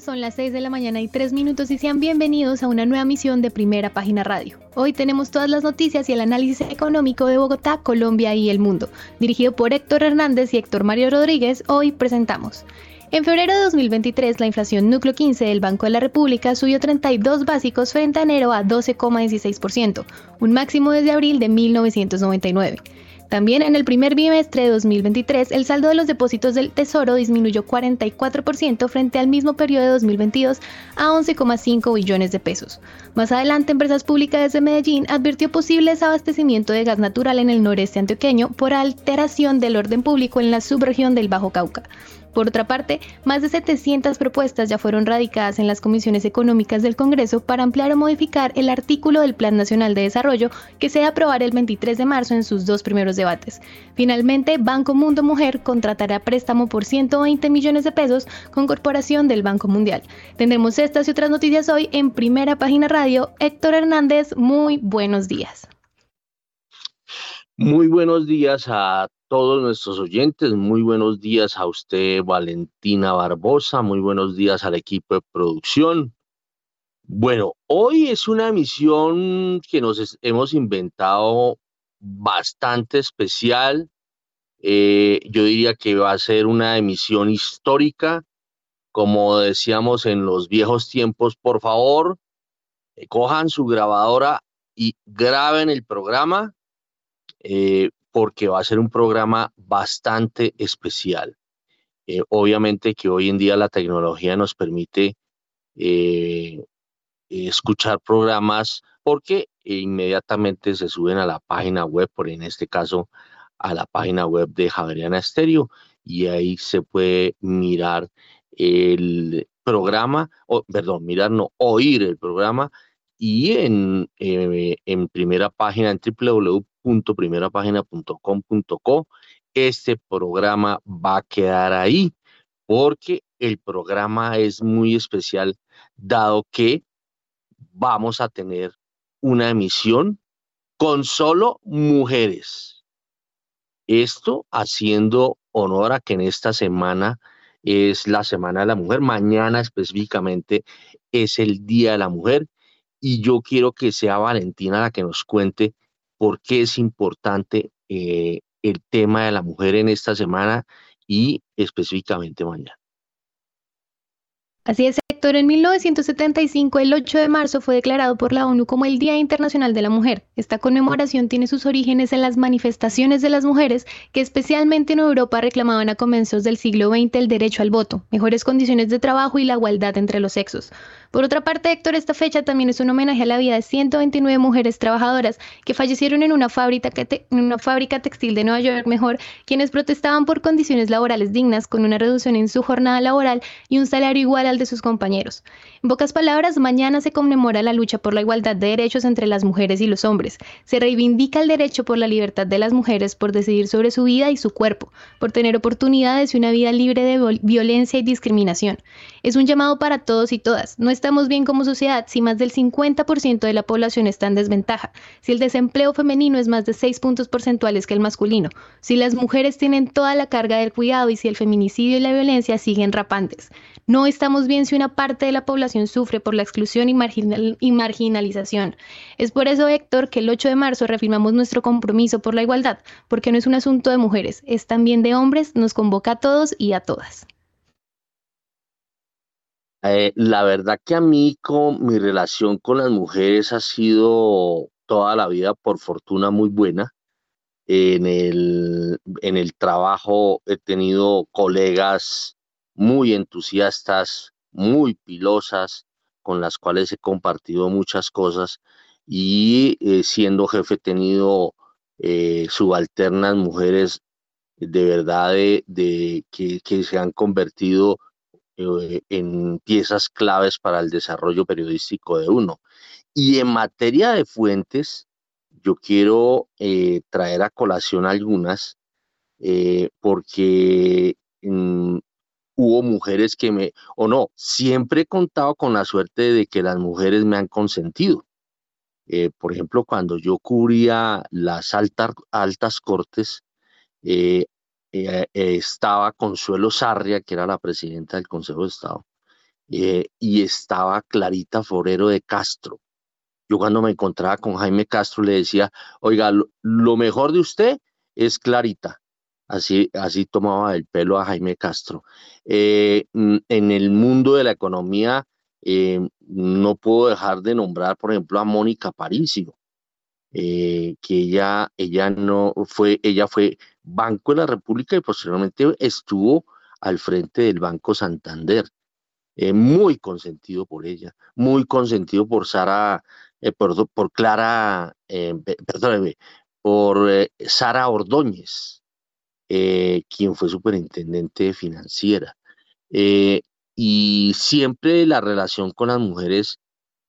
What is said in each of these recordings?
Son las 6 de la mañana y 3 minutos y sean bienvenidos a una nueva misión de Primera Página Radio. Hoy tenemos todas las noticias y el análisis económico de Bogotá, Colombia y el mundo. Dirigido por Héctor Hernández y Héctor Mario Rodríguez, hoy presentamos. En febrero de 2023, la inflación núcleo 15 del Banco de la República subió 32 básicos frente a enero a 12,16%, un máximo desde abril de 1999. También en el primer bimestre de 2023, el saldo de los depósitos del Tesoro disminuyó 44% frente al mismo periodo de 2022 a 11,5 billones de pesos. Más adelante, Empresas Públicas de Medellín advirtió posible desabastecimiento de gas natural en el noreste antioqueño por alteración del orden público en la subregión del Bajo Cauca. Por otra parte, más de 700 propuestas ya fueron radicadas en las comisiones económicas del Congreso para ampliar o modificar el artículo del Plan Nacional de Desarrollo que se va a aprobar el 23 de marzo en sus dos primeros debates. Finalmente, Banco Mundo Mujer contratará préstamo por 120 millones de pesos con Corporación del Banco Mundial. Tendremos estas y otras noticias hoy en Primera Página Radio. Héctor Hernández, muy buenos días. Muy buenos días a todos nuestros oyentes. Muy buenos días a usted, Valentina Barbosa. Muy buenos días al equipo de producción. Bueno, hoy es una emisión que nos hemos inventado bastante especial. Eh, yo diría que va a ser una emisión histórica. Como decíamos en los viejos tiempos, por favor, eh, cojan su grabadora y graben el programa. Eh, porque va a ser un programa bastante especial. Eh, obviamente que hoy en día la tecnología nos permite eh, escuchar programas porque inmediatamente se suben a la página web, por en este caso a la página web de Javeriana Estéreo y ahí se puede mirar el programa, o, perdón, mirar, no, oír el programa y en, eh, en primera página en www www.primerapagina.com.co. Este programa va a quedar ahí porque el programa es muy especial dado que vamos a tener una emisión con solo mujeres. Esto haciendo honor a que en esta semana es la Semana de la Mujer, mañana específicamente es el Día de la Mujer y yo quiero que sea Valentina la que nos cuente por qué es importante eh, el tema de la mujer en esta semana y específicamente mañana. Así es, Héctor. En 1975, el 8 de marzo, fue declarado por la ONU como el Día Internacional de la Mujer. Esta conmemoración tiene sus orígenes en las manifestaciones de las mujeres que especialmente en Europa reclamaban a comienzos del siglo XX el derecho al voto, mejores condiciones de trabajo y la igualdad entre los sexos. Por otra parte, Héctor, esta fecha también es un homenaje a la vida de 129 mujeres trabajadoras que fallecieron en una fábrica, en una fábrica textil de Nueva York, mejor, quienes protestaban por condiciones laborales dignas con una reducción en su jornada laboral y un salario igual al de sus compañeros. En pocas palabras, mañana se conmemora la lucha por la igualdad de derechos entre las mujeres y los hombres. Se reivindica el derecho por la libertad de las mujeres por decidir sobre su vida y su cuerpo, por tener oportunidades y una vida libre de violencia y discriminación. Es un llamado para todos y todas. No estamos bien como sociedad si más del 50% de la población está en desventaja, si el desempleo femenino es más de 6 puntos porcentuales que el masculino, si las mujeres tienen toda la carga del cuidado y si el feminicidio y la violencia siguen rapantes. No estamos bien si una parte de la población sufre por la exclusión y, y, marginalización. Es por eso, Héctor, que el 8 de marzo reafirmamos nuestro compromiso por la igualdad, porque no es un asunto de mujeres, es también de hombres, nos convoca a todos y a todas. Eh, la verdad que a mí con mi relación con las mujeres ha sido toda la vida, por fortuna, muy buena. En el, en el trabajo he tenido colegas muy entusiastas, muy pilosas, con las cuales he compartido muchas cosas y eh, siendo jefe he tenido eh, subalternas mujeres de verdad de, que, que, se han convertido en piezas claves para el desarrollo periodístico de uno. Y en materia de fuentes, yo quiero eh, traer a colación algunas eh, porque mm, hubo mujeres que me, o no, siempre he contado con la suerte de que las mujeres me han consentido. Eh, por ejemplo, cuando yo cubría las altas cortes, eh, estaba Consuelo Sarria, que era la presidenta del Consejo de Estado, y estaba Clarita Forero de Castro. Yo cuando me encontraba con Jaime Castro le decía, oiga, lo mejor de usted es Clarita Así, así tomaba el pelo a Jaime Castro. Eh, en el mundo de la economía, eh, no puedo dejar de nombrar, por ejemplo, a Mónica Paricio, eh, que ella, ella no fue, ella fue Banco de la República y posteriormente estuvo al frente del Banco Santander. muy consentido por ella, muy consentido por Sara, por, por, Clara, perdóneme, por Sara Ordóñez. Eh, quien fue superintendente financiera. Eh, y siempre la relación con las mujeres,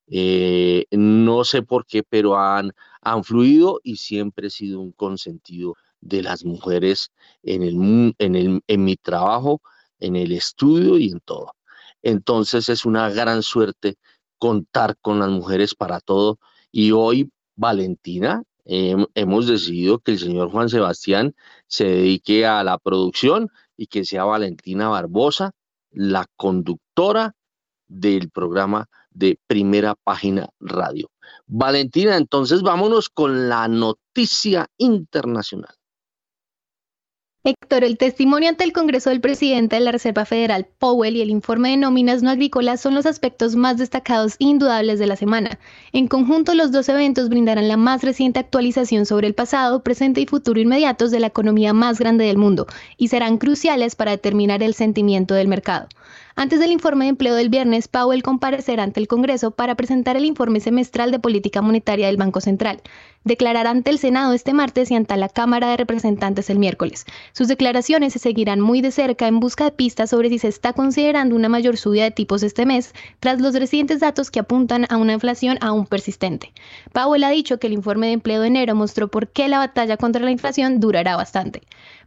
eh, no sé por qué, pero han, han fluido y siempre he sido un consentido de las mujeres en, el, en, el, en mi trabajo, en el estudio y en todo. Entonces es una gran suerte contar con las mujeres para todo. Y hoy Valentina hemos decidido que el señor Juan Sebastián se dedique a la producción y que sea Valentina Barbosa la conductora del programa de primera página radio. Valentina, entonces vámonos con la noticia internacional. Héctor, el testimonio ante el Congreso del presidente de la Reserva Federal, Powell, y el informe de nóminas no agrícolas son los aspectos más destacados e indudables de la semana. En conjunto, los dos eventos brindarán la más reciente actualización sobre el pasado, presente y futuro inmediatos de la economía más grande del mundo y serán cruciales para determinar el sentimiento del mercado. Antes del informe de empleo del viernes, Powell comparecerá ante el Congreso para presentar el informe semestral de política monetaria del Banco Central. Declarará ante el Senado este martes y ante la Cámara de Representantes el miércoles. Sus declaraciones se seguirán muy de cerca en busca de pistas sobre si se está considerando una mayor subida de tipos este mes, tras los recientes datos que apuntan a una inflación aún persistente. Powell ha dicho que el informe de empleo de enero mostró por qué la batalla contra la inflación durará bastante.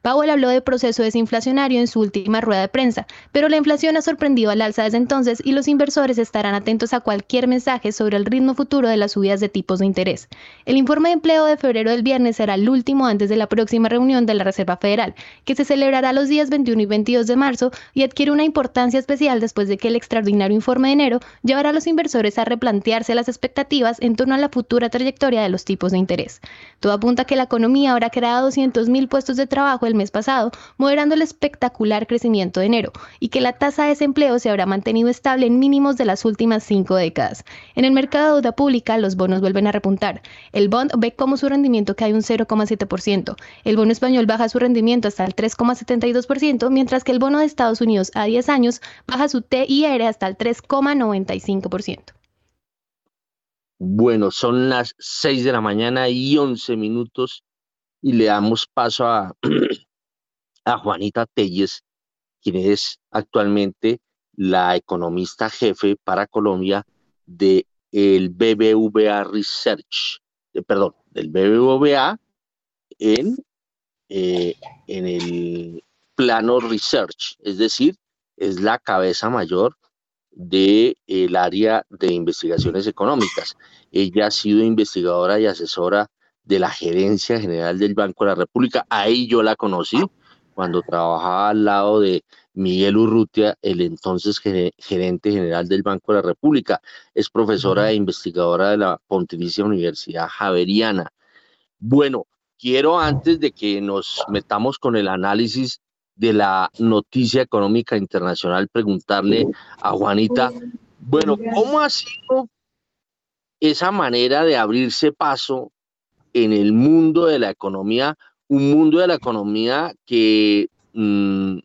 Powell habló de proceso desinflacionario en su última rueda de prensa, pero la inflación ha sorprendido al alza desde entonces y los inversores estarán atentos a cualquier mensaje sobre el ritmo futuro de las subidas de tipos de interés. El informe de empleo de febrero del viernes será el último antes de la próxima reunión de la Reserva Federal, que se celebrará los días 21 y 22 de marzo y adquiere una importancia especial después de que el extraordinario informe de enero llevará a los inversores a replantearse las expectativas en torno a la futura trayectoria de los tipos de interés. Todo apunta a que la economía habrá creado 200.000 puestos de trabajo el mes pasado, moderando el espectacular crecimiento de enero, y que la tasa de desempleo se habrá mantenido estable en mínimos de las últimas cinco décadas. En el mercado de deuda pública, los bonos vuelven a repuntar. El bond ve como su rendimiento cae un 0,7%. El bono español baja su rendimiento hasta el 3,72%, mientras que el bono de Estados Unidos a 10 años baja su TIR hasta el 3,95%. Bueno, son las 6 de la mañana y 11 minutos y le damos paso a, a Juanita Telles, quien es actualmente la economista jefe para Colombia de el BBVA Research, eh, perdón, del BBVA en, eh, en el plano research, es decir, es la cabeza mayor del el área de investigaciones económicas. Ella ha sido investigadora y asesora de la gerencia general del Banco de la República. Ahí yo la conocí cuando trabajaba al lado de Miguel Urrutia, el entonces gerente general del Banco de la República. Es profesora e investigadora de la Pontificia Universidad Javeriana. Bueno, quiero antes de que nos metamos con el análisis de la noticia económica internacional, preguntarle a Juanita, bueno, ¿cómo ha sido esa manera de abrirse paso en el mundo de la economía, un mundo de la economía que mm,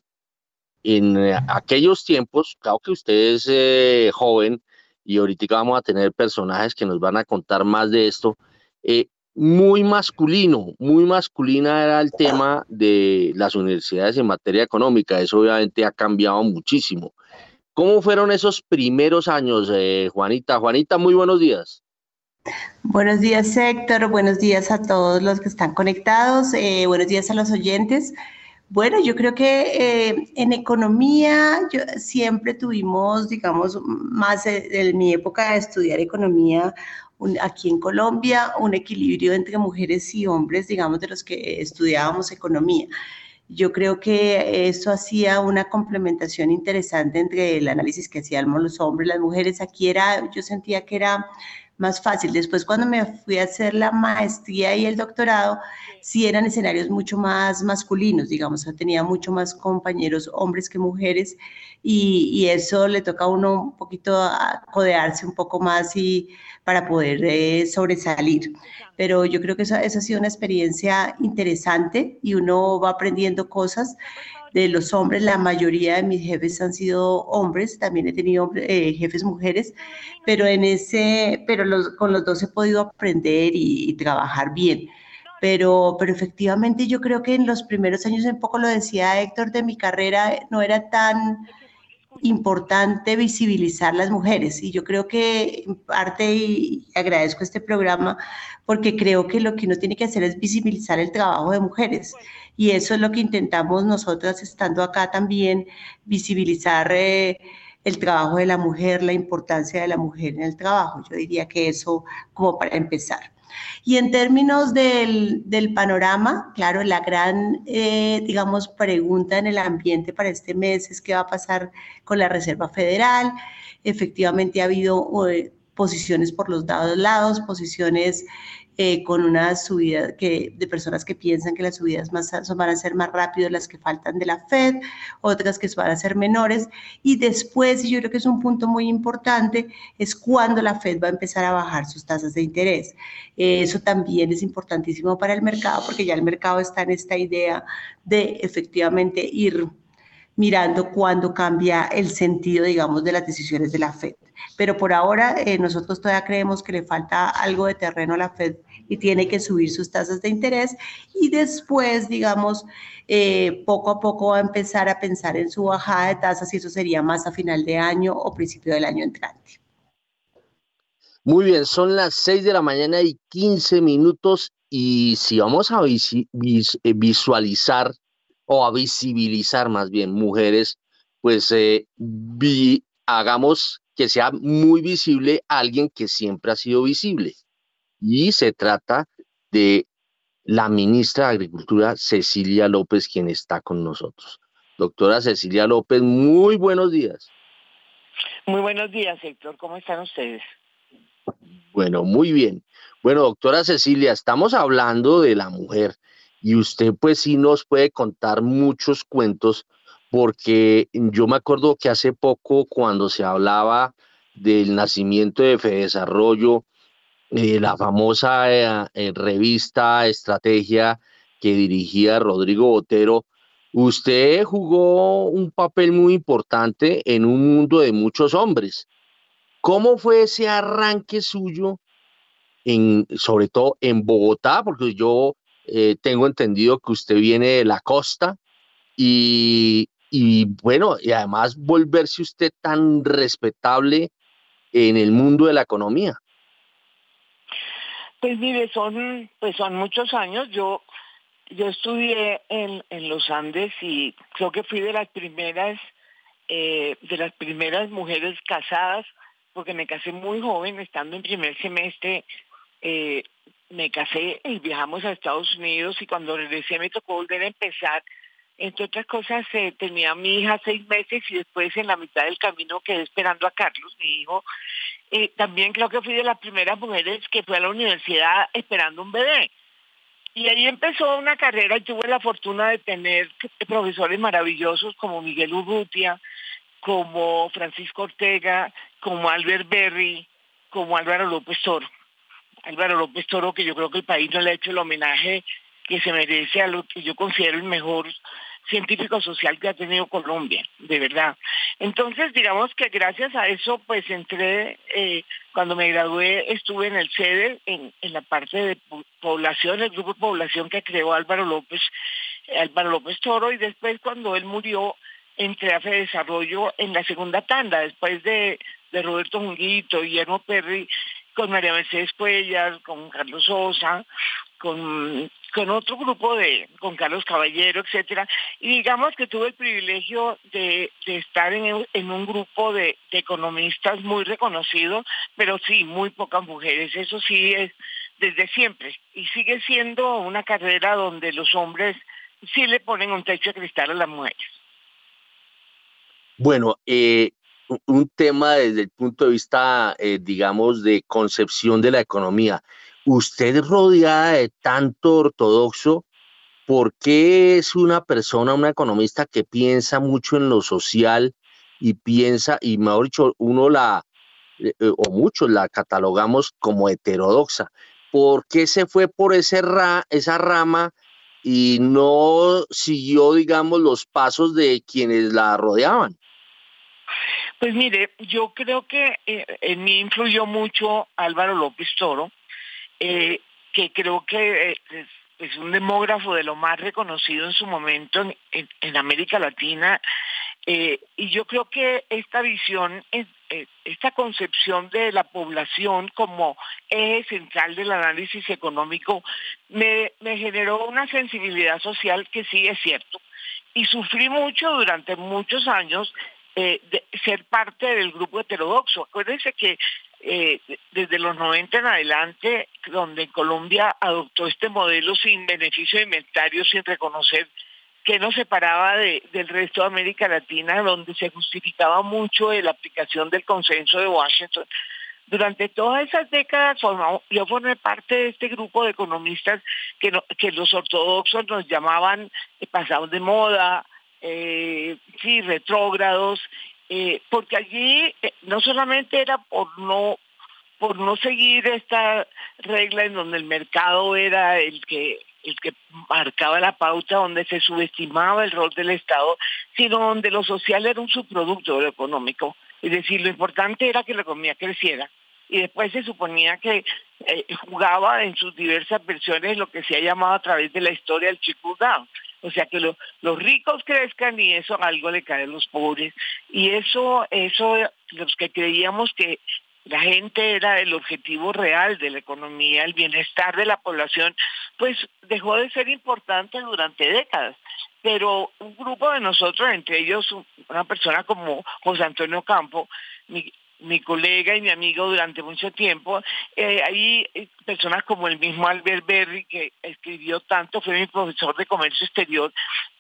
en aquellos tiempos, claro que usted es eh, joven y ahorita vamos a tener personajes que nos van a contar más de esto, eh, muy masculino, muy masculina era el tema de las universidades en materia económica, eso obviamente ha cambiado muchísimo. ¿Cómo fueron esos primeros años, eh, Juanita? Juanita, muy buenos días. Buenos días, Héctor. Buenos días a todos los que están conectados. Eh, buenos días a los oyentes. Bueno, yo creo que eh, en economía yo, siempre tuvimos, digamos, más en mi época de estudiar economía, aquí en Colombia, un equilibrio entre mujeres y hombres, digamos, de los que estudiábamos economía. Yo creo que eso hacía una complementación interesante entre el análisis que hacíamos los hombres y las mujeres. Aquí era, yo sentía que era más fácil. Después cuando me fui a hacer la maestría y el doctorado, sí eran escenarios mucho más masculinos, digamos, tenía mucho más compañeros hombres que mujeres y, eso le toca a uno un poquito codearse un poco más y para poder eh, sobresalir. Pero yo creo que eso, eso ha sido una experiencia interesante y uno va aprendiendo cosas de los hombres, la mayoría de mis jefes han sido hombres, también he tenido eh, jefes mujeres, pero en ese, pero con los dos he podido aprender y, trabajar bien. Pero, pero efectivamente yo creo que en los primeros años, un poco lo decía Héctor, de mi carrera no era tan importante visibilizar las mujeres y yo creo que en parte y agradezco este programa porque creo que lo que uno tiene que hacer es visibilizar el trabajo de mujeres y eso es lo que intentamos nosotras estando acá también, visibilizar eh, el trabajo de la mujer, la importancia de la mujer en el trabajo. Yo diría que eso como para empezar. Y en términos del, del panorama, claro, la gran, eh, digamos, pregunta en el ambiente para este mes es qué va a pasar con la Reserva Federal. Efectivamente ha habido eh, posiciones por los dos lados, posiciones eh, con una subida que, de personas que piensan que las subidas más, van a ser más rápidas las que faltan de la Fed, otras que van a ser menores. Y después, y yo creo que es un punto muy importante, es cuando la Fed va a empezar a bajar sus tasas de interés. Eh, eso también es importantísimo para el mercado porque ya el mercado está en esta idea de efectivamente ir mirando cuándo cambia el sentido, digamos, de las decisiones de la Fed. Pero por ahora eh, nosotros todavía creemos que le falta algo de terreno a la Fed y tiene que subir sus tasas de interés y después, digamos, eh, poco a poco va a empezar a pensar en su bajada de tasas y eso sería más a final de año o principio del año entrante. Muy bien, son las 6 de la mañana y 15 minutos y si vamos a eh, visualizar o a visibilizar más bien mujeres, pues eh, hagamos que sea muy visible alguien que siempre ha sido visible y se trata de la ministra de Agricultura, Cecilia López, quien está con nosotros. Doctora Cecilia López, muy buenos días. Muy buenos días, Héctor. ¿Cómo están ustedes? Bueno, muy bien. Bueno, doctora Cecilia, estamos hablando de la mujer y usted pues sí nos puede contar muchos cuentos porque yo me acuerdo que hace poco cuando se hablaba del nacimiento de Desarrollo eh, la famosa eh, eh, revista Estrategia que dirigía Rodrigo Botero, usted jugó un papel muy importante en un mundo de muchos hombres. ¿Cómo fue ese arranque suyo, en, sobre todo en Bogotá? Porque yo tengo entendido que usted viene de la costa y, y bueno, y además volverse usted tan respetable en el mundo de la economía. Pues mire, son, pues son muchos años. Yo, yo estudié en, en los Andes y creo que fui de las primeras, eh, de las primeras mujeres casadas, porque me casé muy joven, estando en primer semestre, eh, me casé y viajamos a Estados Unidos y cuando regresé me tocó volver a empezar. Entre otras cosas, eh, tenía a mi hija seis meses y después en la mitad del camino quedé esperando a Carlos, mi hijo, también creo que fui de las primeras mujeres que fue a la universidad esperando un bebé. Y ahí empezó una carrera y tuve la fortuna de tener profesores maravillosos como Miguel Urrutia, como Francisco Ortega, como Albert Berry, como Álvaro López Toro. Álvaro López Toro, que yo creo que el país no le ha hecho el homenaje que se merece a lo que yo considero el mejor científico social que ha tenido Colombia, de verdad. Entonces, digamos que gracias a eso, pues entré, eh, cuando me gradué, estuve en el sede, en, la parte de población, el grupo de población que creó Álvaro López, Álvaro López Toro, y después cuando él murió, entré a Fede Desarrollo en la segunda tanda, después de, de Roberto Junguito, Guillermo Perry, con María Mercedes Cuellas, con Carlos Sosa, con, otro grupo de, con Carlos Caballero, etcétera, y digamos que tuve el privilegio de, estar en, en, un grupo de, economistas muy reconocido, pero sí, muy pocas mujeres, eso sí es desde siempre, y sigue siendo una carrera donde los hombres sí le ponen un techo de cristal a las mujeres. Bueno, eh, un tema desde el punto de vista, eh, digamos, de concepción de la economía usted rodeada de tanto ortodoxo, ¿por qué es una persona, una economista que piensa mucho en lo social y piensa, y mejor dicho, uno la, eh, eh, o muchos la catalogamos como heterodoxa? ¿Por qué se fue por ese ra, esa rama y no siguió, digamos, los pasos de quienes la rodeaban? Pues mire, yo creo que eh, en mí influyó mucho Álvaro López Toro, eh, que creo que eh, es, un demógrafo de lo más reconocido en su momento en, América Latina. Eh, y yo creo que esta visión, esta concepción de la población como eje central del análisis económico, me, generó una sensibilidad social que sí es cierto. Y sufrí mucho durante muchos años de ser parte del grupo heterodoxo. Acuérdense que eh, desde los 90 en adelante, donde Colombia adoptó este modelo sin beneficio de inventario, sin reconocer que nos separaba del resto de América Latina, donde se justificaba mucho la aplicación del consenso de Washington. Durante todas esas décadas yo formé parte de este grupo de economistas que, que los ortodoxos nos llamaban eh, pasados de moda, eh, sí, retrógrados, eh, porque allí eh, no solamente era por no por no seguir esta regla en donde el mercado era el que el que marcaba la pauta, donde se subestimaba el rol del Estado, sino donde lo social era un subproducto de lo económico. Es decir, lo importante era que la economía creciera. Y después se suponía que eh, jugaba en sus diversas versiones lo que se ha llamado a través de la historia el trickle down o sea que los ricos crezcan y eso algo le cae a los pobres. Y eso, eso, los que creíamos que la gente era el objetivo real de la economía, el bienestar de la población, pues dejó de ser importante durante décadas. Pero un grupo de nosotros, entre ellos una persona como José Antonio Campo, colega y mi amigo durante mucho tiempo. Eh, hay eh, personas como el mismo Albert Berry, que escribió tanto, fue mi profesor de comercio exterior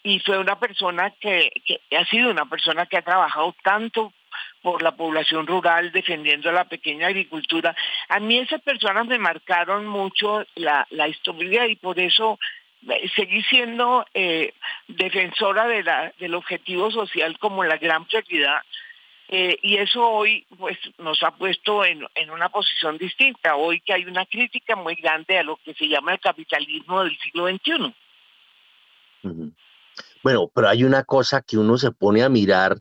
y fue una persona que, ha sido una persona que ha trabajado tanto por la población rural defendiendo la pequeña agricultura. A mí esas personas me marcaron mucho la, historia y por eso eh, seguí siendo defensora de la, del objetivo social como la gran prioridad eh, y eso hoy pues nos ha puesto en, una posición distinta. Hoy que hay una crítica muy grande a lo que se llama el capitalismo del siglo XXI. Bueno, pero hay una cosa que uno se pone a mirar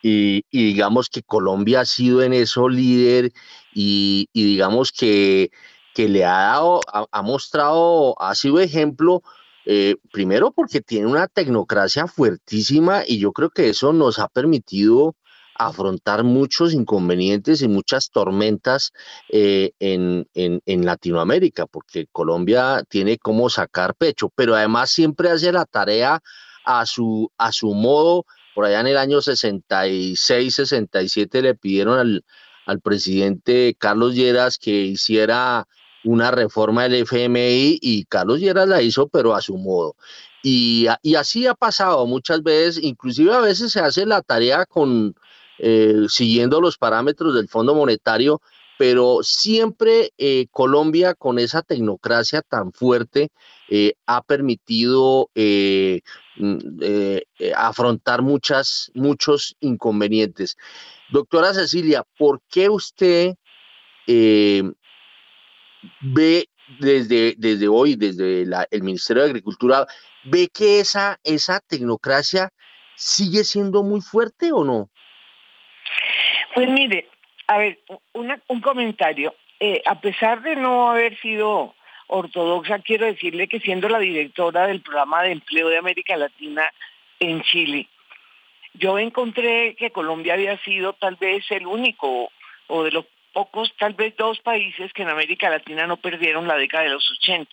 y, digamos que Colombia ha sido en eso líder y, digamos que, que, le ha dado, ha, mostrado, ha sido ejemplo, eh, primero porque tiene una tecnocracia fuertísima y yo creo que eso nos ha permitido afrontar muchos inconvenientes y muchas tormentas eh, en, en, Latinoamérica, porque Colombia tiene como sacar pecho, pero además siempre hace la tarea a su, a su modo. Por allá en el año 66, 67 le pidieron al, al presidente Carlos Lleras que hiciera una reforma del FMI y Carlos Lleras la hizo, pero a su modo. Y, y, así ha pasado muchas veces, inclusive a veces se hace la tarea con, eh, siguiendo los parámetros del Fondo Monetario, pero siempre eh, Colombia con esa tecnocracia tan fuerte eh, ha permitido mm, afrontar muchas, muchos inconvenientes. Doctora Cecilia, ¿por qué usted ve desde, desde hoy, desde el Ministerio de Agricultura, ve que esa, esa tecnocracia sigue siendo muy fuerte o no? Pues mire, a ver, un comentario. Eh, a pesar de no haber sido ortodoxa, quiero decirle que siendo la directora del programa de empleo de América Latina en Chile, yo encontré que Colombia había sido tal vez el único o de los pocos, tal vez dos países que en América Latina no perdieron la década de los 80.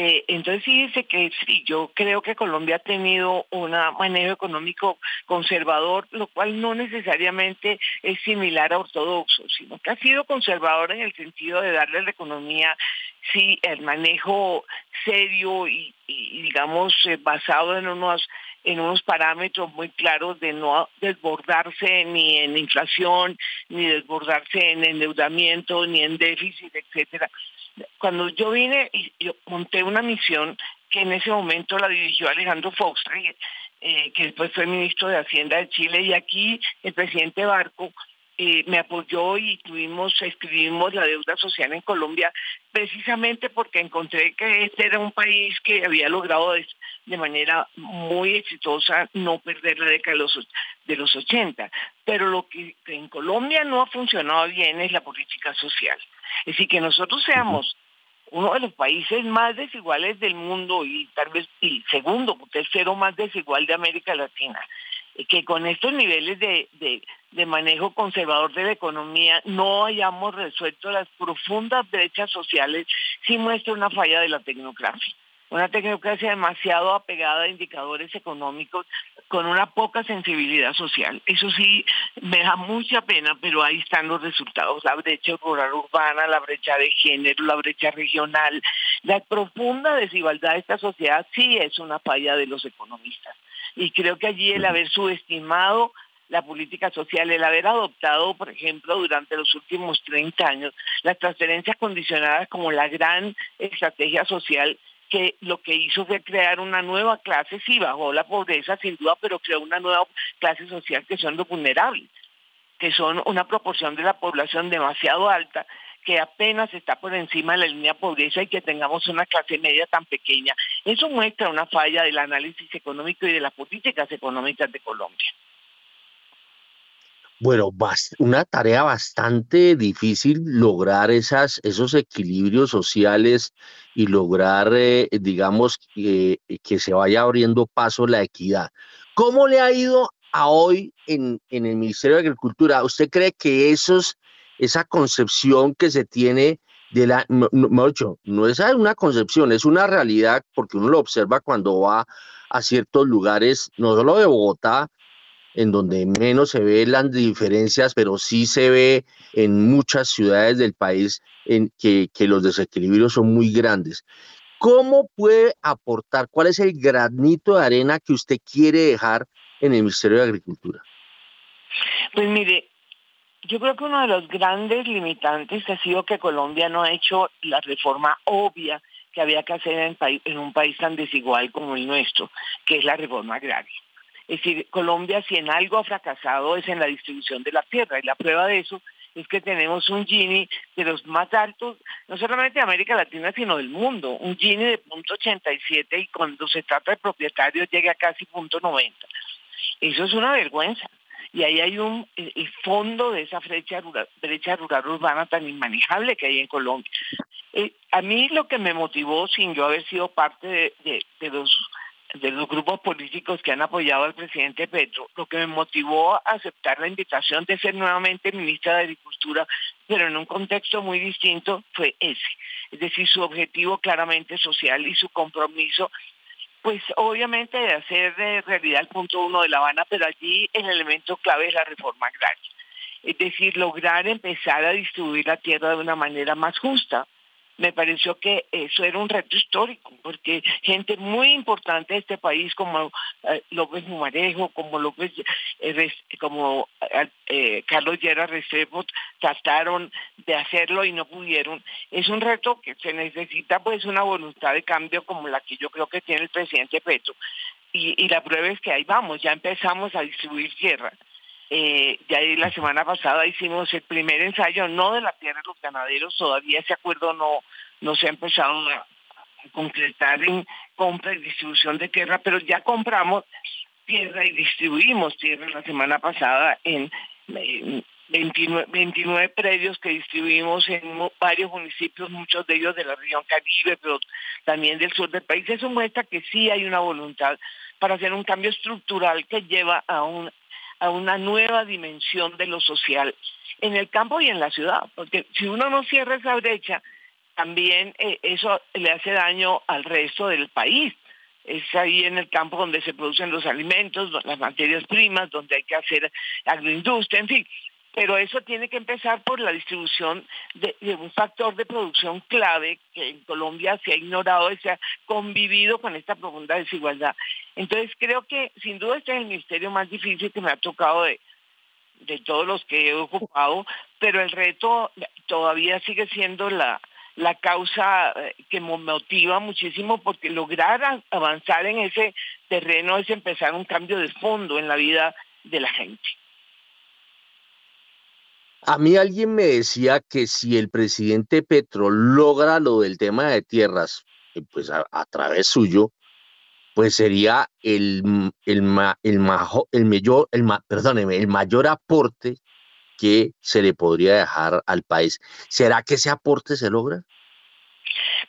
Eh, entonces sí dice que sí, yo creo que Colombia ha tenido un manejo económico conservador, lo cual no necesariamente es similar a ortodoxo, sino que ha sido conservador en el sentido de darle a la economía sí el manejo serio y, digamos eh, basado en unos en unos parámetros muy claros de no desbordarse ni en inflación, ni desbordarse en endeudamiento, ni en déficit, etcétera. Cuando yo vine y yo monté una misión que en ese momento la dirigió Alejandro Fox, eh, que después fue ministro de Hacienda de Chile, y aquí el presidente Barco eh, me apoyó y tuvimos, escribimos la deuda social en Colombia, precisamente porque encontré que este era un país que había logrado de, manera muy exitosa no perder la década de los, de los 80. Pero lo que en Colombia no ha funcionado bien es la política social. Es decir, que nosotros seamos uno de los países más desiguales del mundo y tal vez el segundo, tercero más desigual de América Latina que con estos niveles de, de, manejo conservador de la economía no hayamos resuelto las profundas brechas sociales, sí muestra una falla de la tecnocracia. Una tecnocracia demasiado apegada a indicadores económicos con una poca sensibilidad social. Eso sí me da mucha pena, pero ahí están los resultados. La brecha rural urbana, la brecha de género, la brecha regional, la profunda desigualdad de esta sociedad sí es una falla de los economistas y creo que allí el haber subestimado la política social, el haber adoptado, por ejemplo, durante los últimos 30 años, las transferencias condicionadas como la gran estrategia social que lo que hizo fue crear una nueva clase, sí, bajó la pobreza sin duda, pero creó una nueva clase social que son los vulnerables, que son una proporción de la población demasiado alta que apenas está por encima de la línea de pobreza y que tengamos una clase media tan pequeña. Eso muestra una falla del análisis económico y de las políticas económicas de Colombia. Bueno, una tarea bastante difícil lograr esos equilibrios sociales y lograr, eh, digamos, que se vaya abriendo paso la equidad. ¿Cómo le ha ido a hoy en, en el Ministerio de Agricultura? ¿Usted cree que esos esa concepción que se tiene de la, no, no es una concepción, es una realidad porque uno lo observa cuando va a ciertos lugares, no solo de Bogotá, en donde menos se ven las diferencias, pero sí se ve en muchas ciudades del país en que, que los desequilibrios son muy grandes. ¿Cómo puede aportar? ¿Cuál es el granito de arena que usted quiere dejar en el Ministerio de Agricultura? Pues mire, yo creo que uno de los grandes limitantes ha sido que Colombia no ha hecho la reforma obvia que había que hacer en, un país tan desigual como el nuestro, que es la reforma agraria. Es decir, Colombia si en algo ha fracasado es en la distribución de la tierra y la prueba de eso es que tenemos un Gini de los más altos, no solamente de América Latina, sino del mundo, un Gini de punto 87 y cuando se trata de propietarios llega a casi punto 90. Eso es una vergüenza y ahí hay un el fondo de esa brecha rural, brecha rural urbana tan inmanejable que hay en Colombia. Eh, a mí lo que me motivó, sin yo haber sido parte de, de, los de los grupos políticos que han apoyado al presidente Petro, lo que me motivó a aceptar la invitación de ser nuevamente ministra de Agricultura, pero en un contexto muy distinto, fue ese. Es decir, su objetivo claramente social y su compromiso pues obviamente de hacer de realidad el punto uno de La Habana, pero allí el elemento clave es la reforma agraria. Es decir, lograr empezar a distribuir la tierra de una manera más justa, me pareció que eso era un reto histórico, porque gente muy importante de este país como eh, López Mumarejo, como López, eh, como eh, Carlos Llera Restrepo trataron de hacerlo y no pudieron. Es un reto que se necesita pues una voluntad de cambio como la que yo creo que tiene el presidente Petro. Y, y la prueba es que ahí vamos, ya empezamos a distribuir tierra. Eh, ya la semana pasada hicimos el primer ensayo, no de la tierra de los ganaderos, todavía ese acuerdo no, no se ha empezado a, concretar en compra y distribución de tierra, pero ya compramos tierra y distribuimos tierra la semana pasada en, 29, 29, predios que distribuimos en varios municipios, muchos de ellos de la región Caribe, pero también del sur del país. Eso muestra que sí hay una voluntad para hacer un cambio estructural que lleva a un a una nueva dimensión de lo social en el campo y en la ciudad, porque si uno no cierra esa brecha, también eh, eso le hace daño al resto del país. Es ahí en el campo donde se producen los alimentos, las materias primas, donde hay que hacer agroindustria, en fin pero eso tiene que empezar por la distribución de, un factor de producción clave que en Colombia se ha ignorado y se ha convivido con esta profunda desigualdad. Entonces creo que sin duda este es el ministerio más difícil que me ha tocado de, de todos los que he ocupado, pero el reto todavía sigue siendo la, la causa eh, que me motiva muchísimo porque lograr avanzar en ese terreno es empezar un cambio de fondo en la vida de la gente. A mí alguien me decía que si el presidente Petro logra lo del tema de tierras, eh, pues a, través suyo, pues sería el, el, el, majo, el mayor, el, perdóneme, el mayor aporte que se le podría dejar al país. ¿Será que ese aporte se logra?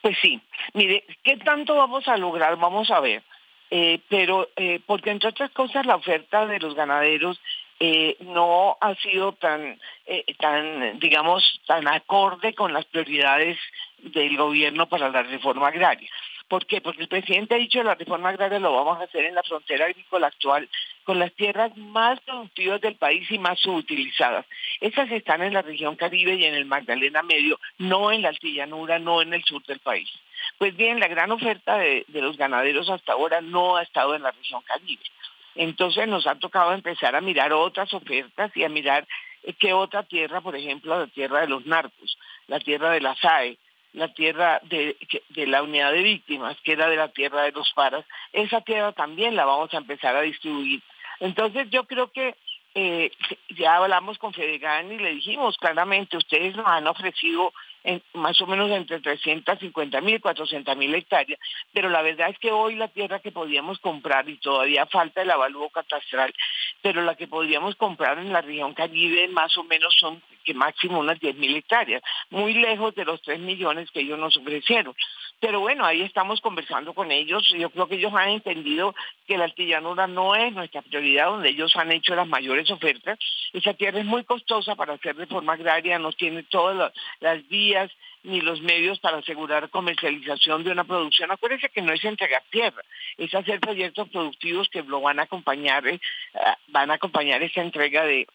Pues sí, mire, ¿qué tanto vamos a lograr? Vamos a ver. Eh, pero eh, porque entre otras cosas la oferta de los ganaderos eh, no ha sido tan, eh, tan, digamos, tan acorde con las prioridades del gobierno para la reforma agraria. ¿Por qué? Porque el presidente ha dicho la reforma agraria lo vamos a hacer en la frontera agrícola actual con las tierras más productivas del país y más subutilizadas. Esas están en la región Caribe y en el Magdalena Medio, no en la altillanura, no en el sur del país. Pues bien, la gran oferta de los ganaderos hasta ahora no ha estado en la región Caribe. Entonces nos ha tocado empezar a mirar otras ofertas y a mirar eh, qué otra tierra, por ejemplo, la tierra de los narcos, la tierra de la SAE, la tierra de, la unidad de víctimas, que era de la tierra de los paras, esa tierra también la vamos a empezar a distribuir. Entonces yo creo que eh, ya hablamos con Fedegan y le dijimos claramente, ustedes nos han ofrecido más o menos entre 350 mil, 400 mil hectáreas, pero la verdad es que hoy la tierra que podíamos comprar, y todavía falta el avalúo catastral, pero la que podríamos comprar en la región Caribe más o menos son que máximo unas 10 mil hectáreas, muy lejos de los 3 millones que ellos nos ofrecieron. Pero bueno, ahí estamos conversando con ellos. Yo creo que ellos han entendido que la altillanura no es nuestra prioridad, donde ellos han hecho las mayores ofertas. Esa tierra es muy costosa para hacer reforma agraria, no tiene todas las vías ni los medios para asegurar comercialización de una producción. Acuérdense que no es entregar tierra, es hacer proyectos productivos que lo van a acompañar, eh, van a acompañar esa entrega de,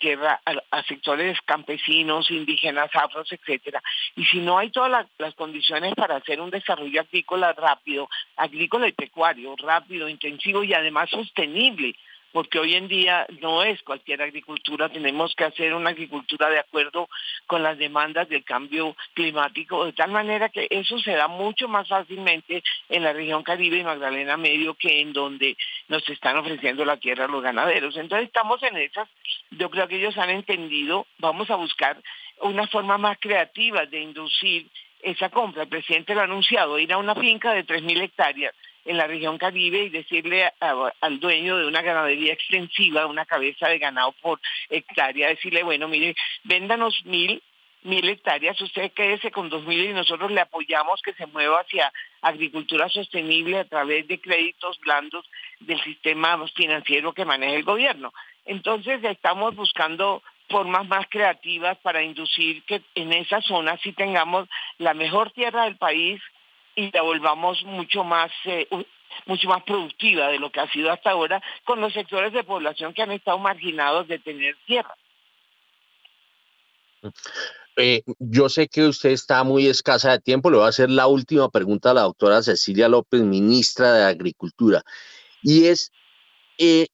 tierra a, sectores campesinos, indígenas, afros, etcétera. Y si no hay todas las condiciones para hacer un desarrollo agrícola rápido, agrícola y pecuario, rápido, intensivo y además sostenible, porque hoy en día no es cualquier agricultura, tenemos que hacer una agricultura de acuerdo con las demandas del cambio climático, de tal manera que eso se da mucho más fácilmente en la región Caribe y Magdalena Medio que en donde nos están ofreciendo la tierra a los ganaderos. Entonces estamos en esas, yo creo que ellos han entendido, vamos a buscar una forma más creativa de inducir esa compra. El presidente lo ha anunciado, ir a una finca de 3.000 hectáreas en la región Caribe y decirle al dueño de una ganadería extensiva, una cabeza de ganado por hectárea, decirle, bueno, mire, véndanos mil, mil hectáreas, usted quédese con dos mil y nosotros le apoyamos que se mueva hacia agricultura sostenible a través de créditos blandos del sistema financiero que maneja el gobierno. Entonces estamos buscando formas más creativas para inducir que en esa zona sí tengamos la mejor tierra del país y la volvamos mucho más eh, mucho más productiva de lo que ha sido hasta ahora con los sectores de población que han estado marginados de tener tierra. Eh, yo sé que usted está muy escasa de tiempo, le voy a hacer la última pregunta a la doctora Cecilia López, ministra de Agricultura, y es eh,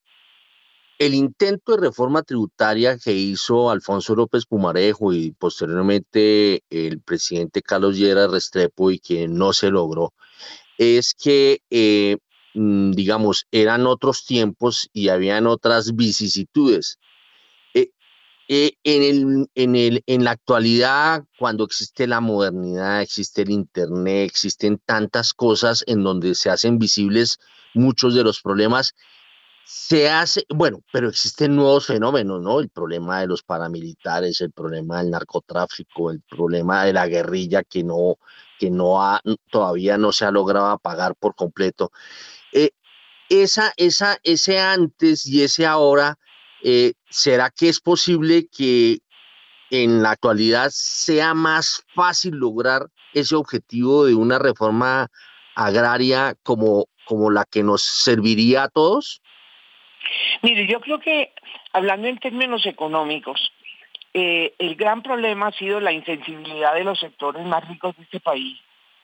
el intento de reforma tributaria que hizo Alfonso López Pumarejo y posteriormente el presidente Carlos Llera Restrepo y que no se logró, es que, eh, mm, digamos, eran otros tiempos y habían otras vicisitudes. Eh, eh, en, el, en, el, en la actualidad, cuando existe la modernidad, existe el Internet, existen tantas cosas en donde se hacen visibles muchos de los problemas, se hace, bueno, pero existen nuevos fenómenos, ¿no? El problema de los paramilitares, el problema del narcotráfico, el problema de la guerrilla que no, que no ha, todavía no se ha logrado apagar por completo. Eh, esa, esa, ese antes y ese ahora, eh, ¿será que es posible que en la actualidad sea más fácil lograr ese objetivo de una reforma agraria como, como la que nos serviría a todos? Mire, yo creo que hablando en términos económicos, eh, el gran problema ha sido la insensibilidad de los sectores más ricos de este país,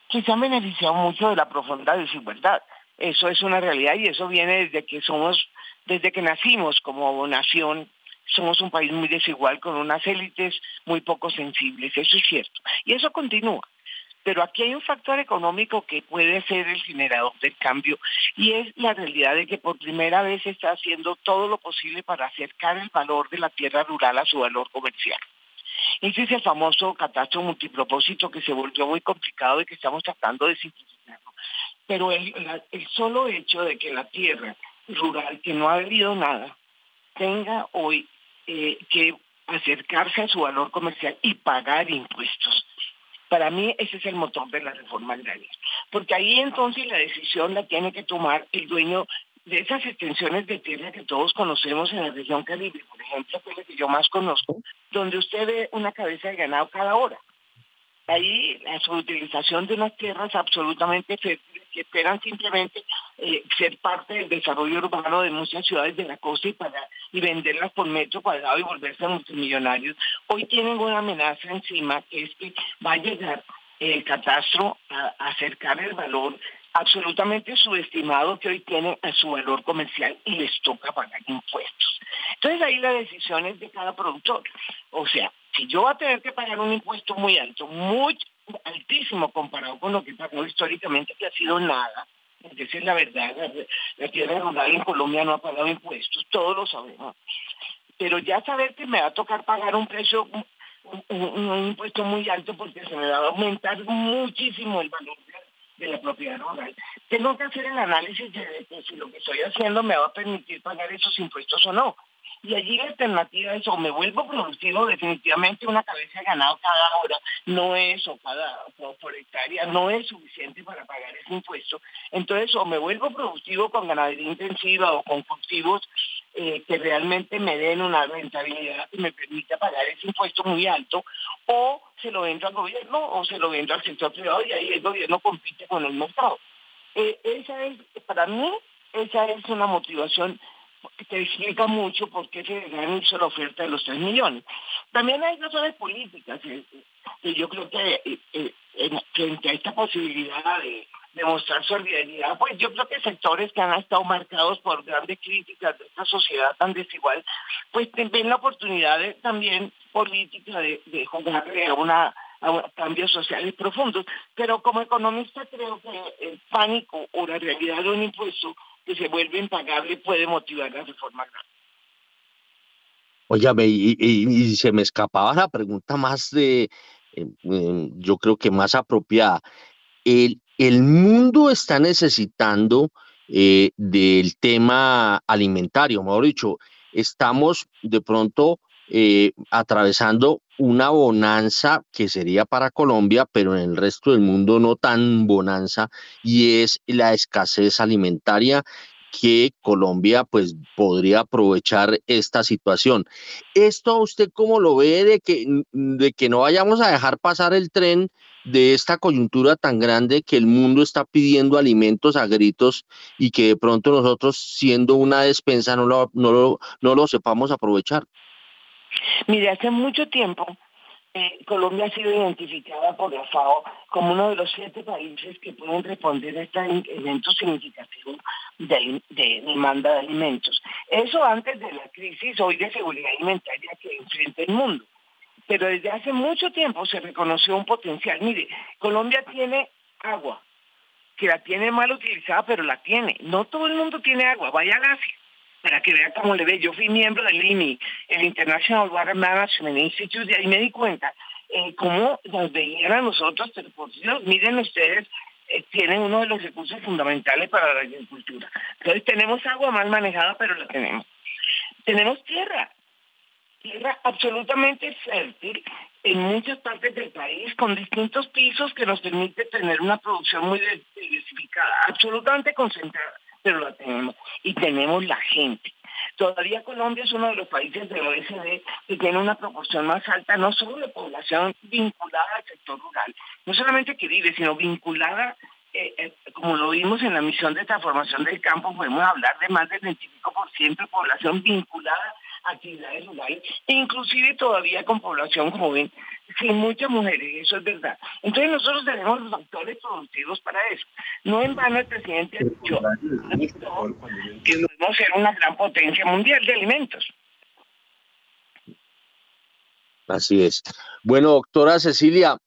que se han beneficiado mucho de la profunda desigualdad. Eso es una realidad y eso viene desde que somos, desde que nacimos como nación, somos un país muy desigual con unas élites muy poco sensibles, eso es cierto. Y eso continúa. Pero aquí hay un factor económico que puede ser el generador del cambio y es la realidad de que por primera vez se está haciendo todo lo posible para acercar el valor de la tierra rural a su valor comercial. Ese es el famoso catastro multipropósito que se volvió muy complicado y que estamos tratando de simplificarlo. Pero el, el solo hecho de que la tierra rural, que no ha habido nada, tenga hoy eh, que acercarse a su valor comercial y pagar impuestos para mí ese es el motor de la reforma agraria, porque ahí entonces la decisión la tiene que tomar el dueño de esas extensiones de tierra que todos conocemos en la región Caribe, por ejemplo, que es la que yo más conozco, donde usted ve una cabeza de ganado cada hora. Ahí la subutilización de unas tierras absolutamente fértiles que esperan simplemente eh, ser parte del desarrollo urbano de muchas ciudades de la costa y, para, y venderlas por metro cuadrado y volverse multimillonarios, hoy tienen una amenaza encima que es que va a llegar el catastro a, acercar el valor absolutamente subestimado que hoy tienen a su valor comercial y les toca pagar impuestos. Entonces ahí la decisión es de cada productor. O sea, si yo voy a tener que pagar un impuesto muy alto, muy altísimo comparado con lo que pagó históricamente, que ha sido nada, porque esa es la verdad, la, tierra rural en Colombia no ha pagado impuestos, todos lo sabemos. Pero ya saber que me va a tocar pagar un precio, un, impuesto muy alto porque se me va a aumentar muchísimo el valor de, la propiedad rural. Tengo que hacer el análisis de si lo que estoy haciendo me va a permitir pagar esos impuestos o no. Y allí la alternativa es o me vuelvo productivo, definitivamente una cabeza ganado cada hora no es, o cada por hectárea no es suficiente para pagar ese impuesto. Entonces, o me vuelvo productivo con ganadería intensiva o con cultivos eh, que realmente me den una rentabilidad que me permita pagar ese impuesto muy alto, o se lo vendo al gobierno o se lo vendo al sector privado y ahí el gobierno compite con el mercado. Eh, esa es, para mí, esa es una motivación que explica mucho por qué se hizo la oferta de los 3 millones. También hay razones políticas, eh, y yo creo que eh, eh, frente a esta posibilidad de demostrar solidaridad, pues yo creo que sectores que han estado marcados por grandes críticas de esta sociedad tan desigual, pues ven la oportunidad también política de, de jugarle a una a cambios sociales profundos. Pero como economista creo que el pánico o la realidad de un impuesto que se vuelve impagable puede motivar la reforma agraria. Óyame, y, y, se me escapaba la pregunta más de, eh, eh, yo creo que más apropiada. El, el mundo está necesitando eh, del tema alimentario, mejor dicho, estamos de pronto atravesando una bonanza que sería para Colombia, pero en el resto del mundo no tan bonanza, y es la escasez alimentaria que Colombia pues podría aprovechar esta situación. ¿Esto usted cómo lo ve de que, de que no vayamos a dejar pasar el tren de esta coyuntura tan grande que el mundo está pidiendo alimentos a gritos y que de pronto nosotros siendo una despensa no lo, no no lo sepamos aprovechar? Mire, hace mucho tiempo eh, Colombia ha sido identificada por la FAO como uno de los siete países que pueden responder a este evento significativo de, demanda de alimentos. Eso antes de la crisis hoy de seguridad alimentaria que enfrenta el mundo. Pero desde hace mucho tiempo se reconoció un potencial. Mire, Colombia tiene agua, que la tiene mal utilizada, pero la tiene. No todo el mundo tiene agua. Vaya a Asia para que vea cómo le ve. Yo fui miembro del IMI, el International Water Management Institute, y ahí me di cuenta eh, cómo nos veían a nosotros, pero por Dios, miren ustedes, eh, tienen uno de los recursos fundamentales para la agricultura. Entonces tenemos agua mal manejada, pero la tenemos. Tenemos tierra, tierra absolutamente fértil en muchas partes del país, con distintos pisos que nos permite tener una producción muy diversificada, absolutamente concentrada pero la tenemos y tenemos la gente. Todavía Colombia es uno de los países de OECD que tiene una proporción más alta, no solo de población vinculada al sector rural, no solamente que vive, sino vinculada eh, eh, como lo vimos en la misión de transformación del campo, podemos hablar de más del 25% de población vinculada actividades rurales, e inclusive todavía con población joven, sin muchas mujeres, eso es verdad. Entonces nosotros tenemos los factores productivos para eso. No en vano el presidente ha dicho que debemos ser una gran potencia mundial de alimentos. Así es. Bueno, doctora Cecilia,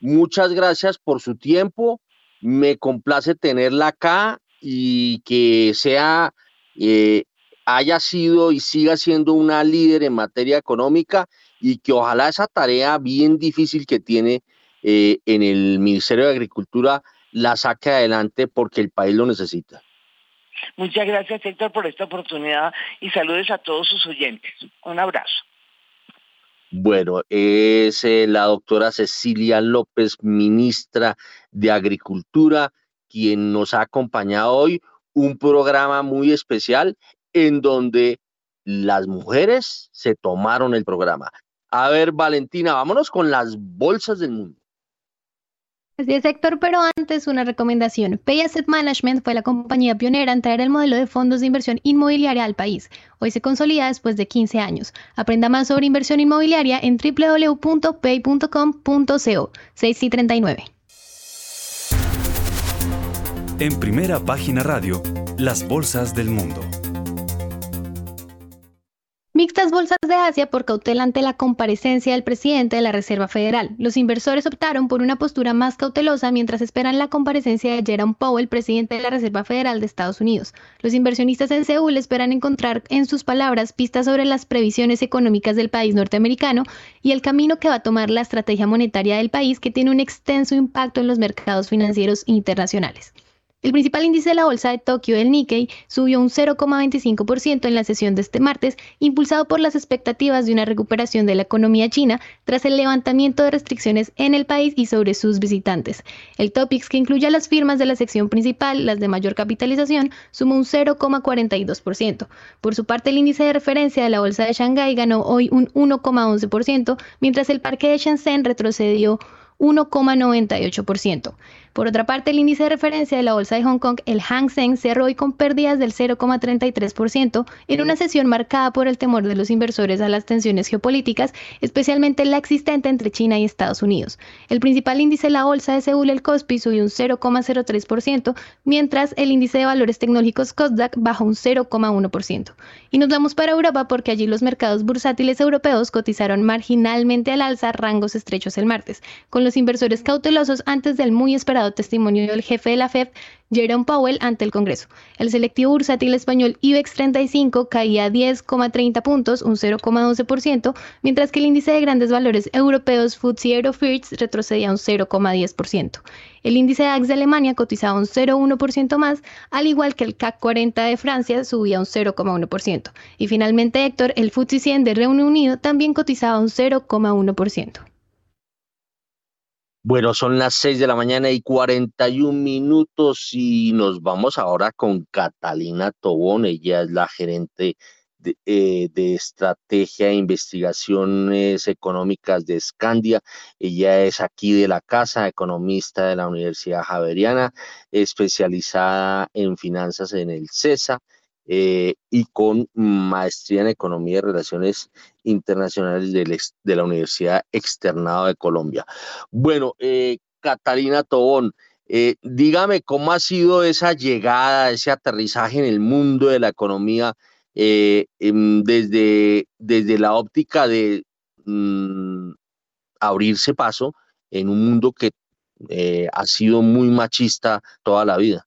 muchas gracias por su tiempo me complace tenerla acá y que sea, eh, haya sido y siga siendo una líder en materia económica y que ojalá esa tarea bien difícil que tiene eh, en el Ministerio de Agricultura la saque adelante porque el país lo necesita. Muchas gracias, Héctor, por esta oportunidad y saludos a todos sus oyentes. Un abrazo. Bueno, es eh, la doctora Cecilia López, ministra de Agricultura, quien nos ha acompañado hoy, un programa muy especial en donde las mujeres se tomaron el programa. A ver, Valentina, vámonos con las bolsas del mundo. Así es, Héctor, pero antes una recomendación. Pay Asset Management fue la compañía pionera en traer el modelo de fondos de inversión inmobiliaria al país. Hoy se consolida después de 15 años. Aprenda más sobre inversión inmobiliaria en www.pay.com.co 6 y 39. En primera página radio, las bolsas del mundo. Mixtas bolsas de Asia por cautela ante la comparecencia del presidente de la Reserva Federal. Los inversores optaron por una postura más cautelosa mientras esperan la comparecencia de Jerome Powell, presidente de la Reserva Federal de Estados Unidos. Los inversionistas en Seúl esperan encontrar en sus palabras pistas sobre las previsiones económicas del país norteamericano y el camino que va a tomar la estrategia monetaria del país que tiene un extenso impacto en los mercados financieros internacionales. El principal índice de la bolsa de Tokio, el Nikkei, subió un 0,25% en la sesión de este martes, impulsado por las expectativas de una recuperación de la economía china tras el levantamiento de restricciones en el país y sobre sus visitantes. El Topix, que incluye a las firmas de la sección principal, las de mayor capitalización, sumó un 0,42%. Por su parte, el índice de referencia de la bolsa de Shanghái ganó hoy un 1,11%, mientras el parque de Shenzhen retrocedió 1,98%. Por otra parte, el índice de referencia de la bolsa de Hong Kong, el Hang Seng, cerró hoy con pérdidas del 0,33% en una sesión marcada por el temor de los inversores a las tensiones geopolíticas, especialmente la existente entre China y Estados Unidos. El principal índice de la bolsa de Seúl, el Kospi, subió un 0,03%, mientras el índice de valores tecnológicos Kosdaq bajó un 0,1%. Y nos vamos para Europa porque allí los mercados bursátiles europeos cotizaron marginalmente al alza rangos estrechos el martes, con los inversores cautelosos antes del muy esperado testimonio del jefe de la FED, Jerome Powell, ante el Congreso. El selectivo bursátil español IBEX 35 caía 10,30 puntos, un 0,12%, mientras que el índice de grandes valores europeos FTSE Eurofirst retrocedía un 0,10%. El índice DAX de Alemania cotizaba un 0,1% más, al igual que el CAC 40 de Francia subía un 0,1%. Y finalmente, Héctor, el FTSE 100 de Reino Unido también cotizaba un 0,1%. Bueno, son las 6 de la mañana y 41 minutos y nos vamos ahora con Catalina Tobón. Ella es la gerente de, eh, estrategia e investigaciones económicas de Scandia. Ella es aquí de la casa, economista de la Universidad Javeriana, especializada en finanzas en el CESA. Eh, y con maestría en Economía y Relaciones Internacionales de, la Universidad Externado de Colombia. Bueno, eh, Catalina Tobón, eh, dígame cómo ha sido esa llegada, ese aterrizaje en el mundo de la economía em, desde, desde la óptica de mm, abrirse paso en un mundo que ha sido muy machista toda la vida.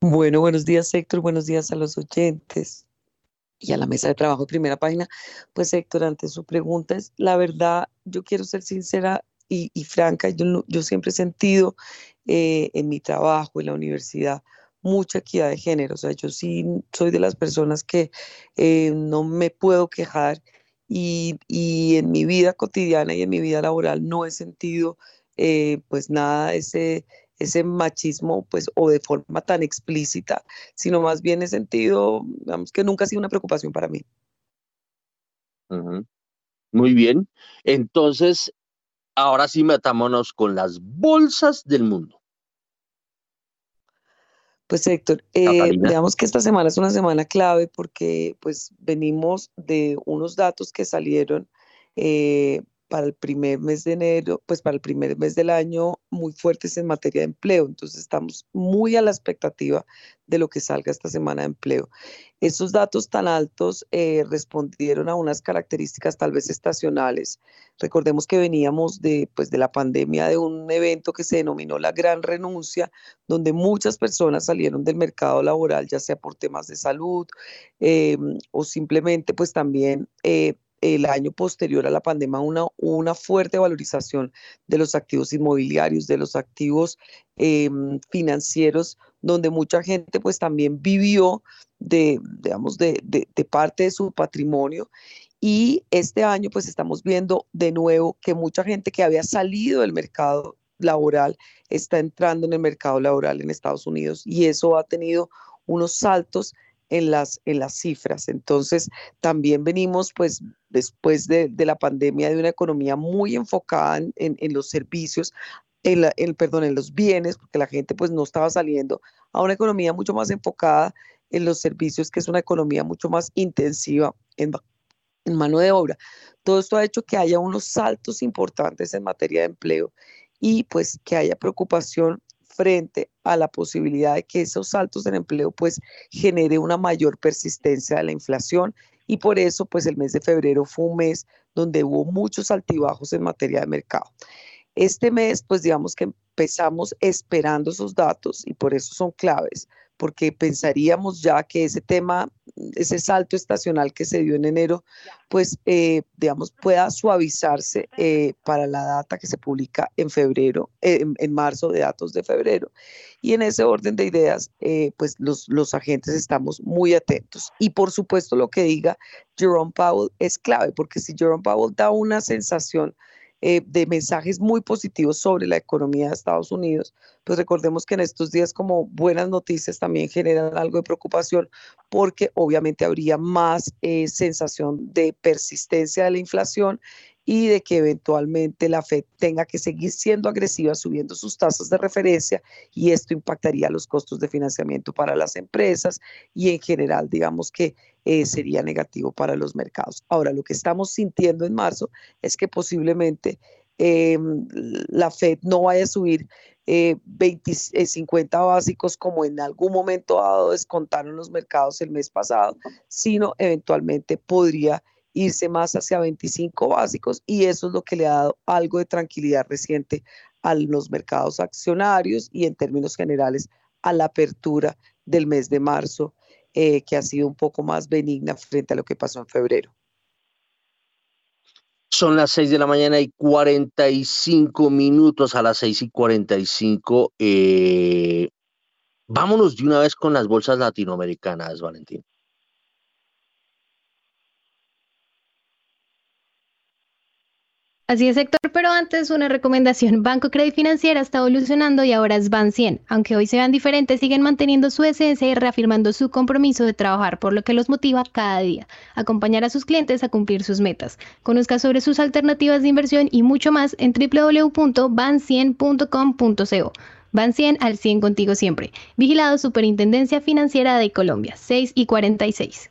Bueno, buenos días Héctor, buenos días a los oyentes y a la mesa de trabajo de primera página. Pues Héctor, ante su pregunta, es la verdad, yo quiero ser sincera y, franca, yo, yo siempre he sentido eh, en mi trabajo, en la universidad, mucha equidad de género. O sea, yo sí soy de las personas que eh, no me puedo quejar y, y, en mi vida cotidiana y en mi vida laboral no he sentido eh, pues nada ese ese machismo, pues, o de forma tan explícita, sino más bien en sentido, digamos que nunca ha sido una preocupación para mí. Muy bien. Entonces, ahora sí metámonos con las bolsas del mundo. Pues Héctor, eh, digamos que esta semana es una semana clave porque pues venimos de unos datos que salieron eh, para el primer mes de enero, pues para el primer mes del año muy fuertes en materia de empleo. Entonces estamos muy a la expectativa de lo que salga esta semana de empleo. Esos datos tan altos eh, respondieron a unas características tal vez estacionales. Recordemos que veníamos de, pues, de la pandemia de un evento que se denominó la gran renuncia, donde muchas personas salieron del mercado laboral, ya sea por temas de salud eh, o simplemente pues también... Eh, el año posterior a la pandemia una, una fuerte valorización de los activos inmobiliarios, de los activos em, financieros, donde mucha gente pues también vivió de, digamos, de, de, parte de su patrimonio. Y este año pues estamos viendo de nuevo que mucha gente que había salido del mercado laboral está entrando en el mercado laboral en Estados Unidos y eso ha tenido unos saltos en las, en las cifras. Entonces, también venimos, pues, después de, la pandemia, de una economía muy enfocada en, los servicios, en, la, perdón, en los bienes, porque la gente, pues, no estaba saliendo a una economía mucho más enfocada en los servicios, que es una economía mucho más intensiva en, en mano de obra. Todo esto ha hecho que haya unos saltos importantes en materia de empleo y pues que haya preocupación frente a la posibilidad de que esos saltos en empleo pues genere una mayor persistencia de la inflación y por eso pues el mes de febrero fue un mes donde hubo muchos altibajos en materia de mercado. Este mes pues digamos que empezamos esperando esos datos y por eso son claves, porque pensaríamos ya que ese tema, ese salto estacional que se dio en enero, pues, eh, digamos, pueda suavizarse eh, para la data que se publica en febrero, eh, en, marzo de datos de febrero. Y en ese orden de ideas, pues los, los agentes estamos muy atentos. Y por supuesto lo que diga Jerome Powell es clave, porque si Jerome Powell da una sensación eh, de mensajes muy positivos sobre la economía de Estados Unidos, pues recordemos que en estos días como buenas noticias también generan algo de preocupación porque obviamente habría más eh, sensación de persistencia de la inflación y de que eventualmente la Fed tenga que seguir siendo agresiva subiendo sus tasas de referencia y esto impactaría los costos de financiamiento para las empresas y en general digamos que eh, sería negativo para los mercados. Ahora, lo que estamos sintiendo en marzo es que posiblemente em, la Fed no vaya a subir 20, eh, 50 eh, básicos como en algún momento dado descontaron los mercados el mes pasado, sino eventualmente podría irse más hacia 25 básicos y eso es lo que le ha dado algo de tranquilidad reciente a los mercados accionarios y en términos generales a la apertura del mes de marzo, eh, que ha sido un poco más benigna frente a lo que pasó en febrero. Son las 6 de la mañana y 45 minutos a las 6 y 45. Eh, vámonos de una vez con las bolsas latinoamericanas, Valentín. Así es, Héctor, pero antes una recomendación. Banco Credit Financiera está evolucionando y ahora es Ban 100. Aunque hoy se vean diferentes, siguen manteniendo su esencia y reafirmando su compromiso de trabajar, por lo que los motiva cada día, acompañar a sus clientes a cumplir sus metas. Conozca sobre sus alternativas de inversión y mucho más en www.ban100.com.co. Ban 100 al 100 contigo siempre. Vigilado Superintendencia Financiera de Colombia, 6 y 46.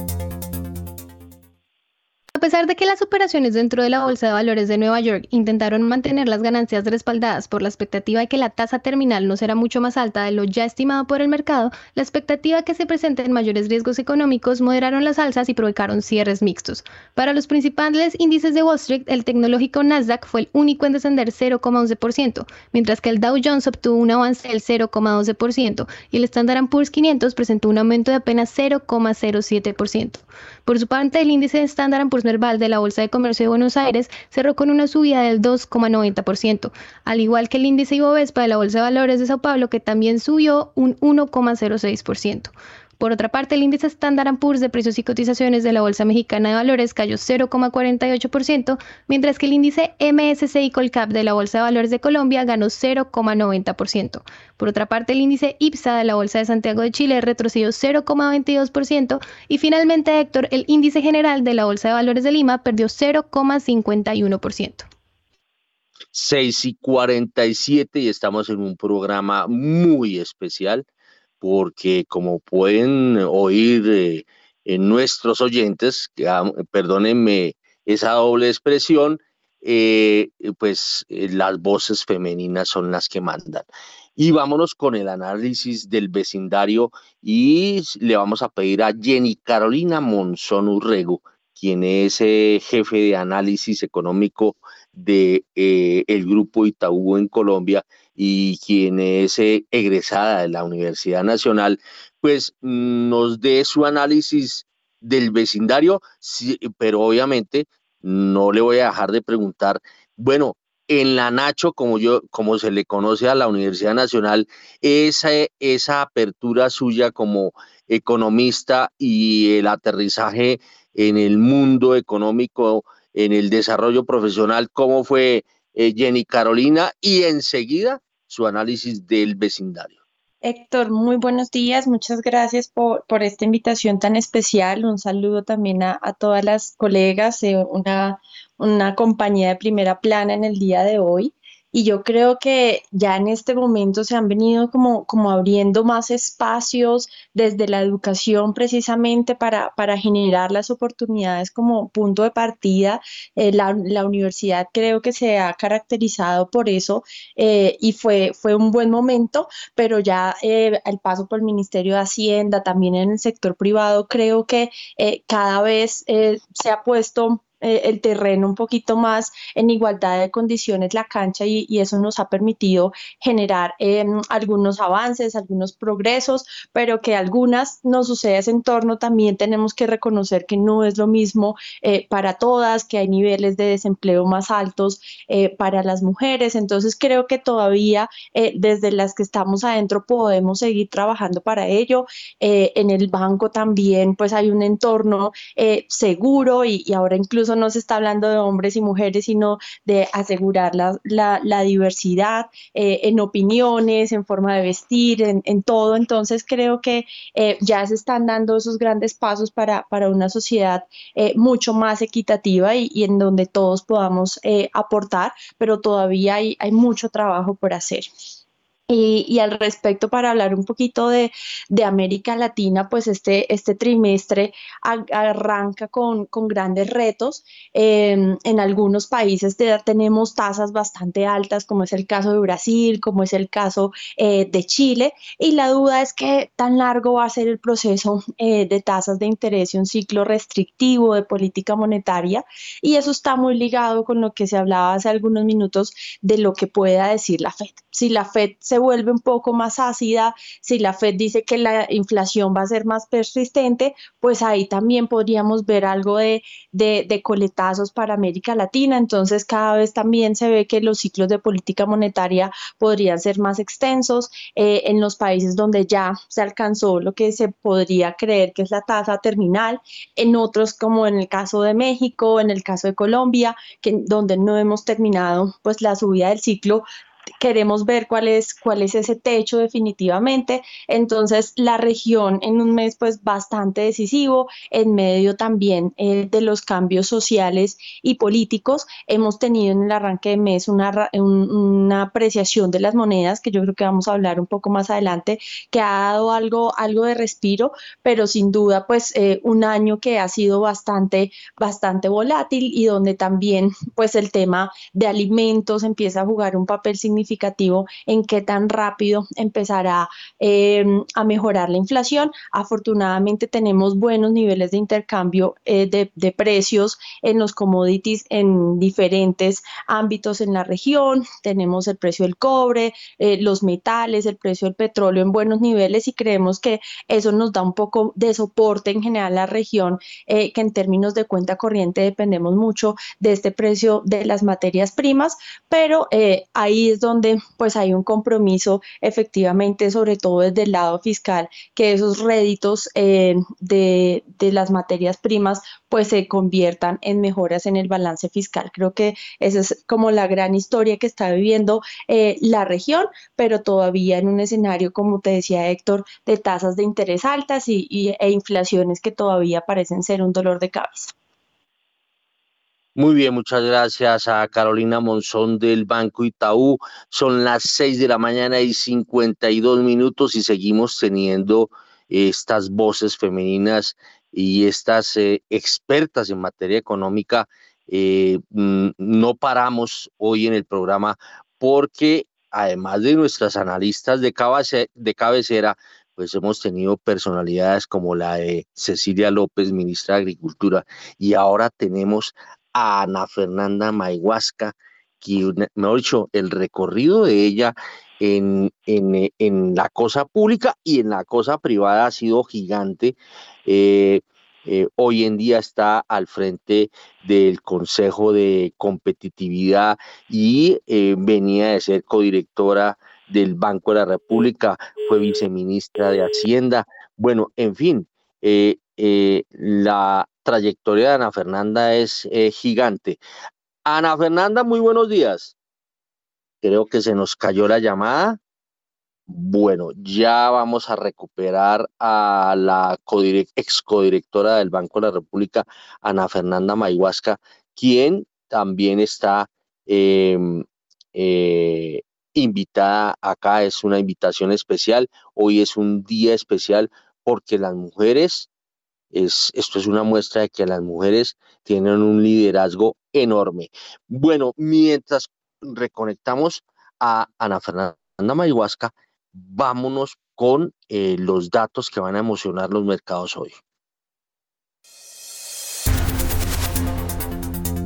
A pesar de que las operaciones dentro de la Bolsa de Valores de Nueva York intentaron mantener las ganancias respaldadas por la expectativa de que la tasa terminal no será mucho más alta de lo ya estimado por el mercado, la expectativa que se presenten mayores riesgos económicos moderaron las alzas y provocaron cierres mixtos. Para los principales índices de Wall Street, el tecnológico Nasdaq fue el único en descender 0,11%, mientras que el Dow Jones obtuvo un avance del 0,12% y el Standard Poor's 500 presentó un aumento de apenas 0,07%. Por su parte, el índice de Standard Poor's verbal de la Bolsa de Comercio de Buenos Aires cerró con una subida del 2,90%, al igual que el índice Ibovespa de la Bolsa de Valores de Sao Paulo, que también subió un 1,06%. Por otra parte, el índice Standard Poor's de precios y cotizaciones de la Bolsa Mexicana de Valores cayó 0,48%, mientras que el índice MSCI Colcap de la Bolsa de Valores de Colombia ganó 0,90%. Por otra parte, el índice IPSA de la Bolsa de Santiago de Chile retrocedió 0,22% y finalmente, Héctor, el índice general de la Bolsa de Valores de Lima perdió 0,51%. 6 y 47 y estamos en un programa muy especial porque como pueden oír eh, en nuestros oyentes, perdónenme esa doble expresión, eh, pues eh, las voces femeninas son las que mandan. Y vámonos con el análisis del vecindario y le vamos a pedir a Jenny Carolina Monzón Urrego, quien es jefe de análisis económico de el grupo Itaú en Colombia y quien es eh, egresada de la Universidad Nacional, pues nos dé su análisis del vecindario, pero obviamente no le voy a dejar de preguntar, bueno, en la Nacho, como yo, como se le conoce a la Universidad Nacional, esa, esa apertura suya como economista y el aterrizaje en el mundo económico, en el desarrollo profesional, ¿cómo fue eh, Jenny Carolina? Y enseguida su análisis del vecindario. Héctor, muy buenos días. Muchas gracias por, por esta invitación tan especial. Un saludo también a, todas las colegas, de una, una compañía de primera plana en el día de hoy. Y yo creo que ya en este momento se han venido como, como abriendo más espacios desde la educación precisamente para, para generar las oportunidades como punto de partida. Eh, la, la, universidad creo que se ha caracterizado por eso eh, y fue, fue un buen momento, pero ya eh, el paso por el Ministerio de Hacienda, también en el sector privado, creo que cada vez se ha puesto eh, el terreno un poquito más en igualdad de condiciones la cancha y, eso nos ha permitido generar em, algunos avances, algunos progresos, pero que algunas no sucede ese entorno, también tenemos que reconocer que no es lo mismo eh, para todas, que hay niveles de desempleo más altos eh, para las mujeres, entonces creo que todavía desde las que estamos adentro podemos seguir trabajando para ello. en el banco también pues hay un entorno seguro y, y ahora incluso no se está hablando de hombres y mujeres, sino de asegurar la, diversidad eh, en opiniones, en forma de vestir, en, todo. Entonces creo que eh, ya se están dando esos grandes pasos para, una sociedad eh, mucho más equitativa y, en donde todos podamos aportar, pero todavía hay mucho trabajo por hacer. Y, al respecto, para hablar un poquito de, América Latina, pues este, este trimestre arranca con, grandes retos. Em, en algunos países tenemos tasas bastante altas, como es el caso de Brasil, como es el caso eh, de Chile, y la duda es que tan largo va a ser el proceso eh, de tasas de interés y un ciclo restrictivo de política monetaria, y eso está muy ligado con lo que se hablaba hace algunos minutos de lo que pueda decir la FED. Si la FED se vuelve un poco más ácida, si la Fed dice que la inflación va a ser más persistente, pues ahí también podríamos ver algo de, de, coletazos para América Latina. Entonces cada vez también se ve que los ciclos de política monetaria podrían ser más extensos eh, en los países donde ya se alcanzó lo que se podría creer que es la tasa terminal, en otros como en el caso de México, en el caso de Colombia, que, donde no hemos terminado pues la subida del ciclo queremos ver cuál es, cuál es ese techo definitivamente. Entonces, la región en un mes pues bastante decisivo, en medio también eh, de los cambios sociales y políticos. Hemos tenido en el arranque de mes una, una apreciación de las monedas, que yo creo que vamos a hablar un poco más adelante, que ha dado algo, algo de respiro, pero sin duda pues eh, un año que ha sido bastante, bastante volátil y donde también pues el tema de alimentos empieza a jugar un papel significativo significativo en qué tan rápido empezará eh, a mejorar la inflación. Afortunadamente tenemos buenos niveles de intercambio eh, de, precios en los commodities en diferentes ámbitos en la región. Tenemos el precio del cobre, eh, los metales, el precio del petróleo en buenos niveles y creemos que eso nos da un poco de soporte en general a la región, que en términos de cuenta corriente dependemos mucho de este precio de las materias primas, pero ahí es donde donde pues hay un compromiso efectivamente, sobre todo desde el lado fiscal, que esos réditos eh, de, de, las materias primas pues se conviertan en mejoras en el balance fiscal. Creo que esa es como la gran historia que está viviendo eh, la región, pero todavía en un escenario, como te decía Héctor, de tasas de interés altas y, e inflaciones que todavía parecen ser un dolor de cabeza. Muy bien, muchas gracias a Carolina Monzón del Banco Itaú. Son las seis de la mañana y 52 minutos y seguimos teniendo estas voces femeninas y estas eh, expertas en materia económica. Eh, mm, no paramos hoy en el programa porque además de nuestras analistas de, de cabecera, pues hemos tenido personalidades como la de Cecilia López, ministra de Agricultura, y ahora tenemos Ana Fernanda Mayhuasca, que, mejor dicho, el recorrido de ella en, en, la cosa pública y en la cosa privada ha sido gigante. Eh, eh, hoy en día está al frente del Consejo de Competitividad y eh, venía de ser codirectora del Banco de la República, fue viceministra de Hacienda. Bueno, en fin, la trayectoria de Ana Fernanda es eh, gigante. Ana Fernanda, muy buenos días. Creo que se nos cayó la llamada. Bueno, ya vamos a recuperar a la ex codirectora del Banco de la República, Ana Fernanda Mayhuasca, quien también está em, eh, invitada acá. Es una invitación especial. Hoy es un día especial porque las mujeres esto es una muestra de que las mujeres tienen un liderazgo enorme. Bueno, mientras reconectamos a Ana Fernanda Mayhuasca, vámonos con eh, los datos que van a emocionar los mercados hoy.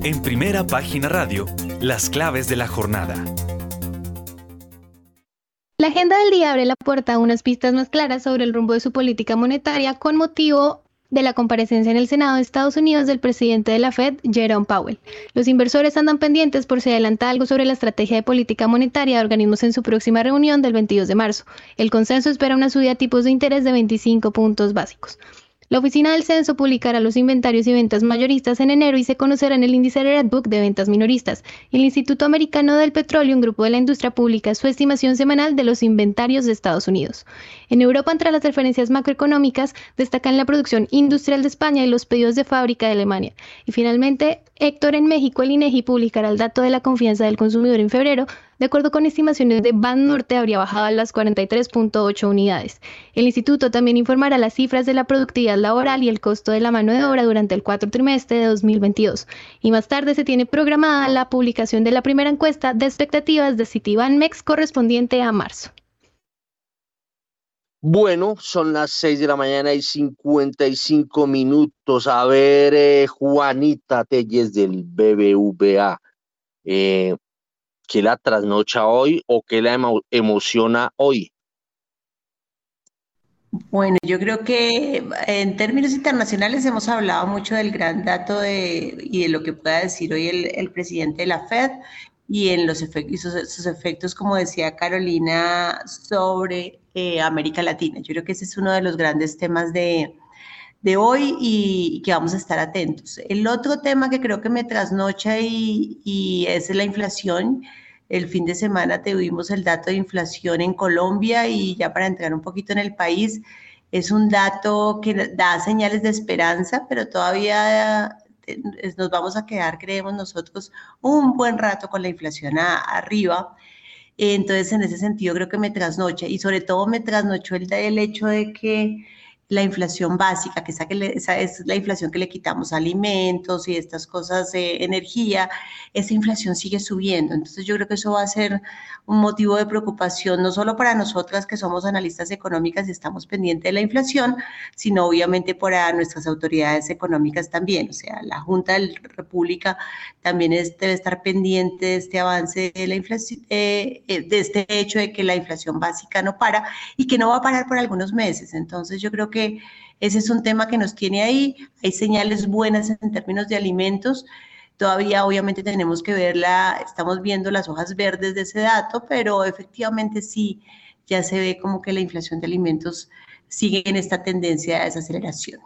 En primera página radio, las claves de la jornada. La agenda del día abre la puerta a unas pistas más claras sobre el rumbo de su política monetaria con motivo de la comparecencia en el Senado de Estados Unidos del presidente de la Fed, Jerome Powell. Los inversores andan pendientes por si adelanta algo sobre la estrategia de política monetaria de organismos en su próxima reunión del 22 de marzo. El consenso espera una subida a tipos de interés de 25 puntos básicos. La oficina del censo publicará los inventarios y ventas mayoristas en enero y se conocerá en el índice Red Book de ventas minoristas. El Instituto Americano del Petróleo, un grupo de la industria pública, su estimación semanal de los inventarios de Estados Unidos. En Europa, entre las referencias macroeconómicas, destacan la producción industrial de España y los pedidos de fábrica de Alemania. Y finalmente, Héctor, en México, el INEGI publicará el dato de la confianza del consumidor en febrero, de acuerdo con estimaciones de Ban Norte, habría bajado a las 43.8 unidades. El instituto también informará las cifras de la productividad laboral y el costo de la mano de obra durante el cuarto trimestre de 2022. Y más tarde se tiene programada la publicación de la primera encuesta de expectativas de Citibanmex correspondiente a marzo. Bueno, son las 6 de la mañana y 55 minutos. A ver, eh, Juanita Telles del BBVA. Eh, ¿Qué la trasnocha hoy o qué la emociona hoy? Bueno, yo creo que en términos internacionales hemos hablado mucho del gran dato de, y de lo que pueda decir hoy el, presidente de la Fed y en los efectos, sus, efectos, como decía Carolina, sobre eh, América Latina. Yo creo que ese es uno de los grandes temas de, de hoy y, que vamos a estar atentos. El otro tema que creo que me trasnocha y, y es la inflación. El fin de semana tuvimos el dato de inflación en Colombia y ya para entrar un poquito en el país, es un dato que da señales de esperanza, pero todavía nos vamos a quedar, creemos nosotros, un buen rato con la inflación arriba. Entonces, en ese sentido, creo que me trasnocha y sobre todo me trasnochó el, el hecho de que la inflación básica, que esa, es la inflación que le quitamos alimentos y estas cosas de energía, esa inflación sigue subiendo. Entonces yo creo que eso va a ser un motivo de preocupación, no solo para nosotras que somos analistas económicas y estamos pendientes de la inflación, sino obviamente para nuestras autoridades económicas también. O sea, la Junta de la República también debe estar pendiente de este avance de la inflación, eh, eh, de este hecho de que la inflación básica no para y que no va a parar por algunos meses. Entonces yo creo que ese es un tema que nos tiene ahí. Hay señales buenas en términos de alimentos. Todavía obviamente tenemos que verla, estamos viendo las hojas verdes de ese dato, pero efectivamente sí, ya se ve como que la inflación de alimentos sigue en esta tendencia de desaceleración.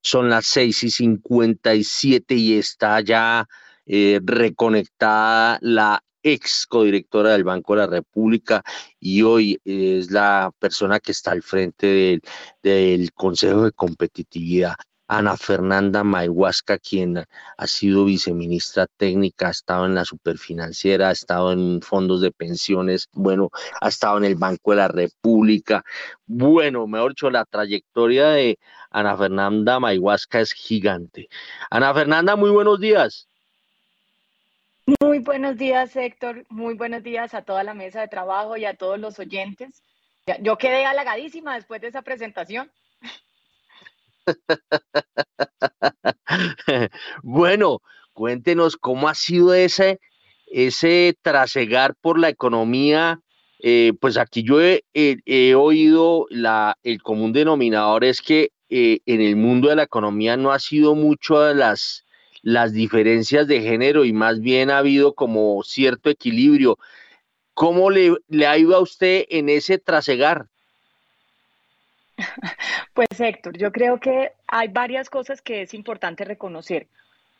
Son las 6 y 57 y está ya eh, reconectada la ex codirectora del Banco de la República y hoy es la persona que está al frente del, Consejo de Competitividad. Ana Fernanda Mayhuasca, quien ha sido viceministra técnica, ha estado en la superfinanciera, ha estado en fondos de pensiones, bueno, ha estado en el Banco de la República. Bueno, mejor dicho, la trayectoria de Ana Fernanda Mayhuasca es gigante. Ana Fernanda, muy buenos días. Muy buenos días, Héctor. Muy buenos días a toda la mesa de trabajo y a todos los oyentes. Yo quedé halagadísima después de esa presentación. bueno, cuéntenos cómo ha sido ese, ese trasegar por la economía. Eh, pues aquí yo he, oído la, el común denominador es que eh, en el mundo de la economía no ha sido mucho de las las diferencias de género y más bien ha habido como cierto equilibrio. ¿Cómo le, le ha ido a usted en ese trasegar? Pues Héctor, yo creo que hay varias cosas que es importante reconocer.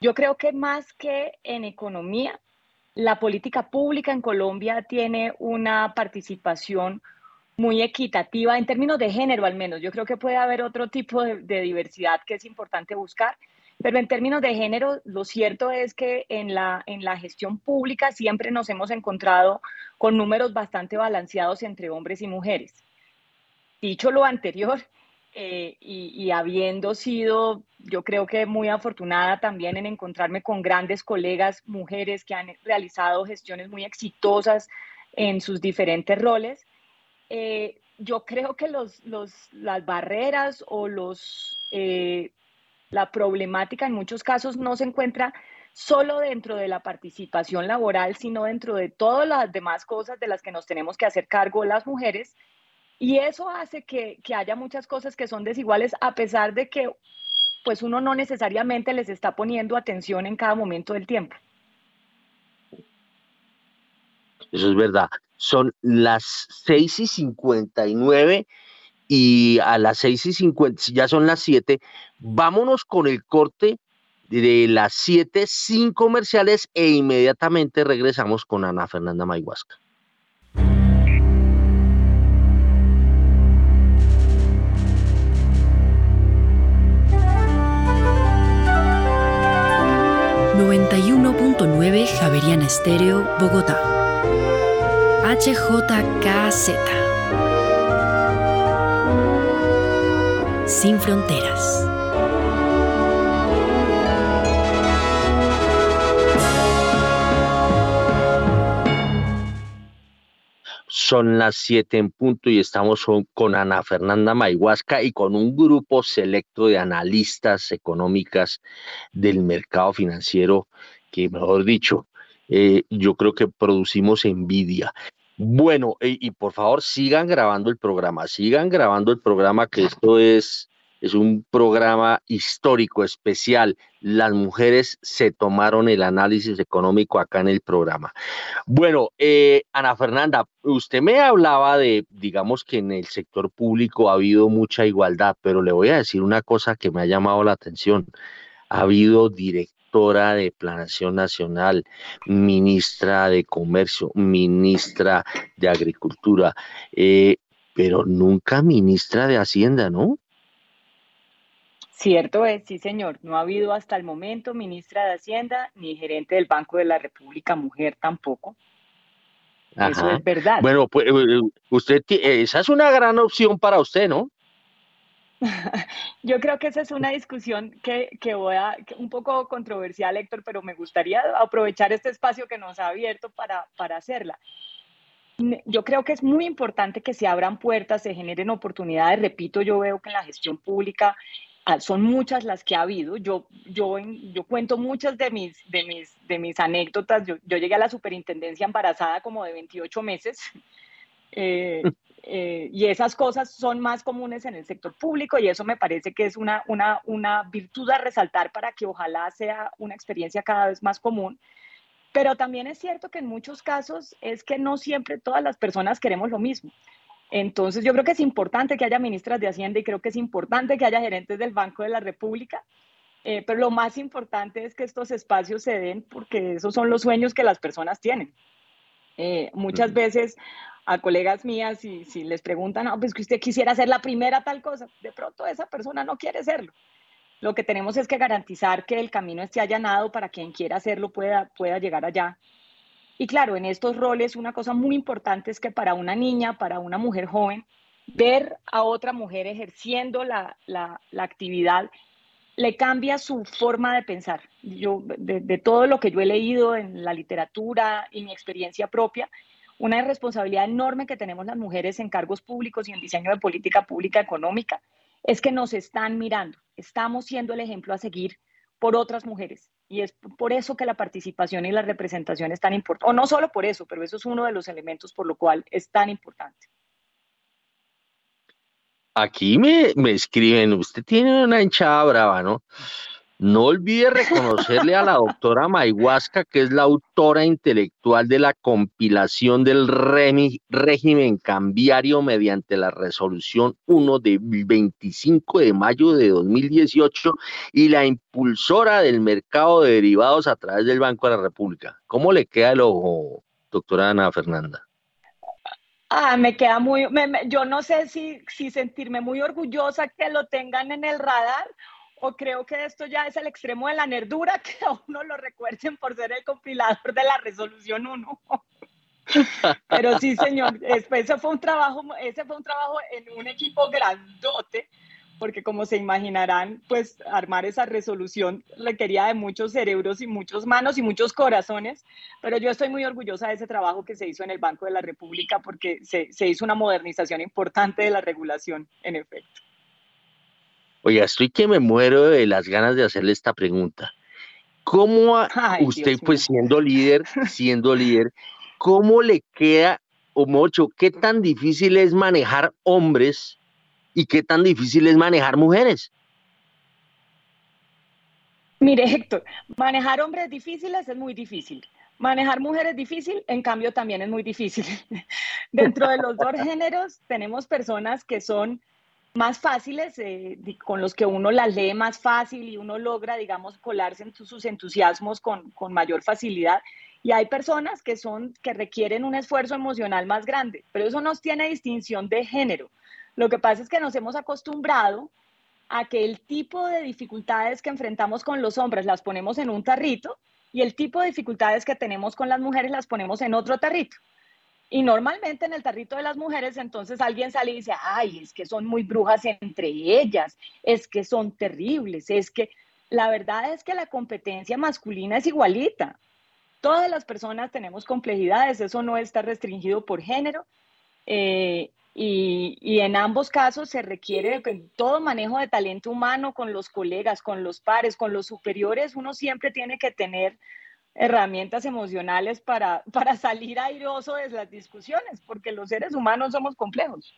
Yo creo que más que en economía, la política pública en Colombia tiene una participación muy equitativa en términos de género al menos. Yo creo que puede haber otro tipo de, de diversidad que es importante buscar, pero en términos de género, lo cierto es que en la, en la gestión pública siempre nos hemos encontrado con números bastante balanceados entre hombres y mujeres. Dicho lo anterior, eh, y, habiendo sido, yo creo que muy afortunada también en encontrarme con grandes colegas mujeres que han realizado gestiones muy exitosas en sus diferentes roles, eh, yo creo que los, las barreras o los eh, la problemática en muchos casos no se encuentra solo dentro de la participación laboral, sino dentro de todas las demás cosas de las que nos tenemos que hacer cargo las mujeres. Y eso hace que, haya muchas cosas que son desiguales a pesar de que pues uno no necesariamente les está poniendo atención en cada momento del tiempo. Eso es verdad. Son las 6 y 59 y a las 6 y 50, ya son las 7, vámonos con el corte de las 7 sin comerciales e inmediatamente regresamos con Ana Fernanda Mayhuasca. .9 Javeriana Estéreo, Bogotá. HJKZ sin fronteras. Son las siete en punto y estamos con Ana Fernanda Mayhuasca y con un grupo selecto de analistas económicas del mercado financiero que, mejor dicho, eh, yo creo que producimos envidia. Bueno, y, por favor sigan grabando el programa, sigan grabando el programa, que esto es, es un programa histórico, especial. Las mujeres se tomaron el análisis económico acá en el programa. Bueno, eh, Ana Fernanda, usted me hablaba de, digamos que en el sector público ha habido mucha igualdad, pero le voy a decir una cosa que me ha llamado la atención. Ha habido de Planación Nacional, ministra de Comercio, ministra de Agricultura, eh, pero nunca ministra de Hacienda, ¿no? Cierto es, sí, señor. No ha habido hasta el momento ministra de Hacienda ni gerente del Banco de la República, mujer tampoco. Eso es verdad. Bueno, pues eh, usted, esa es una gran opción para usted, ¿no? Yo creo que esa es una discusión que, voy a, un poco controversial, Héctor, pero me gustaría aprovechar este espacio que nos ha abierto para, para hacerla. Yo creo que es muy importante que se abran puertas, se generen oportunidades. Repito, yo veo que en la gestión pública ah, son muchas las que ha habido. Yo, yo, yo cuento muchas de mis, de mis, de mis anécdotas. Yo, yo llegué a la superintendencia embarazada como de 28 meses. Eh, eh, y esas cosas son más comunes en el sector público y eso me parece que es una, una, virtud a resaltar para que ojalá sea una experiencia cada vez más común. Pero también es cierto que en muchos casos es que no siempre todas las personas queremos lo mismo. Entonces yo creo que es importante que haya ministras de Hacienda y creo que es importante que haya gerentes del Banco de la República, eh, pero lo más importante es que estos espacios se den porque esos son los sueños que las personas tienen. Eh, muchas veces a colegas mías y si les preguntan, no, pues que usted quisiera ser la primera tal cosa, de pronto esa persona no quiere serlo. Lo que tenemos es que garantizar que el camino esté allanado para quien quiera hacerlo pueda, pueda llegar allá. Y claro, en estos roles una cosa muy importante es que para una niña, para una mujer joven, ver a otra mujer ejerciendo la, la, la actividad le cambia su forma de pensar. Yo, de, de, todo lo que yo he leído en la literatura y mi experiencia propia, una responsabilidad enorme que tenemos las mujeres en cargos públicos y en diseño de política pública económica es que nos están mirando, estamos siendo el ejemplo a seguir por otras mujeres. Y es por eso que la participación y la representación es tan importante, o no solo por eso, pero eso es uno de los elementos por lo cual es tan importante. Aquí me, me escriben, usted tiene una hinchada brava, ¿no? No olvide reconocerle a la doctora Mayhuasca, que es la autora intelectual de la compilación del régimen cambiario mediante la resolución 1 de 25 de mayo de 2018 y la impulsora del mercado de derivados a través del Banco de la República. ¿Cómo le queda el ojo, doctora Ana Fernanda? Ah, me queda muy, yo no sé si, si sentirme muy orgullosa que lo tengan en el radar o creo que esto ya es el extremo de la nerdura, que a uno lo recuerden por ser el compilador de la resolución 1. Pero sí, señor, ese fue un trabajo, ese fue un trabajo en un equipo grandote, porque como se imaginarán, pues armar esa resolución requería de muchos cerebros y muchas manos y muchos corazones, pero yo estoy muy orgullosa de ese trabajo que se hizo en el Banco de la República porque se, se hizo una modernización importante de la regulación, en efecto. Oiga, estoy que me muero de las ganas de hacerle esta pregunta. ¿Cómo usted, pues siendo líder, siendo líder, cómo le queda, o Mocho, qué tan difícil es manejar hombres y qué tan difícil es manejar mujeres? Mire, Héctor, manejar hombres difíciles es muy difícil. Manejar mujeres difícil, en cambio, también es muy difícil. Dentro de los dos géneros tenemos personas que son más fáciles, eh, con los que uno las lee más fácil y uno logra, digamos, colarse en sus entusiasmos con, con, mayor facilidad. Y hay personas que, son, que requieren un esfuerzo emocional más grande, pero eso no tiene distinción de género. Lo que pasa es que nos hemos acostumbrado a que el tipo de dificultades que enfrentamos con los hombres las ponemos en un tarrito y el tipo de dificultades que tenemos con las mujeres las ponemos en otro tarrito. Y normalmente en el tarrito de las mujeres, entonces alguien sale y dice, ay, es que son muy brujas entre ellas, es que son terribles, es que la verdad es que la competencia masculina es igualita. Todas las personas tenemos complejidades, eso no está restringido por género. Eh, y, y, en ambos casos se requiere todo manejo de talento humano con los colegas, con los pares, con los superiores. Uno siempre tiene que tener herramientas emocionales para, para salir airoso de las discusiones, porque los seres humanos somos complejos.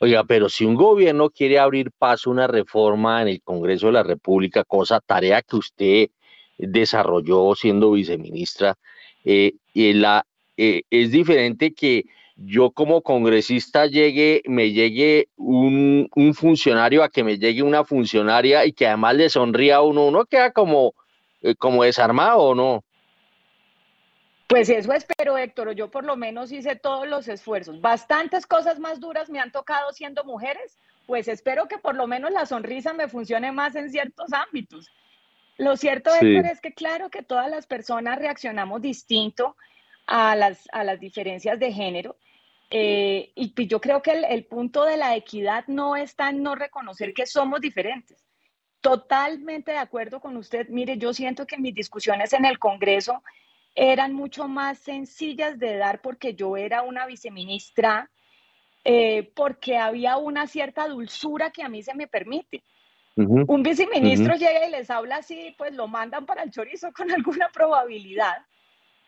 Oiga, pero si un gobierno quiere abrir paso a una reforma en el Congreso de la República, cosa, tarea que usted desarrolló siendo viceministra, eh, y la, eh, es diferente que yo como congresista llegue, me llegue un, un, funcionario a que me llegue una funcionaria y que además le sonría a uno, uno queda como, eh, como desarmado o no? Pues eso espero, Héctor. Yo por lo menos hice todos los esfuerzos. Bastantes cosas más duras me han tocado siendo mujeres, pues espero que por lo menos la sonrisa me funcione más en ciertos ámbitos. Lo cierto, Héctor, es que claro que todas las personas reaccionamos distinto a las, a las diferencias de género. Eh, y pues yo creo que el, el punto de la equidad no está en no reconocer que somos diferentes Totalmente de acuerdo con usted. Mire, yo siento que mis discusiones en el Congreso eran mucho más sencillas de dar porque yo era una viceministra, eh, porque había una cierta dulzura que a mí se me permite. Un viceministro llega y les habla así, pues lo mandan para el chorizo con alguna probabilidad.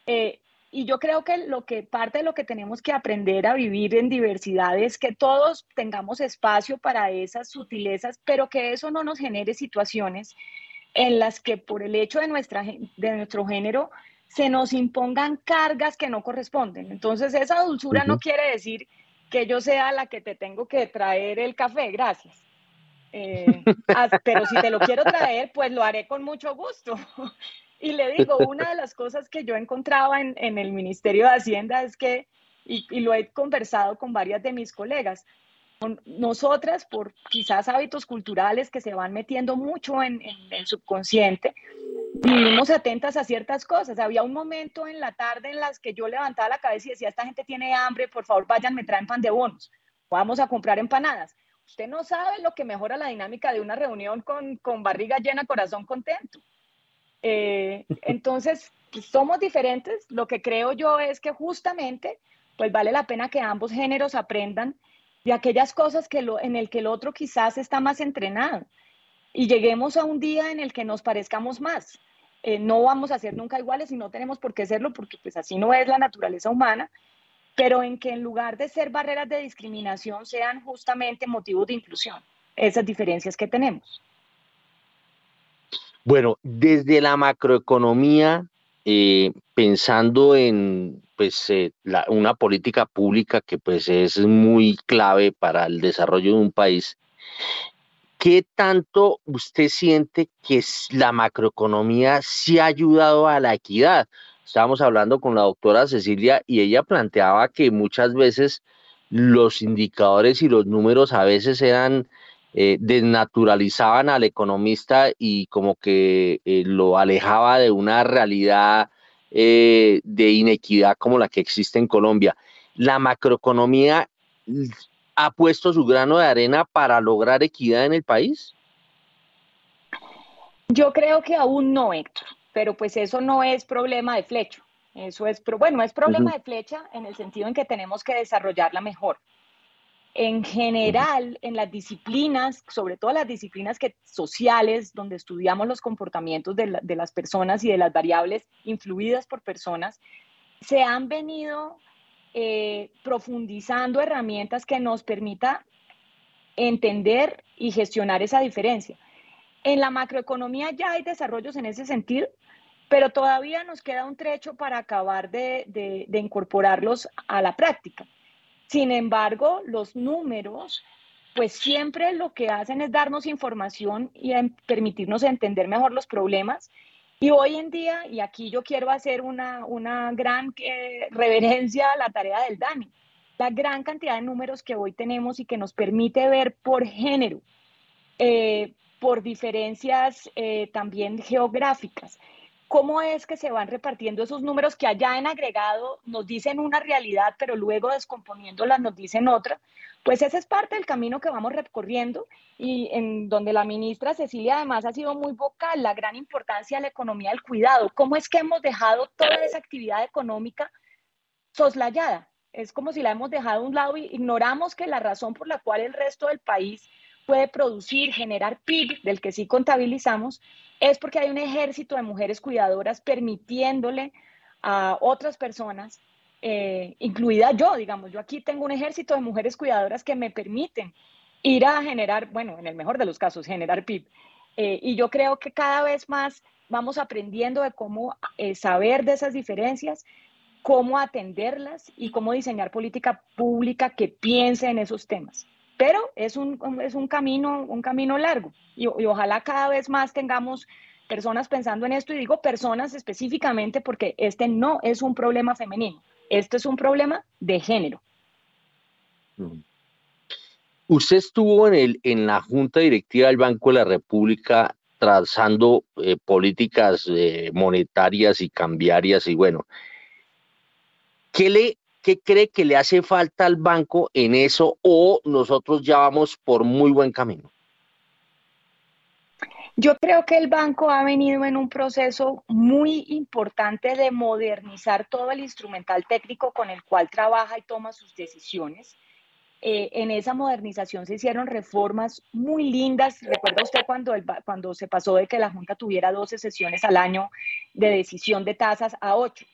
Eh, Y yo creo que lo que parte de lo que tenemos que aprender a vivir en diversidad es que todos tengamos espacio para esas sutilezas, pero que eso no nos genere situaciones en las que por el hecho de, nuestra, de nuestro género se nos impongan cargas que no corresponden. Entonces, esa dulzura no quiere decir que yo sea la que te tengo que traer el café, gracias. Eh, pero si te lo quiero traer, pues lo haré con mucho gusto. Y le digo, una de las cosas que yo encontraba en, el Ministerio de Hacienda es que, y, lo he conversado con varias de mis colegas, nosotras, por quizás hábitos culturales que se van metiendo mucho en, el subconsciente, vivimos atentas a ciertas cosas. Había un momento en la tarde en las que yo levantaba la cabeza y decía, esta gente tiene hambre, por favor vayan, me traen pan de bonos, vamos a comprar empanadas. Usted no sabe lo que mejora la dinámica de una reunión con barriga llena, corazón contento. Eh, entonces, pues, somos diferentes. Lo que creo yo es que justamente, pues vale la pena que ambos géneros aprendan de aquellas cosas que en el que el otro quizás está más entrenado y lleguemos a un día en el que nos parezcamos más. Eh, no vamos a ser nunca iguales y no tenemos por qué serlo porque pues así no es la naturaleza humana, pero en que en lugar de ser barreras de discriminación sean justamente motivos de inclusión, esas diferencias que tenemos. Bueno, desde la macroeconomía, eh, pensando en pues, eh, una política pública que pues, es muy clave para el desarrollo de un país, ¿qué tanto usted siente que la macroeconomía sí ha ayudado a la equidad? Estábamos hablando con la doctora Cecilia y ella planteaba que muchas veces los indicadores y los números a veces eran eh, desnaturalizaban al economista y como que eh, lo alejaba de una realidad eh, de inequidad como la que existe en Colombia. La macroeconomía ha puesto su grano de arena para lograr equidad en el país. Yo creo que aún no, Héctor, pero pues eso no es problema de flecha. Eso es, bueno, es problema de flecha en el sentido en que tenemos que desarrollarla mejor en general, en las disciplinas, sobre todo las disciplinas que, sociales, donde estudiamos los comportamientos de, de, las personas y de las variables influidas por personas, se han venido eh, profundizando herramientas que nos permita entender y gestionar esa diferencia. En la macroeconomía ya hay desarrollos en ese sentido, pero todavía nos queda un trecho para acabar de, de, de incorporarlos a la práctica. Sin embargo, los números, pues siempre lo que hacen es darnos información y permitirnos entender mejor los problemas. Y hoy en día, y aquí yo quiero hacer una, una gran eh, reverencia a la tarea del DANI, la gran cantidad de números que hoy tenemos y que nos permite ver por género, eh, por diferencias eh, también geográficas, cómo es que se van repartiendo esos números que allá en agregado nos dicen una realidad, pero luego descomponiéndolas nos dicen otra, pues ese es parte del camino que vamos recorriendo y en donde la ministra Cecilia además ha sido muy vocal, la gran importancia de la economía del cuidado, cómo es que hemos dejado toda esa actividad económica soslayada. Es como si la hemos dejado a un lado y ignoramos que la razón por la cual el resto del país puede producir, generar PIB, del que sí contabilizamos, es porque hay un ejército de mujeres cuidadoras permitiéndole a otras personas, eh, incluida yo, digamos, yo aquí tengo un ejército de mujeres cuidadoras que me permiten ir a generar, bueno, en el mejor de los casos, generar PIB. Eh, y yo creo que cada vez más vamos aprendiendo de cómo eh, saber de esas diferencias, cómo atenderlas y cómo diseñar política pública que piense en esos temas pero es un, es un, camino, un camino largo. Y, ojalá cada vez más tengamos personas pensando en esto y digo personas específicamente porque este no es un problema femenino, este es un problema de género. Usted estuvo en, el, en la Junta Directiva del Banco de la República trazando eh, políticas eh, monetarias y cambiarias y bueno, ¿qué le ¿Qué cree que le hace falta al banco en eso o nosotros ya vamos por muy buen camino? Yo creo que el banco ha venido en un proceso muy importante de modernizar todo el instrumental técnico con el cual trabaja y toma sus decisiones. Eh, en esa modernización se hicieron reformas muy lindas. Recuerda usted cuando, cuando se pasó de que la Junta tuviera 12 sesiones al año de decisión de tasas a 8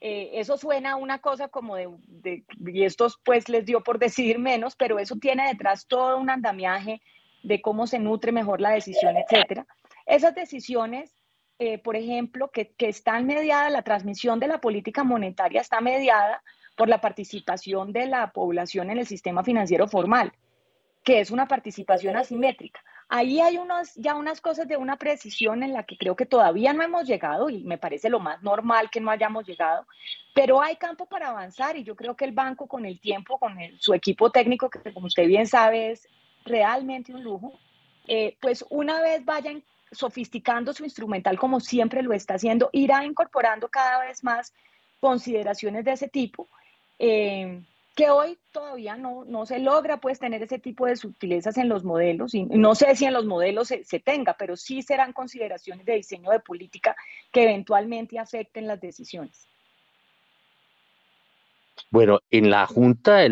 Eh, eso suena a una cosa como de, y estos pues les dio por decidir menos, pero eso tiene detrás todo un andamiaje de cómo se nutre mejor la decisión, etcétera. Esas decisiones, eh, por ejemplo, que, que están mediadas, la transmisión de la política monetaria está mediada por la participación de la población en el sistema financiero formal, que es una participación asimétrica. Ahí hay unos, ya unas cosas de una precisión en la que creo que todavía no hemos llegado y me parece lo más normal que no hayamos llegado, pero hay campo para avanzar y yo creo que el banco con el tiempo, con su equipo técnico, que como usted bien sabe es realmente un lujo, eh, pues una vez vayan sofisticando su instrumental como siempre lo está haciendo, irá incorporando cada vez más consideraciones de ese tipo. Eh, que hoy todavía no, no se logra pues tener ese tipo de sutilezas en los modelos y no sé si en los modelos se, se, tenga, pero sí serán consideraciones de diseño de política que eventualmente afecten las decisiones. Bueno, en la Junta eh,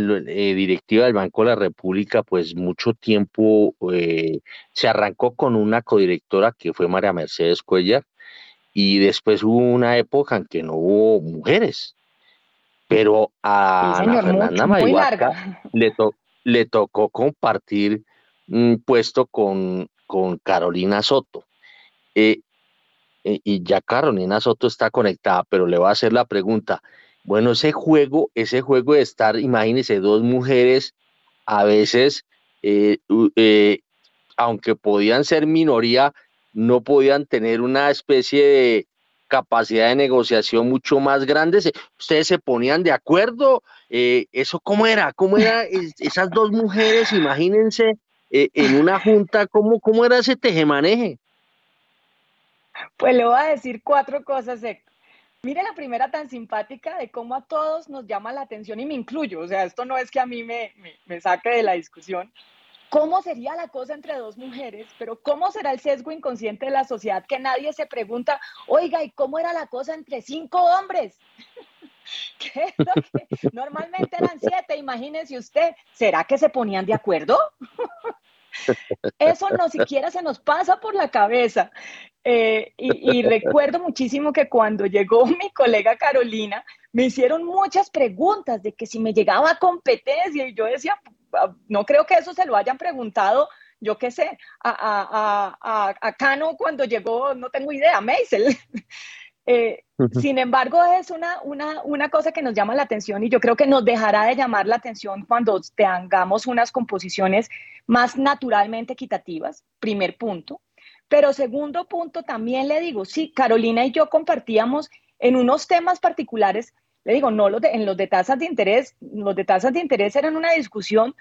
Directiva del Banco de la República, pues mucho tiempo eh, se arrancó con una codirectora que fue María Mercedes Cuellar y después hubo una época en que no hubo mujeres pero a Fernanda Mayhuaca le, le tocó compartir un puesto con, con Carolina Soto. Eh, eh, y ya Carolina Soto está conectada, pero le voy a hacer la pregunta. Bueno, ese juego, ese juego de estar, imagínense, dos mujeres, a veces, eh, aunque podían ser minoría, no podían tener una especie de, capacidad de negociación mucho más grande. Ustedes se ponían de acuerdo. Eh, ¿Eso cómo era? ¿Cómo era esas dos mujeres? Imagínense eh, en una junta, ¿cómo, ¿cómo era ese tejemaneje? Pues le voy a decir cuatro cosas, Héctor. Mire la primera tan simpática de cómo a todos nos llama la atención y me incluyo. O sea, esto no es que a mí me, me saque de la discusión ¿Cómo sería la cosa entre dos mujeres? Pero ¿cómo será el sesgo inconsciente de la sociedad que nadie se pregunta, oiga, ¿y cómo era la cosa entre cinco hombres? ¿Qué Normalmente eran siete, imagínese usted. ¿Será que se ponían de acuerdo? Eso no siquiera se nos pasa por la cabeza. Eh, y, y, recuerdo muchísimo que cuando llegó mi colega Carolina, me hicieron muchas preguntas de que si me llegaba competencia y yo decía, no creo que eso se lo hayan preguntado, yo qué sé, a, a, a, Cano cuando llegó, no tengo idea, Meisel. Eh, sin embargo, es una, una, una, cosa que nos llama la atención y yo creo que nos dejará de llamar la atención cuando tengamos unas composiciones más naturalmente equitativas, primer punto. Pero segundo punto, también le digo, sí, Carolina y yo compartíamos en unos temas particulares le digo, no en los de tasas de interés, los de tasas de interés eran una discusión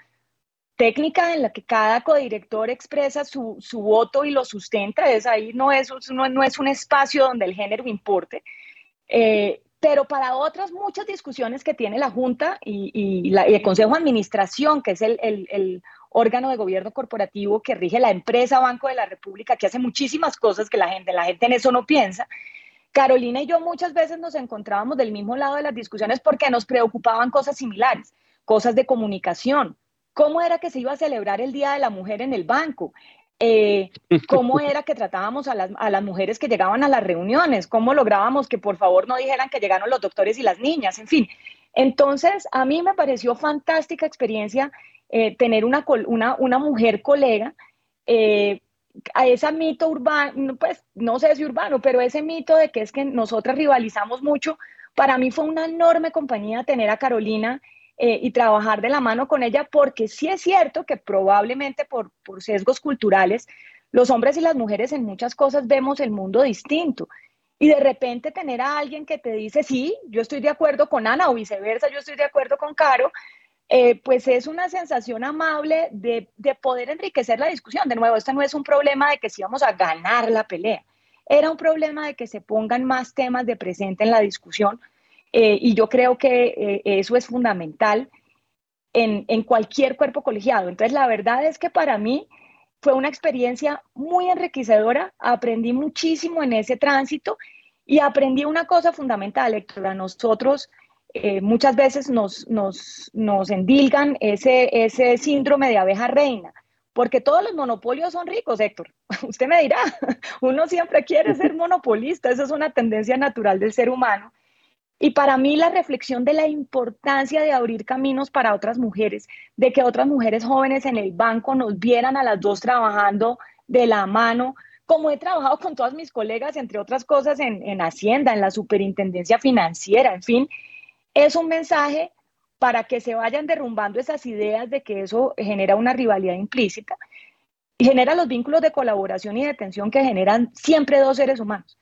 técnica en la que cada codirector expresa su, su voto y lo sustenta, es ahí no es, no, no es un espacio donde el género importe. Eh, pero para otras muchas discusiones que tiene la Junta y, y el Consejo de Administración, que es el, el, el, órgano de gobierno corporativo que rige la empresa Banco de la República, que hace muchísimas cosas que la gente, la gente en eso no piensa, Carolina y yo muchas veces nos encontrábamos del mismo lado de las discusiones porque nos preocupaban cosas similares, cosas de comunicación. ¿Cómo era que se iba a celebrar el Día de la Mujer en el banco? Eh, ¿Cómo era que tratábamos a las, a las, mujeres que llegaban a las reuniones? ¿Cómo lográbamos que por favor no dijeran que llegaron los doctores y las niñas? En fin, entonces a mí me pareció fantástica experiencia eh, tener una, una, una, mujer colega eh, a ese mito urbano, pues no sé si urbano, pero ese mito de que es que nosotras rivalizamos mucho, para mí fue una enorme compañía tener a Carolina eh, y trabajar de la mano con ella, porque sí es cierto que probablemente por, por sesgos culturales, los hombres y las mujeres en muchas cosas vemos el mundo distinto. Y de repente tener a alguien que te dice, sí, yo estoy de acuerdo con Ana o viceversa, yo estoy de acuerdo con Caro, eh, pues es una sensación amable de, poder enriquecer la discusión. De nuevo, esto no es un problema de que si vamos a ganar la pelea, era un problema de que se pongan más temas de presente en la discusión eh, y yo creo que eh, eso es fundamental en, en cualquier cuerpo colegiado. Entonces, la verdad es que para mí fue una experiencia muy enriquecedora, aprendí muchísimo en ese tránsito y aprendí una cosa fundamental, Héctor, a nosotros eh, muchas veces nos, nos, nos endilgan ese, ese síndrome de abeja reina, porque todos los monopolios son ricos, Héctor. Usted me dirá, uno siempre quiere ser monopolista, esa es una tendencia natural del ser humano. Y para mí la reflexión de la importancia de abrir caminos para otras mujeres, de que otras mujeres jóvenes en el banco nos vieran a las dos trabajando de la mano, como he trabajado con todas mis colegas, entre otras cosas, en, en Hacienda, en la Superintendencia Financiera, en fin, es un mensaje para que se vayan derrumbando esas ideas de que eso genera una rivalidad implícita y genera los vínculos de colaboración y de atención que generan siempre dos seres humanos.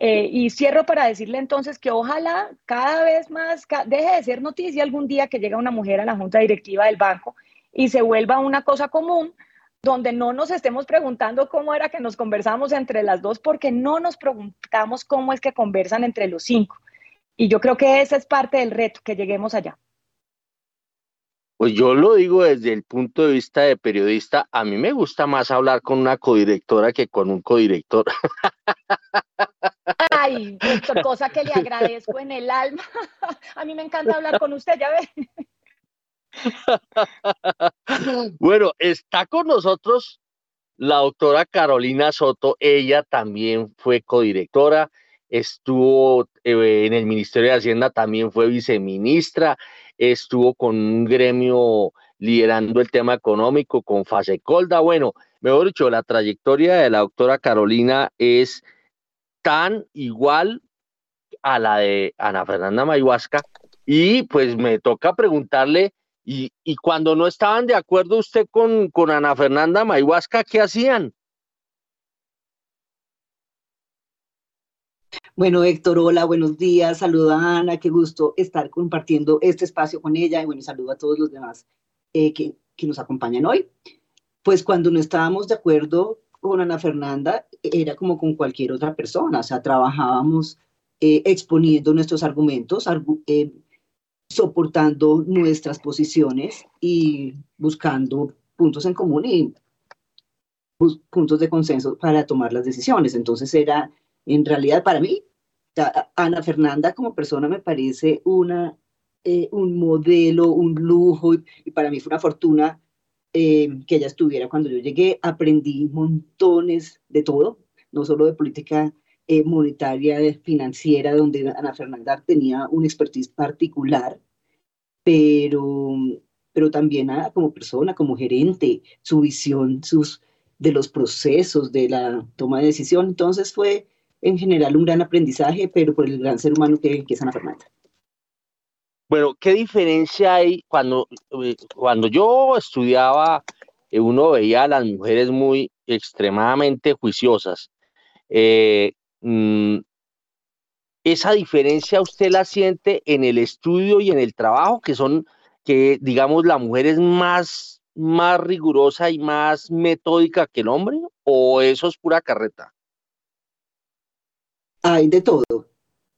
Eh, y cierro para decirle entonces que ojalá cada vez más deje de ser noticia algún día que llega una mujer a la junta directiva del banco y se vuelva una cosa común donde no nos estemos preguntando cómo era que nos conversamos entre las dos, porque no nos preguntamos cómo es que conversan entre los cinco. Y yo creo que esa es parte del reto, que lleguemos allá. Pues yo lo digo desde el punto de vista de periodista, a mí me gusta más hablar con una codirectora que con un codirector. Ay, cosa que le agradezco en el alma. A mí me encanta hablar con usted, ya ve. Bueno, está con nosotros la doctora Carolina Soto. Ella también fue codirectora, estuvo eh, en el Ministerio de Hacienda, también fue viceministra, estuvo con un gremio liderando el tema económico con Fasecolda. Bueno, mejor dicho, la trayectoria de la doctora Carolina es tan igual a la de Ana Fernanda Mayhuasca y pues me toca preguntarle, y, cuando no estaban de acuerdo usted con, con Ana Fernanda Mayhuasca, ¿qué hacían? Bueno, Héctor, hola, buenos días. Saludo a Ana, qué gusto estar compartiendo este espacio con ella. Y bueno, saludo a todos los demás eh, que, que nos acompañan hoy. Pues cuando no estábamos de acuerdo con Ana Fernanda, era como con cualquier otra persona. O sea, trabajábamos eh, exponiendo nuestros argumentos, eh, soportando nuestras posiciones y buscando puntos en común y puntos de consenso para tomar las decisiones. Entonces era en realidad, para mí, Ana Fernanda como persona me parece una, eh, un modelo, un lujo, y, para mí fue una fortuna eh, que ella estuviera cuando yo llegué. Aprendí montones de todo, no solo de política eh, monetaria, financiera, donde Ana Fernanda tenía un expertise particular, pero, pero también como persona, como gerente, su visión sus, de los procesos, de la toma de decisión. Entonces fue en general un gran aprendizaje, pero por el gran ser humano que, es Ana Fernanda. Bueno, ¿qué diferencia hay cuando, eh, cuando yo estudiaba, eh, uno veía a las mujeres muy extremadamente juiciosas? Eh, mm, ¿Esa diferencia usted la siente en el estudio y en el trabajo, que son, que digamos, la mujer es más, más rigurosa y más metódica que el hombre? ¿O eso es pura carreta? Hay de todo.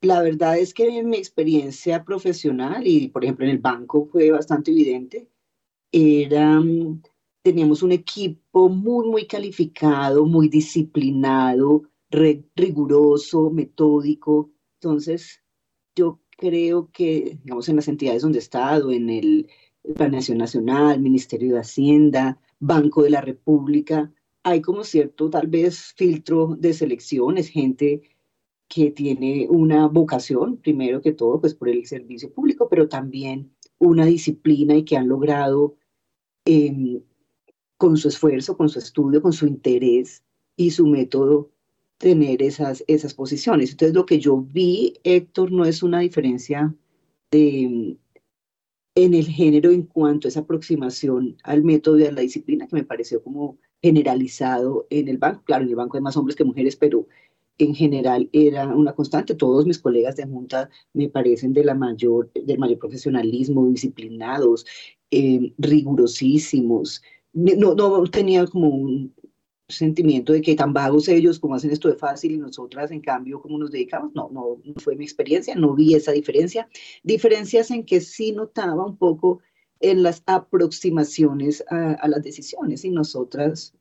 La verdad es que en mi experiencia profesional y, por ejemplo, en el banco fue bastante evidente, mm, teníamos un equipo muy, muy calificado, muy disciplinado, riguroso, metódico. Entonces, yo creo que, digamos, en las entidades donde he estado, en el Planeación Nacional, Ministerio de Hacienda, Banco de la República, hay como cierto, tal vez, filtro de selecciones, gente que tiene una vocación, primero que todo, pues por el servicio público, pero también una disciplina y que han logrado em, con su esfuerzo, con su estudio, con su interés y su método tener esas, esas posiciones. Entonces lo que yo vi, Héctor, no es una diferencia en el género en cuanto a esa aproximación al método y a la disciplina que me pareció como generalizado en el banco. Claro, en el banco hay más hombres que mujeres, pero en general era una constante. Todos mis colegas de Junta me parecen de la mayor, del mayor profesionalismo, disciplinados, eh, rigurosísimos. No, no tenía como un sentimiento de que tan vagos ellos como hacen esto de fácil y nosotras en cambio como nos dedicamos. No, no, no fue mi experiencia, no vi esa diferencia. Diferencias en que sí notaba un poco en las aproximaciones a, a las decisiones y nosotras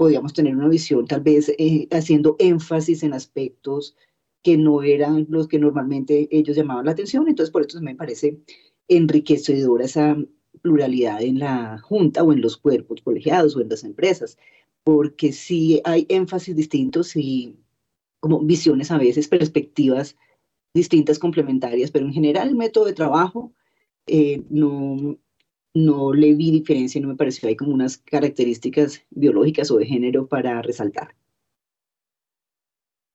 podíamos tener una visión tal vez eh, haciendo énfasis en aspectos que no eran los que normalmente ellos llamaban la atención. Entonces, por eso me parece enriquecedora esa pluralidad en la junta o en los cuerpos colegiados o en las empresas, porque sí hay énfasis distintos y como visiones a veces, perspectivas distintas complementarias, pero en general el método de trabajo eh, no, no le vi diferencia, no me pareció hay como unas características biológicas o de género para resaltar.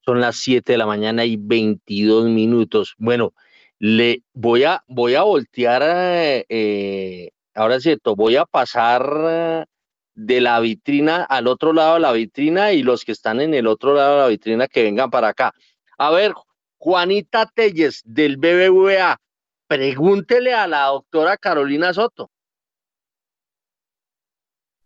Son las 7 de la mañana y 22 minutos. Bueno, le voy a, voy a voltear, eh, ahora es cierto, voy a pasar de la vitrina al otro lado de la vitrina y los que están en el otro lado de la vitrina que vengan para acá. A ver, Juanita Telles del BBVA, pregúntele a la doctora Carolina Soto.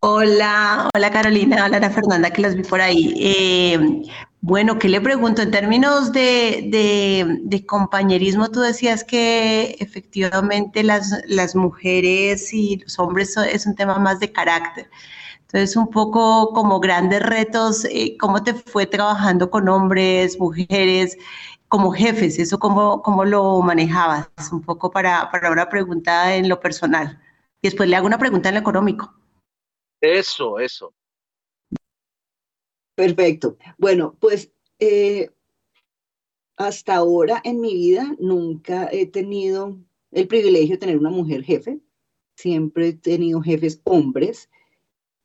Hola, hola Carolina, hola Ana Fernanda, que las vi por ahí. Eh, bueno, ¿qué le pregunto? En términos de, compañerismo, tú decías que efectivamente las, mujeres y los hombres es un tema más de carácter. Entonces, un poco como grandes retos, eh, ¿cómo te fue trabajando con hombres, mujeres, como jefes? ¿Eso cómo, cómo lo manejabas? Un poco para, para una pregunta en lo personal. Y después le hago una pregunta en lo económico. Eso, eso. Perfecto. Bueno, pues eh, hasta ahora en mi vida nunca he tenido el privilegio de tener una mujer jefe. Siempre he tenido jefes hombres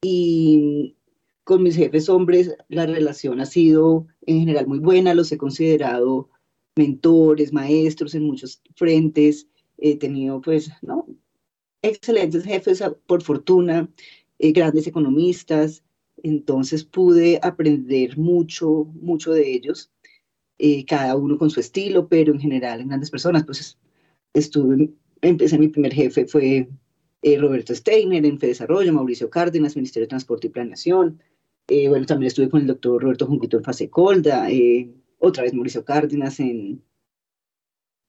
y con mis jefes hombres la relación ha sido en general muy buena. Los he considerado mentores, maestros en muchos frentes. He tenido pues, ¿no? Excelentes jefes por fortuna. Eh, grandes economistas, entonces pude aprender mucho, mucho de ellos, eh, cada uno con su estilo, pero en general en grandes personas. Pues estuve, empecé, mi primer jefe fue eh, Roberto Steiner en Desarrollo, Mauricio Cárdenas, Ministerio de Transporte y Planeación. bueno, también estuve con el doctor Roberto Junquito en Fase Colda, otra vez Mauricio Cárdenas en,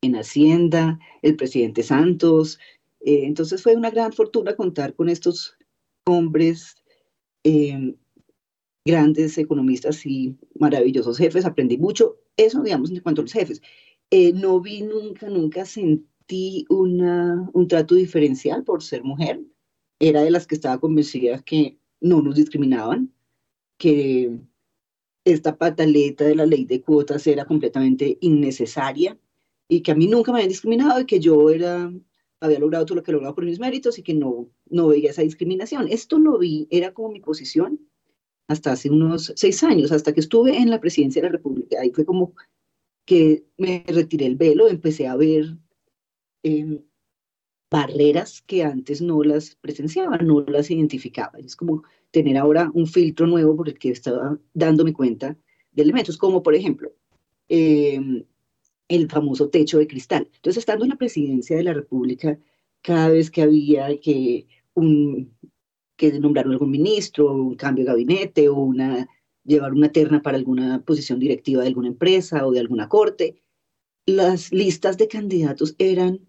en Hacienda, el presidente Santos. entonces fue una gran fortuna contar con estos hombres, em, grandes economistas y maravillosos jefes, aprendí mucho. Eso, digamos, en cuanto a los jefes. Eh, no vi nunca, nunca sentí una, un trato diferencial por ser mujer. Era de las que estaba convencida que no nos discriminaban, que esta pataleta de la ley de cuotas era completamente innecesaria y que a mí nunca me habían discriminado y que yo era había logrado todo lo que logrado por mis méritos y que no, no veía esa discriminación. Esto lo vi, era como mi posición hasta hace unos seis años, hasta que estuve en la presidencia de la República. Ahí fue como que me retiré el velo, empecé a ver em, barreras que antes no las presenciaba, no las identificaba. Es como tener ahora un filtro nuevo por el que estaba dándome cuenta de elementos, como por ejemplo, eh, el famoso techo de cristal. Entonces, estando en la presidencia de la República, cada vez que había que, un, que nombrar algún ministro, un cambio de gabinete o llevar una terna para alguna posición directiva de alguna empresa o de alguna corte, las listas de candidatos eran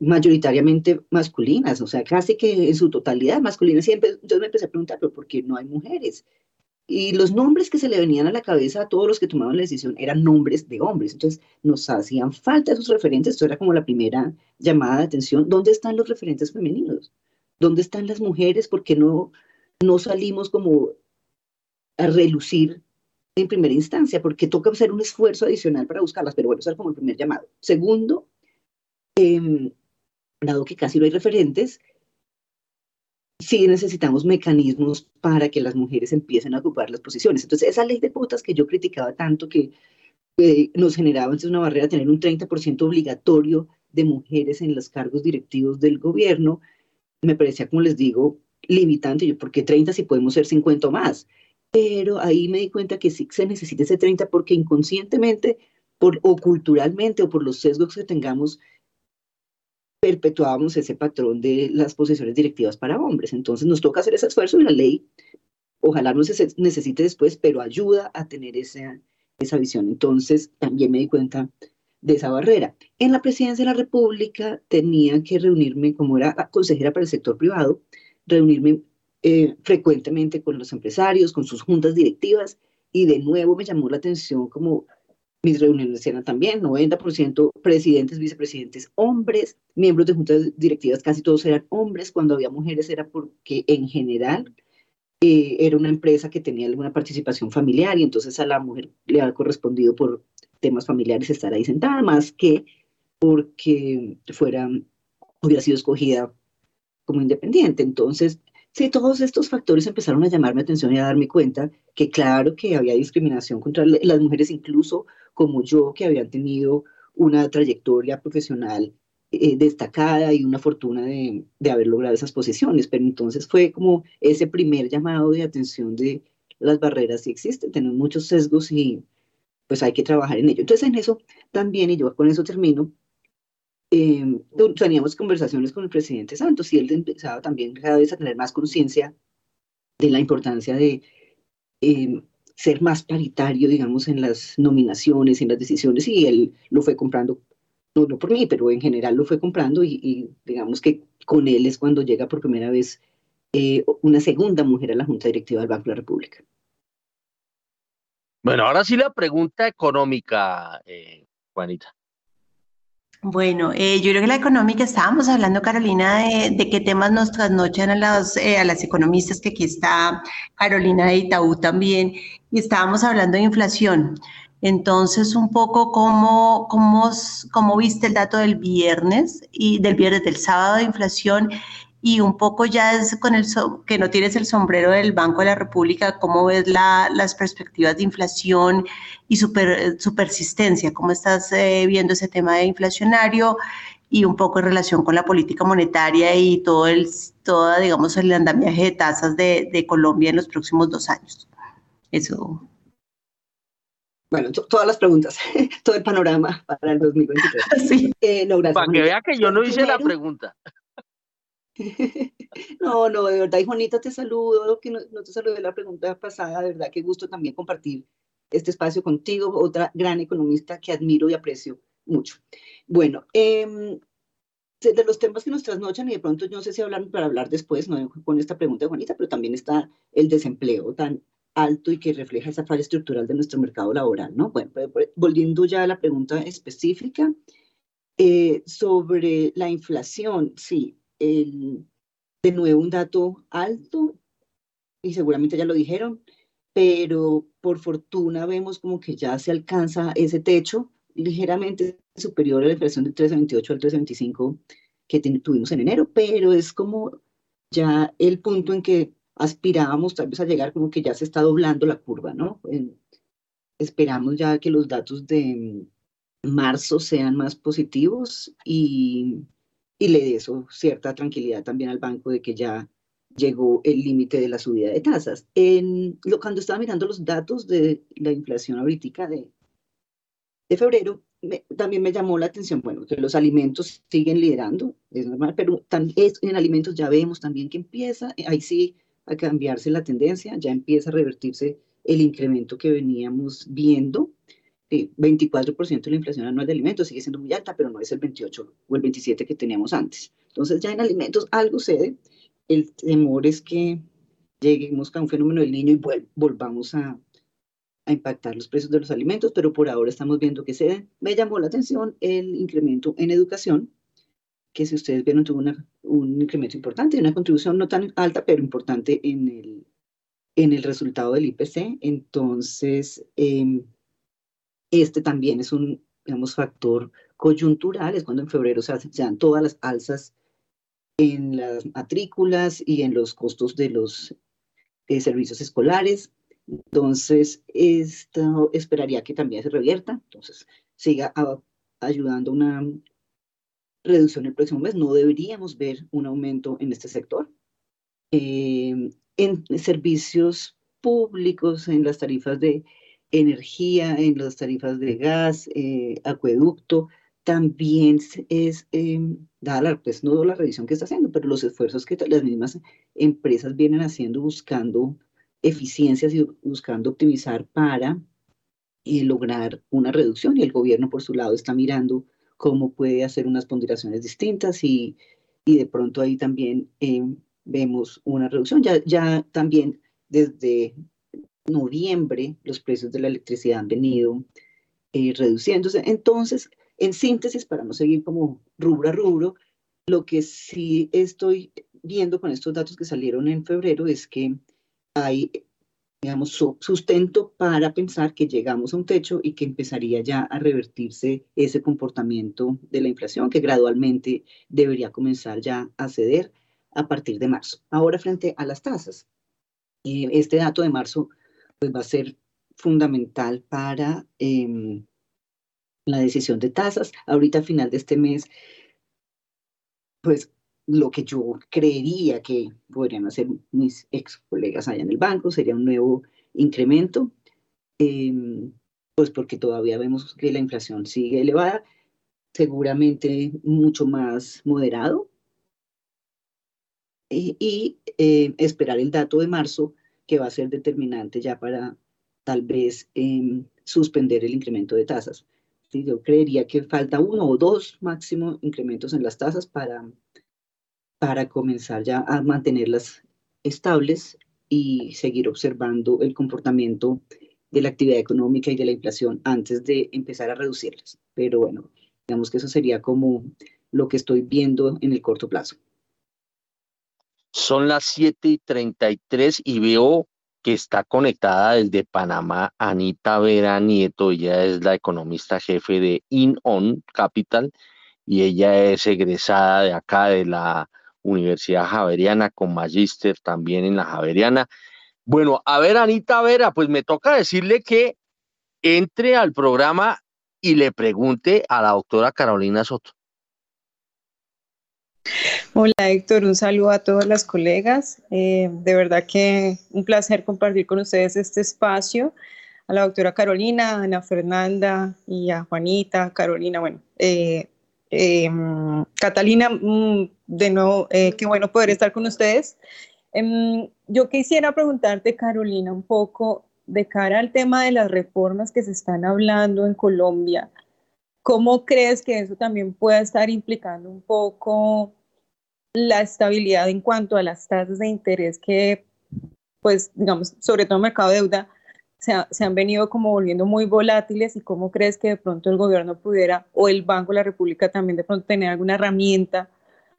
mayoritariamente masculinas, o sea, casi que en su totalidad masculinas. Siempre, entonces me empecé a preguntar, ¿pero por qué no hay mujeres? Y los nombres que se le venían a la cabeza a todos los que tomaban la decisión eran nombres de hombres. Entonces nos hacían falta esos referentes. Esto era como la primera llamada de atención. ¿Dónde están los referentes femeninos? ¿Dónde están las mujeres? ¿Por qué no, no salimos como a relucir en primera instancia? Porque toca hacer un esfuerzo adicional para buscarlas. Pero bueno, eso era como el primer llamado. Segundo, em, dado que casi no hay referentes, sí necesitamos mecanismos para que las mujeres empiecen a ocupar las posiciones. Entonces, esa ley de cuotas que yo criticaba tanto, que nos generaba entonces una barrera tener un 30% obligatorio de mujeres en los cargos directivos del gobierno, me parecía, como les digo, limitante, porque 30 si podemos ser 50 o más. Pero ahí me di cuenta que sí se necesita ese 30 porque inconscientemente por, o culturalmente o por los sesgos que tengamos, perpetuábamos ese patrón de las posiciones directivas para hombres. Entonces nos toca hacer ese esfuerzo y la ley, ojalá no se necesite después, pero ayuda a tener esa, esa visión. Entonces también me di cuenta de esa barrera. En la presidencia de la República tenía que reunirme, como era consejera para el sector privado, reunirme eh, frecuentemente con los empresarios, con sus juntas directivas, y de nuevo me llamó la atención como mis reuniones eran también 90% presidentes, vicepresidentes, hombres, miembros de juntas directivas, casi todos eran hombres. Cuando había mujeres era porque en general eh, era una empresa que tenía alguna participación familiar y entonces a la mujer le ha correspondido por temas familiares estar ahí sentada, más que porque fuera, hubiera sido escogida como independiente. Entonces, sí, todos estos factores empezaron a llamarme atención y a darme cuenta que claro que había discriminación contra las mujeres, incluso como yo, que habían tenido una trayectoria profesional eh, destacada y una fortuna de, de, haber logrado esas posiciones. Pero entonces fue como ese primer llamado de atención de las barreras si existen, tenemos muchos sesgos y pues hay que trabajar en ello. Entonces en eso también, y yo con eso termino, eh, teníamos conversaciones con el presidente Santos y él empezaba también cada vez a tener más conciencia de la importancia de eh, ser más paritario, digamos, en las nominaciones, en las decisiones, y él lo fue comprando, no, no por mí, pero en general lo fue comprando, y, digamos que con él es cuando llega por primera vez eh, una segunda mujer a la Junta Directiva del Banco de la República. Bueno, ahora sí la pregunta económica, eh, Juanita. Bueno, eh, yo creo que la económica, estábamos hablando, Carolina, de, qué temas nos trasnochan a, eh, a las economistas, que aquí está Carolina de Itaú también, y estábamos hablando de inflación. Entonces, un poco cómo, cómo, cómo viste el dato del viernes y del viernes del sábado de inflación y un poco ya es con el que no tienes el sombrero del Banco de la República, ¿cómo ves las perspectivas de inflación y su, persistencia? ¿Cómo estás eh, viendo ese tema de inflacionario y un poco en relación con la política monetaria y todo el, toda, digamos, el andamiaje de tasas de, de Colombia en los próximos dos años? Eso. Bueno, todas las preguntas, todo el panorama para el 2023. Sí. Eh, para que vea que yo no hice la pregunta. No, no, de verdad, Juanita, te saludo, que no, te saludé la pregunta pasada, de verdad, qué gusto también compartir este espacio contigo, otra gran economista que admiro y aprecio mucho. Bueno, em, de los temas que nos trasnochan, y de pronto no sé si hablar para hablar después, no con esta pregunta de Juanita, pero también está el desempleo tan alto y que refleja esa falla estructural de nuestro mercado laboral, ¿no? Bueno, volviendo ya a la pregunta específica, eh, sobre la inflación, sí, el, de nuevo un dato alto, y seguramente ya lo dijeron, pero por fortuna vemos como que ya se alcanza ese techo ligeramente superior a la inflación del 13.28 al 13.25 que tuvimos en enero, pero es como ya el punto en que aspirábamos tal vez a llegar, como que ya se está doblando la curva, ¿no? esperamos ya que los datos de marzo sean más positivos y y le eso cierta tranquilidad también al banco de que ya llegó el límite de la subida de tasas. En, lo, cuando estaba mirando los datos de la inflación ahorita de, de febrero, también me llamó la atención, bueno, que los alimentos siguen liderando, es normal, pero también en alimentos ya vemos también que empieza, ahí sí, a cambiarse la tendencia, ya empieza a revertirse el incremento que veníamos viendo 24% de la inflación anual de alimentos sigue siendo muy alta, pero no es el 28 o el 27 que teníamos antes. Entonces ya en alimentos algo cede. El temor es que lleguemos a un fenómeno del niño y volvamos a, a impactar los precios de los alimentos, pero por ahora estamos viendo que cede. Me llamó la atención el incremento en educación, que si ustedes vieron tuvo una, un incremento importante, una contribución no tan alta, pero importante en el, en el resultado del IPC. Entonces, eh, este también es un, digamos, factor coyuntural, es cuando en febrero se, dan todas las alzas en las matrículas y en los costos de los eh, servicios escolares. Entonces, esto esperaría que también se revierta, entonces siga ayudando a una reducción el próximo mes. No deberíamos ver un aumento en este sector. Eh, en servicios públicos, en las tarifas de energía, en las tarifas de gas, eh, acueducto, también es, eh, dada la, pues no la revisión que está haciendo, pero los esfuerzos que las mismas empresas vienen haciendo buscando eficiencias y buscando optimizar para eh, lograr una reducción y el gobierno por su lado está mirando cómo puede hacer unas ponderaciones distintas y, y de pronto ahí también eh, vemos una reducción. Ya, ya también desde noviembre los precios de la electricidad han venido eh, reduciéndose. Entonces, en síntesis, para no seguir como rubro a rubro, lo que sí estoy viendo con estos datos que salieron en febrero es que hay digamos, sustento para pensar que llegamos a un techo y que empezaría ya a revertirse ese comportamiento de la inflación que gradualmente debería comenzar ya a ceder a partir de marzo. Ahora frente a las tasas, eh, este dato de marzo pues, va a ser fundamental para em, la decisión de tasas. Ahorita a final de este mes, pues lo que yo creería que podrían hacer mis ex colegas allá en el banco sería un nuevo incremento, em, pues porque todavía vemos que la inflación sigue elevada, seguramente mucho más moderado, y, eh, esperar el dato de marzo que va a ser determinante ya para tal vez em, suspender el incremento de tasas. Yo creería que falta uno o dos máximo incrementos en las tasas para para comenzar ya a mantenerlas estables y seguir observando el comportamiento de la actividad económica y de la inflación antes de empezar a reducirlas. Pero bueno, digamos que eso sería como lo que estoy viendo en el corto plazo. Son las 7 y 33 y veo que está conectada desde Panamá Anita Vera Nieto, ella es la economista jefe de InOn Capital y ella es egresada de acá de la Universidad Javeriana, con magíster también en la Javeriana. Bueno, a ver, Anita Vera, pues me toca decirle que entre al programa y le pregunte a la doctora Carolina Soto. Hola Héctor, un saludo a todas las colegas. Eh, de verdad que un placer compartir con ustedes este espacio. A la doctora Carolina, a Ana Fernanda y a Juanita, Carolina, bueno, eh, Em, Catalina, mm, de nuevo, eh, qué bueno poder estar con ustedes. Em, yo quisiera preguntarte, Carolina, un poco de cara al tema de las reformas que se están hablando en Colombia. ¿Cómo crees que eso también pueda estar implicando un poco la estabilidad en cuanto a las tasas de interés que, pues, digamos, sobre todo mercado de deuda, se, han venido como volviendo muy volátiles y cómo crees que de pronto el gobierno pudiera o el Banco de la República también de pronto tener alguna herramienta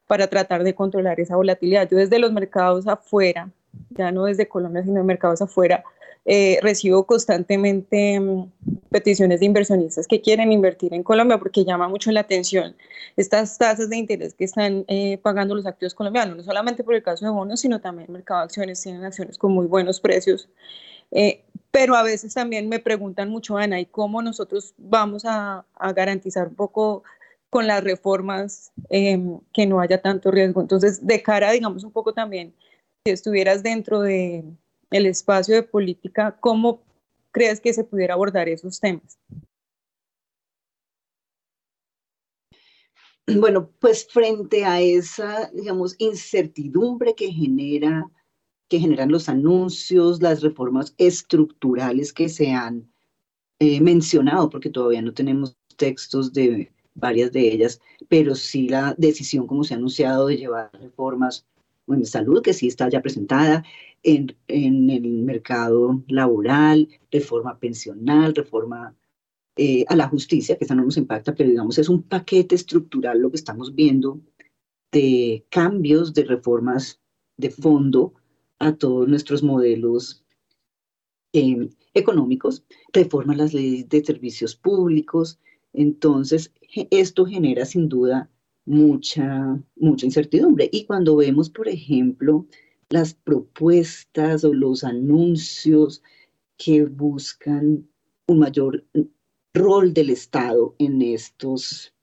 para tratar de controlar esa volatilidad. Desde los mercados afuera, ya no desde Colombia, sino de mercados afuera, eh, recibo constantemente mm, peticiones de inversionistas que quieren invertir en Colombia porque llama mucho la atención estas tasas de interés que están eh, pagando los activos colombianos, no solamente por el caso de bonos, sino también el mercado de acciones, tienen acciones con muy buenos precios. Eh, pero a veces también me preguntan mucho, Ana, ¿y cómo nosotros vamos a, garantizar un poco con las reformas em, que no haya tanto riesgo? Entonces, de cara, digamos, un poco también, si estuvieras dentro del el espacio de política, ¿cómo crees que se pudiera abordar esos temas? Bueno, pues frente a esa, digamos, incertidumbre que genera que generan los anuncios, las reformas estructurales que se han eh, mencionado, porque todavía no tenemos textos de varias de ellas, pero sí la decisión, como se ha anunciado, de llevar reformas en salud, que sí está ya presentada, en, en el mercado laboral, reforma pensional, reforma eh, a la justicia, que esa no nos impacta, pero digamos es un paquete estructural lo que estamos viendo de cambios, de reformas de fondo a todos nuestros modelos em, económicos, reforma las leyes de servicios públicos. Entonces, esto genera sin duda mucha, mucha incertidumbre. Y cuando vemos, por ejemplo, las propuestas o los anuncios que buscan un mayor rol del Estado en estos,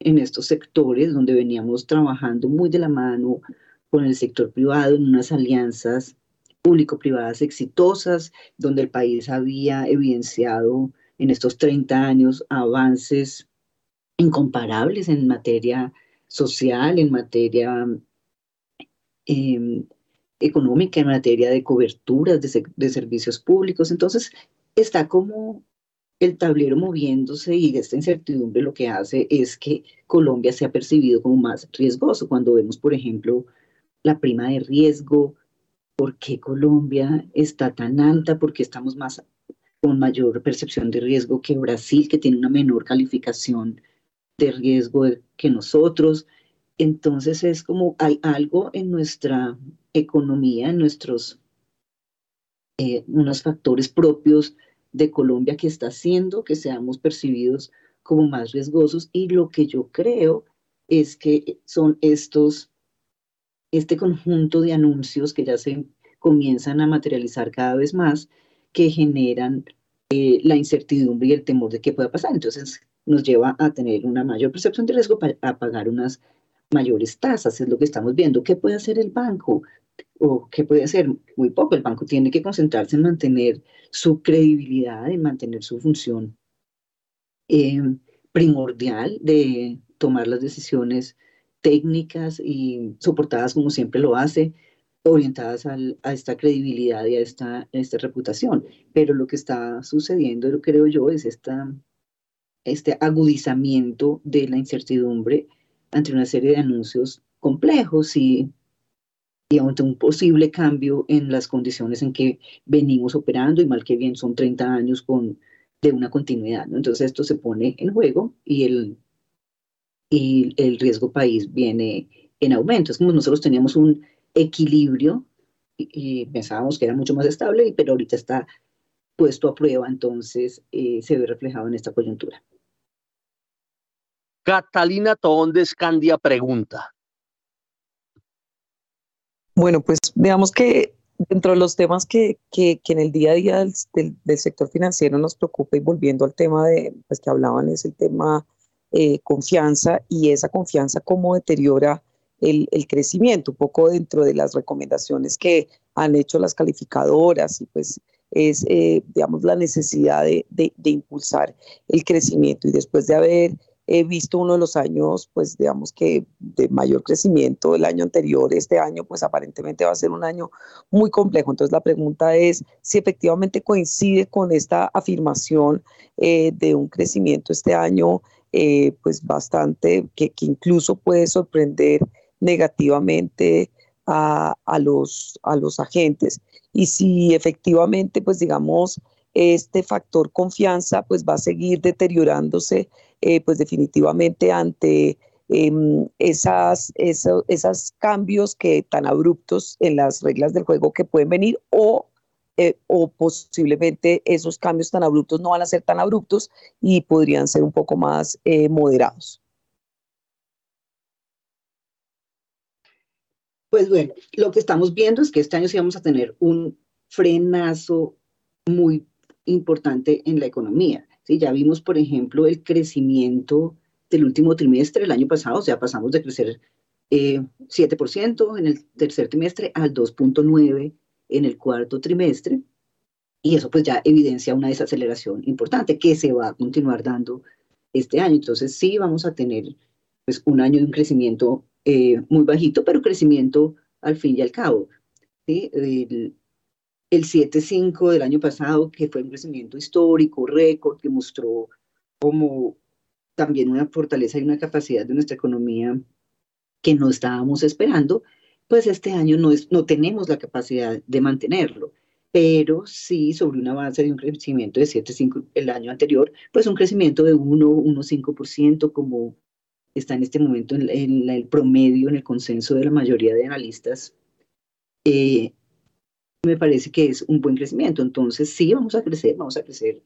en estos sectores donde veníamos trabajando muy de la mano con el sector privado en unas alianzas público-privadas exitosas, donde el país había evidenciado en estos 30 años avances incomparables en materia social, en materia em, económica, en materia de coberturas de, de servicios públicos. Entonces, está como el tablero moviéndose y esta incertidumbre lo que hace es que Colombia se ha percibido como más riesgoso. Cuando vemos, por ejemplo, la prima de riesgo, por qué Colombia está tan alta, por qué estamos más con mayor percepción de riesgo que Brasil, que tiene una menor calificación de riesgo que nosotros. Entonces es como hay algo en nuestra economía, en nuestros eh, unos factores propios de Colombia que está haciendo que seamos percibidos como más riesgosos y lo que yo creo es que son estos, este conjunto de anuncios que ya se comienzan a materializar cada vez más que generan eh, la incertidumbre y el temor de qué pueda pasar. Entonces nos lleva a tener una mayor percepción de riesgo para a pagar unas mayores tasas, es lo que estamos viendo. ¿Qué puede hacer el banco? ¿O qué puede hacer? Muy poco. El banco tiene que concentrarse en mantener su credibilidad, en mantener su función eh, primordial de tomar las decisiones técnicas y soportadas como siempre lo hace, orientadas a esta credibilidad y a esta, esta reputación. Pero lo que está sucediendo, creo yo, es esta, este agudizamiento de la incertidumbre ante una serie de anuncios complejos y, y ante un posible cambio en las condiciones en que venimos operando, y mal que bien son 30 años con, de una continuidad. Entonces esto se pone en juego y el, y el riesgo país viene en aumento. Es como nosotros teníamos un equilibrio y, pensábamos que era mucho más estable, pero ahorita está puesto a prueba, entonces eh, se ve reflejado en esta coyuntura. Catalina Toón de Escandia pregunta. Bueno, pues veamos que dentro de los temas que, que, en el día a día del, sector financiero nos preocupa y volviendo al tema de, pues que hablaban, es el tema eh, confianza y esa confianza cómo deteriora el, el, crecimiento, un poco dentro de las recomendaciones que han hecho las calificadoras y pues es, eh, digamos, la necesidad de, de impulsar el crecimiento y después de haber he visto uno de los años, pues digamos que de mayor crecimiento el año anterior, este año pues aparentemente va a ser un año muy complejo. Entonces la pregunta es si efectivamente coincide con esta afirmación eh, de un crecimiento este año eh, pues bastante, que, incluso puede sorprender negativamente a, los, a los agentes. Y si efectivamente pues digamos este factor confianza pues va a seguir deteriorándose eh, pues definitivamente ante em, esas, esos, cambios que tan abruptos en las reglas del juego que pueden venir o, eh, o posiblemente esos cambios tan abruptos no van a ser tan abruptos y podrían ser un poco más eh, moderados. Pues bueno, lo que estamos viendo es que este año sí vamos a tener un frenazo muy importante en la economía. ¿sí? Ya vimos, por ejemplo, el crecimiento del último trimestre, el año pasado, o sea, pasamos de crecer eh, 7% en el tercer trimestre al 2.9% en el cuarto trimestre. Y eso pues ya evidencia una desaceleración importante que se va a continuar dando este año. Entonces sí vamos a tener pues un año de un crecimiento eh, muy bajito, pero crecimiento al fin y al cabo. ¿sí? El, el 7.5 del año pasado, que fue un crecimiento histórico, récord, que mostró como también una fortaleza y una capacidad de nuestra economía que no estábamos esperando, pues este año no, es, no tenemos la capacidad de mantenerlo. Pero sí, sobre una base de un crecimiento de 7.5 el año anterior, pues un crecimiento de 1, 1.5%, como está en este momento en, el promedio, en el consenso de la mayoría de analistas, eh, me parece que es un buen crecimiento. Entonces, sí, vamos a crecer, vamos a crecer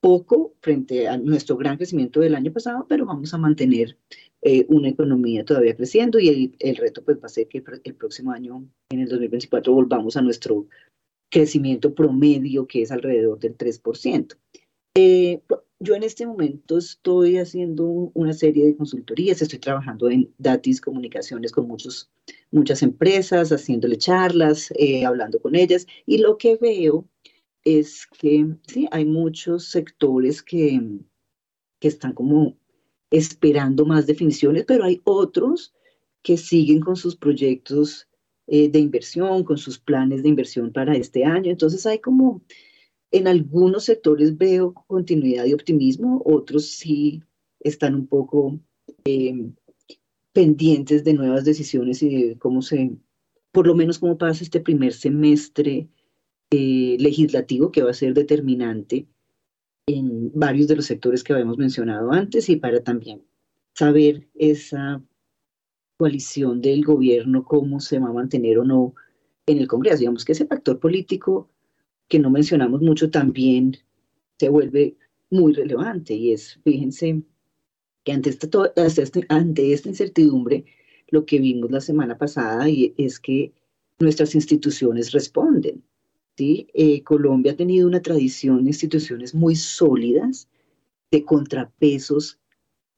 poco frente a nuestro gran crecimiento del año pasado, pero vamos a mantener eh, una economía todavía creciendo y el, reto pues va a ser que el, próximo año, en el 2024, volvamos a nuestro crecimiento promedio, que es alrededor del 3%. Eh, yo en este momento estoy haciendo una serie de consultorías, estoy trabajando en Datis Comunicaciones con muchos, muchas empresas, haciéndole charlas, eh, hablando con ellas, y lo que veo es que sí, hay muchos sectores que, que están como esperando más definiciones, pero hay otros que siguen con sus proyectos eh, de inversión, con sus planes de inversión para este año. Entonces hay como en algunos sectores veo continuidad y optimismo, otros sí están un poco em, pendientes de nuevas decisiones y de cómo se, por lo menos cómo pasa este primer semestre eh, legislativo que va a ser determinante en varios de los sectores que habíamos mencionado antes y para también saber esa coalición del gobierno, cómo se va a mantener o no en el Congreso. Digamos que ese factor político que no mencionamos mucho también se vuelve muy relevante y es, fíjense, que ante esta, este, ante esta incertidumbre, lo que vimos la semana pasada y es que nuestras instituciones responden. ¿sí? Eh, Colombia ha tenido una tradición de instituciones muy sólidas, de contrapesos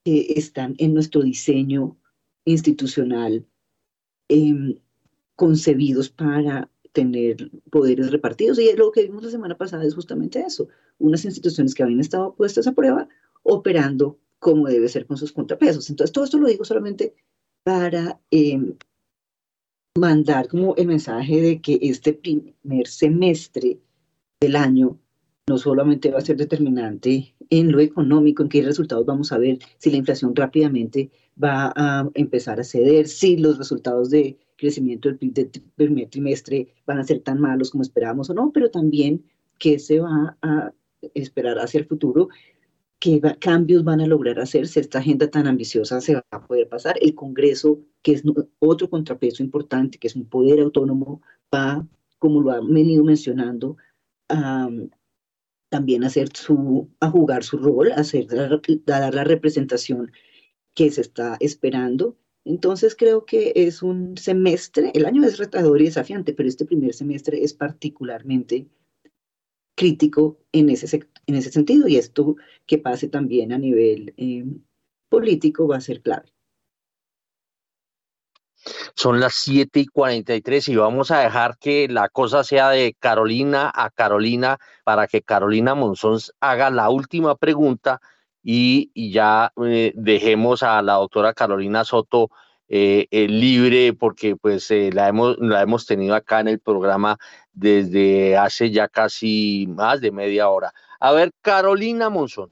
que están en nuestro diseño institucional em, concebidos para tener poderes repartidos. Y lo que vimos la semana pasada es justamente eso, unas instituciones que habían estado puestas a prueba operando como debe ser con sus contrapesos. Entonces, todo esto lo digo solamente para em, mandar como el mensaje de que este primer semestre del año no solamente va a ser determinante en lo económico, en qué resultados vamos a ver, si la inflación rápidamente va a empezar a ceder, si los resultados de crecimiento del PIB del primer trimestre van a ser tan malos como esperábamos o no, pero también qué se va a esperar hacia el futuro, qué cambios van a lograr hacerse, esta agenda tan ambiciosa se va a poder pasar. El Congreso, que es otro contrapeso importante, que es un poder autónomo, va, como lo han venido mencionando, a, también hacer su, a jugar su rol, a, hacer, a dar la representación que se está esperando. Entonces creo que es un semestre, el año es retador y desafiante, pero este primer semestre es particularmente crítico en ese, en ese sentido y esto que pase también a nivel eh, político va a ser clave. Son las 7 y 43 y vamos a dejar que la cosa sea de Carolina a Carolina para que Carolina Monzón haga la última pregunta y, ya eh, dejemos a la doctora Carolina Soto eh, libre porque pues la, hemos, la hemos tenido acá en el programa desde hace ya casi más de media hora. A ver, Carolina Monzón.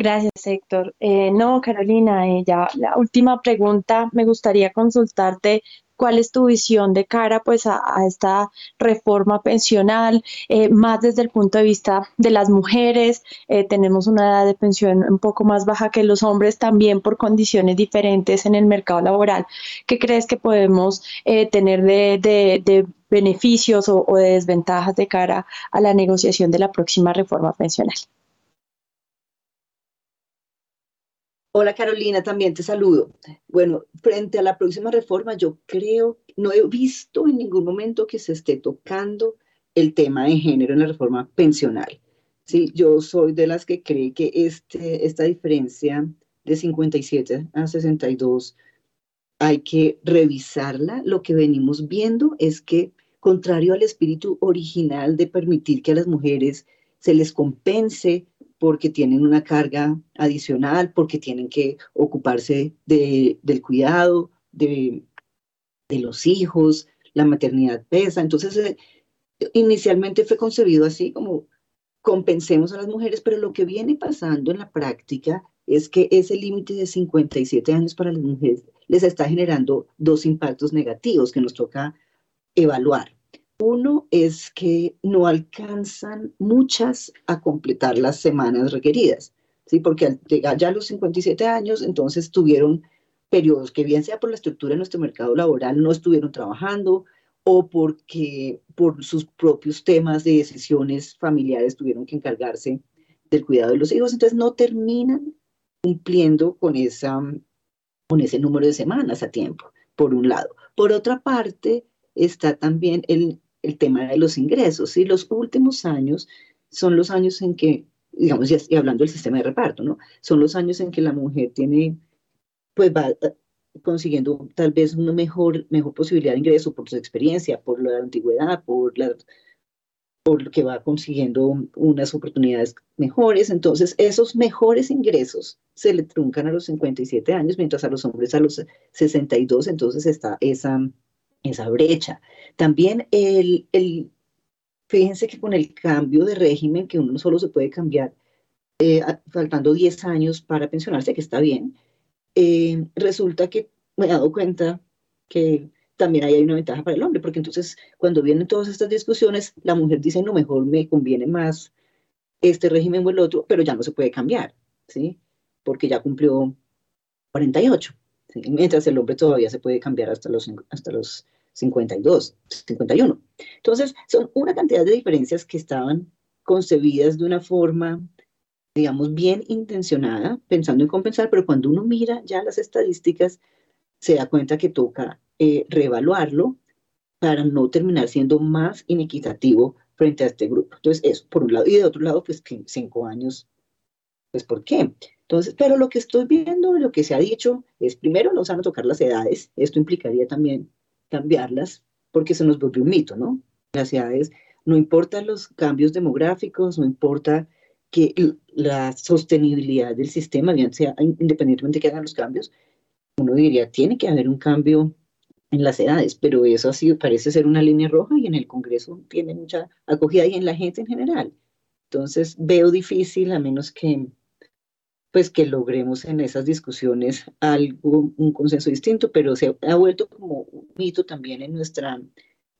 Gracias, Héctor. Eh, no, Carolina, eh, ya la última pregunta, me gustaría consultarte cuál es tu visión de cara pues a, esta reforma pensional, eh, más desde el punto de vista de las mujeres. tenemos una edad de pensión un poco más baja que los hombres también por condiciones diferentes en el mercado laboral. ¿Qué crees que podemos tener de, beneficios o de desventajas de cara a la negociación de la próxima reforma pensional? Hola Carolina, también te saludo. Bueno, frente a la próxima reforma, yo creo, no he visto en ningún momento que se esté tocando el tema de género en la reforma pensional. Sí, yo soy de las que cree que este, esta diferencia de 57 a 62 hay que revisarla. Lo que venimos viendo es que, contrario al espíritu original de permitir que a las mujeres se les compense porque tienen una carga adicional, porque tienen que ocuparse de, del cuidado de, los hijos, la maternidad pesa. Entonces, eh, inicialmente fue concebido así como compensemos a las mujeres, pero lo que viene pasando en la práctica es que ese límite de 57 años para las mujeres les está generando dos impactos negativos que nos toca evaluar. Uno es que no alcanzan muchas a completar las semanas requeridas, ¿sí? porque al ya a los 57 años, entonces tuvieron periodos que bien sea por la estructura de nuestro mercado laboral no estuvieron trabajando o porque por sus propios temas de decisiones familiares tuvieron que encargarse del cuidado de los hijos, entonces no terminan cumpliendo con, esa, con ese número de semanas a tiempo, por un lado. Por otra parte, está también el el tema de los ingresos. Y los últimos años son los años en que, digamos, y hablando del sistema de reparto, ¿no? Son los años en que la mujer tiene, pues va eh, consiguiendo tal vez una mejor, mejor posibilidad de ingreso por su experiencia, por la antigüedad, por la por lo que va consiguiendo unas oportunidades mejores. Entonces, esos mejores ingresos se le truncan a los 57 años, mientras a los hombres a los 62, entonces está esa, esa brecha. También el, el, fíjense que con el cambio de régimen, que uno solo se puede cambiar eh, faltando 10 años para pensionarse, que está bien, eh, resulta que me he dado cuenta que también hay una ventaja para el hombre, porque entonces cuando vienen todas estas discusiones, la mujer dice, no, mejor me conviene más este régimen o el otro, pero ya no se puede cambiar, ¿sí? Porque ya cumplió 48 mientras el hombre todavía se puede cambiar hasta los, hasta los 52, 51. Entonces, son una cantidad de diferencias que estaban concebidas de una forma, digamos, bien intencionada, pensando en compensar, pero cuando uno mira ya las estadísticas, se da cuenta que toca eh, reevaluarlo para no terminar siendo más inequitativo frente a este grupo. Entonces, eso, por un lado. Y de otro lado, pues que cinco años, pues ¿por qué? Entonces, pero lo que estoy viendo, lo que se ha dicho, es primero no se van a tocar las edades. Esto implicaría también cambiarlas, porque se nos volvió un mito, ¿no? Las edades, no importan los cambios demográficos, no importa que la sostenibilidad del sistema, bien sea independientemente de que hagan los cambios, uno diría, tiene que haber un cambio en las edades, pero eso así parece ser una línea roja y en el Congreso tiene mucha acogida y en la gente en general. Entonces veo difícil, a menos que pues que logremos en esas discusiones algo, un consenso distinto, pero se ha vuelto como un mito también en nuestra,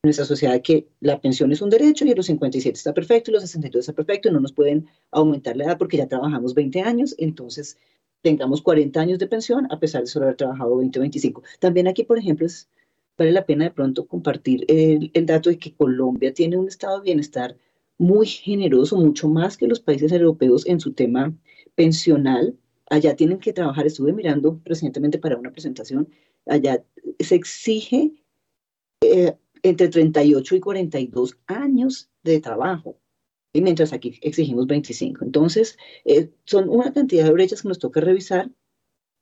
nuestra sociedad que la pensión es un derecho y los 57 está perfecto y los 62 está perfecto y no nos pueden aumentar la edad porque ya trabajamos 20 años, entonces tengamos 40 años de pensión a pesar de solo haber trabajado 20 o 25. También aquí, por ejemplo, vale la pena de pronto compartir el, el dato de que Colombia tiene un estado de bienestar muy generoso, mucho más que los países europeos en su tema pensional. Allá tienen que trabajar, estuve mirando recientemente para una presentación, allá se exige eh, entre 38 y 42 años de trabajo, y mientras aquí exigimos 25. Entonces, eh, son una cantidad de brechas que nos toca revisar,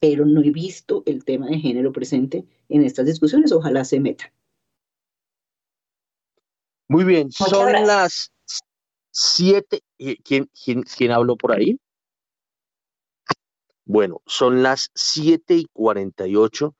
pero no he visto el tema de género presente en estas discusiones. Ojalá se meta. Muy bien, son las siete. ¿Quién, quién, quién habló por ahí? Bueno, son las siete y cuarenta y ocho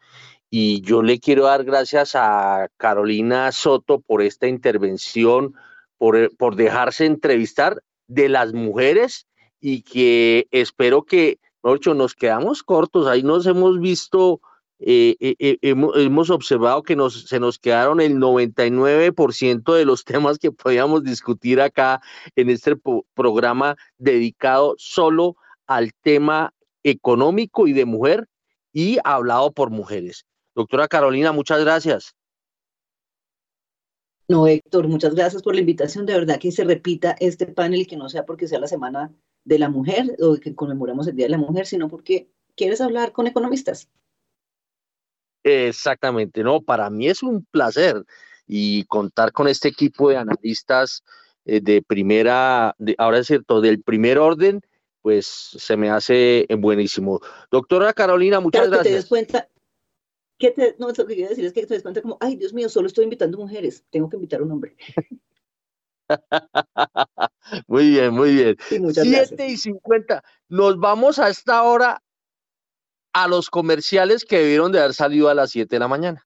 y yo le quiero dar gracias a Carolina Soto por esta intervención, por, por dejarse entrevistar de las mujeres y que espero que, Norcho, nos quedamos cortos, ahí nos hemos visto, eh, eh, eh, hemos, hemos, observado que nos, se nos quedaron el 99% de los temas que podíamos discutir acá en este programa dedicado solo al tema económico y de mujer y hablado por mujeres. Doctora Carolina, muchas gracias. No, Héctor, muchas gracias por la invitación. De verdad que se repita este panel y que no sea porque sea la Semana de la Mujer o que conmemoramos el Día de la Mujer, sino porque quieres hablar con economistas. Exactamente, no, para mí es un placer y contar con este equipo de analistas eh, de primera, de, ahora es cierto, del primer orden, pues se me hace buenísimo. Doctora Carolina, muchas Claro, que gracias. te des cuenta, que te, no, lo que quiero decir es que te des cuenta como, ay, Dios mío, solo estoy invitando mujeres, tengo que invitar a un hombre. muy bien, muy bien. Sí, muchas 7 gracias. y 50. Nos vamos a esta hora a los comerciales que debieron de haber salido a las 7 de la mañana.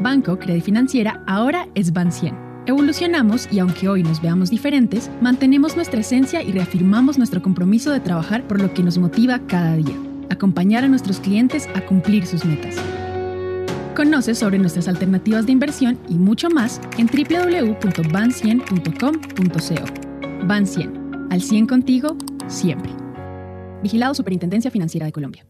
Banco Credit Financiera ahora es Ban 100. Evolucionamos y aunque hoy nos veamos diferentes, mantenemos nuestra esencia y reafirmamos nuestro compromiso de trabajar por lo que nos motiva cada día, acompañar a nuestros clientes a cumplir sus metas. Conoce sobre nuestras alternativas de inversión y mucho más en www.bancien.com.co. Ban 100, al 100 contigo, siempre. Vigilado Superintendencia Financiera de Colombia.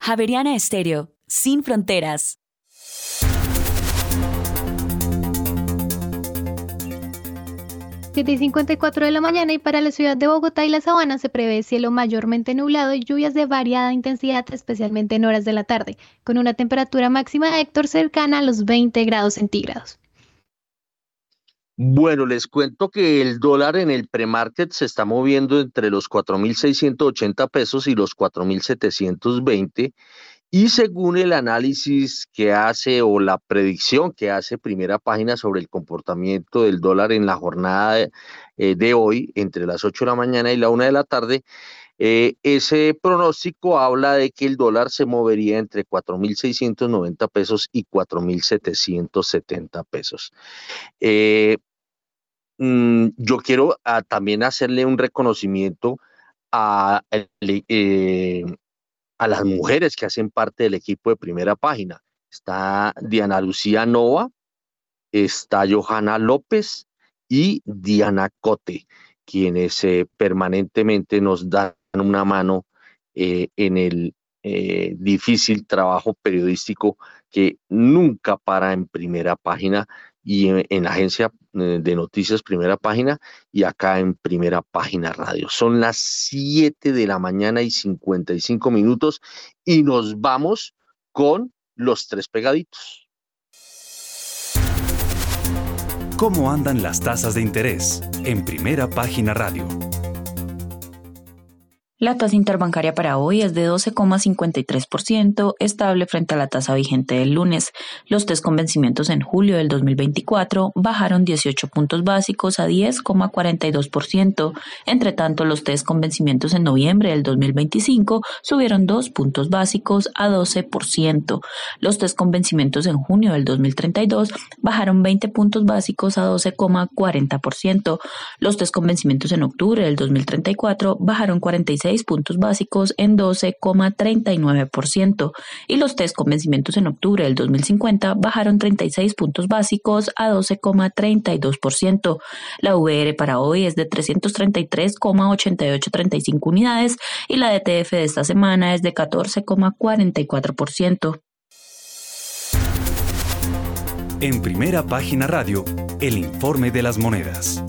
Javeriana Estéreo, sin fronteras. y 54 de la mañana y para la ciudad de Bogotá y la Sabana se prevé cielo mayormente nublado y lluvias de variada intensidad, especialmente en horas de la tarde, con una temperatura máxima de Héctor cercana a los 20 grados centígrados. Bueno, les cuento que el dólar en el premarket se está moviendo entre los 4.680 pesos y los 4.720 y según el análisis que hace o la predicción que hace primera página sobre el comportamiento del dólar en la jornada de, eh, hoy, entre las 8 de la mañana y la 1 de la tarde, eh, ese pronóstico habla de que el dólar se movería entre 4.690 pesos y 4.770 pesos. Eh, Mm, yo quiero ah, también hacerle un reconocimiento a, eh, a las mujeres que hacen parte del equipo de primera página. Está Diana Lucía Nova, está Johanna López y Diana Cote, quienes eh, permanentemente nos dan una mano eh, en el difícil trabajo periodístico que nunca para en primera página y en, la agencia eh, de noticias primera página y acá en primera página radio. Son las 7 de la mañana y 55 minutos y nos vamos con los tres pegaditos. ¿Cómo andan las tasas de interés? En primera página radio. La tasa interbancaria para hoy es de 12,53%, estable frente a la tasa vigente del lunes. Los test con vencimientos en julio del 2024 bajaron 18 puntos básicos a 10,42%. Entre tanto, los test con vencimientos en noviembre del 2025 subieron 2 puntos básicos a 12%. Los test con vencimientos en junio del 2032 bajaron 20 puntos básicos a 12,40%. Los test con vencimientos en octubre del 2034 bajaron 46 puntos básicos en 12,39% y los test con vencimientos en octubre del 2050 bajaron 36 puntos básicos a 12,32%. La VR para hoy es de 333,8835 unidades y la DTF de esta semana es de 14,44%. En primera página radio, el informe de las monedas.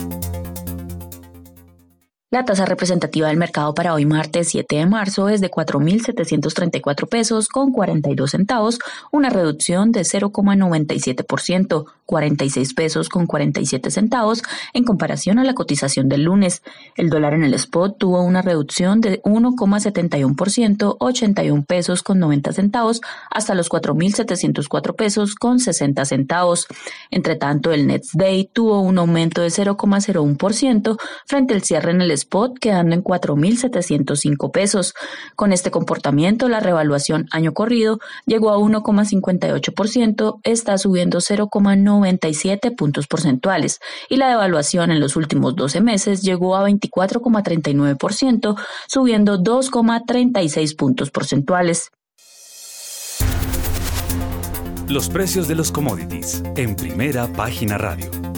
La tasa representativa del mercado para hoy martes 7 de marzo es de 4.734 pesos con 42 centavos, una reducción de 0,97%, 46 pesos con 47 centavos en comparación a la cotización del lunes. El dólar en el spot tuvo una reducción de 1,71%, 81 pesos con 90 centavos, hasta los 4.704 pesos con 60 centavos. Entre tanto, el Next Day tuvo un aumento de 0,01% frente al cierre en el spot quedando en 4.705 pesos. Con este comportamiento, la revaluación año corrido llegó a 1,58%, está subiendo 0,97 puntos porcentuales y la devaluación en los últimos 12 meses llegó a 24,39%, subiendo 2,36 puntos porcentuales. Los precios de los commodities en primera página radio.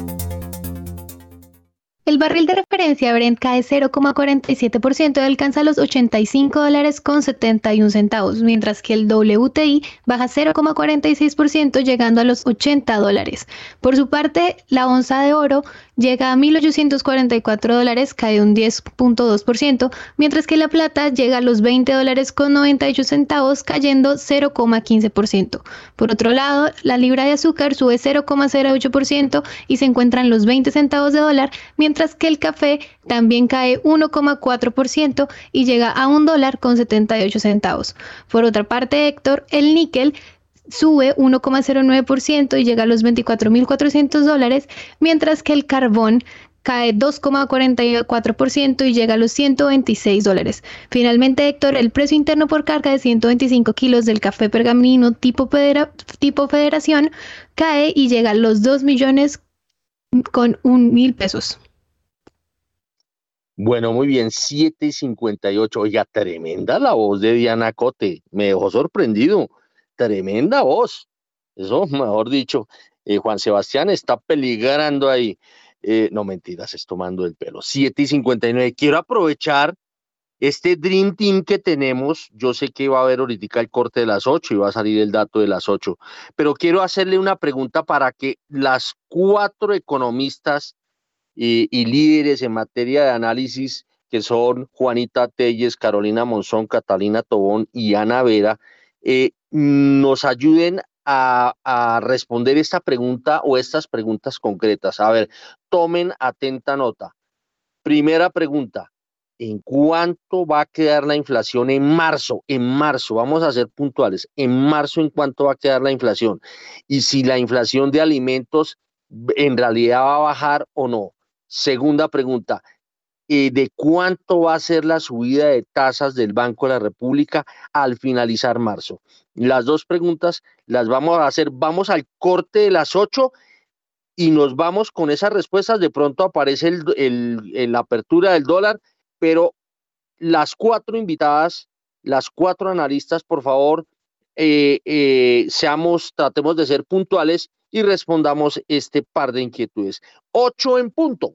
El barril de referencia Brent cae 0,47% y alcanza los 85 dólares con 71 centavos, mientras que el WTI baja 0,46% llegando a los 80 dólares. Por su parte, la onza de oro llega a 1.844 dólares, cae un 10.2%, mientras que la plata llega a los 20 dólares con 98 centavos, cayendo 0,15%. Por otro lado, la libra de azúcar sube 0,08% y se encuentra en los 20 centavos de dólar, mientras que el café también cae 1,4% y llega a un dólar con 78 centavos. Por otra parte, Héctor, el níquel sube 1,09% y llega a los 24.400 dólares, mientras que el carbón cae 2,44% y llega a los 126 dólares. Finalmente, Héctor, el precio interno por carga de 125 kilos del café pergamino tipo, federación cae y llega a los 2 millones con un mil pesos. Bueno, muy bien, 7.58. Oiga, tremenda la voz de Diana Cote. Me dejó sorprendido tremenda voz. Eso, mejor dicho, eh, Juan Sebastián está peligrando ahí. Eh, no mentiras, es tomando el pelo. 7 y 59. Quiero aprovechar este Dream Team que tenemos. Yo sé que va a haber ahorita el corte de las 8 y va a salir el dato de las 8, pero quiero hacerle una pregunta para que las cuatro economistas y, y líderes en materia de análisis, que son Juanita Telles, Carolina Monzón, Catalina Tobón y Ana Vera, eh, nos ayuden a, responder esta pregunta o estas preguntas concretas. A ver, tomen atenta nota. Primera pregunta, ¿en cuánto va a quedar la inflación en marzo? En marzo, vamos a ser puntuales. En marzo, ¿en cuánto va a quedar la inflación? Y si la inflación de alimentos en realidad va a bajar o no. Segunda pregunta, eh, de cuánto va a ser la subida de tasas del Banco de la República al finalizar marzo. Las dos preguntas las vamos a hacer, vamos al corte de las ocho y nos vamos con esas respuestas. De pronto aparece el, la apertura del dólar, pero las cuatro invitadas, las cuatro analistas, por favor, eh, eh, seamos, tratemos de ser puntuales y respondamos este par de inquietudes. Ocho en punto.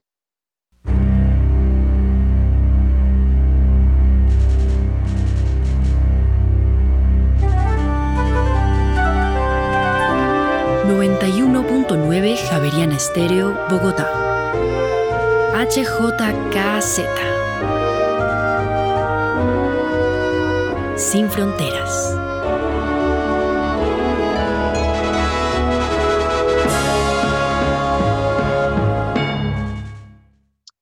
Javeriana Estéreo, Bogotá. HJKZ. Sin fronteras.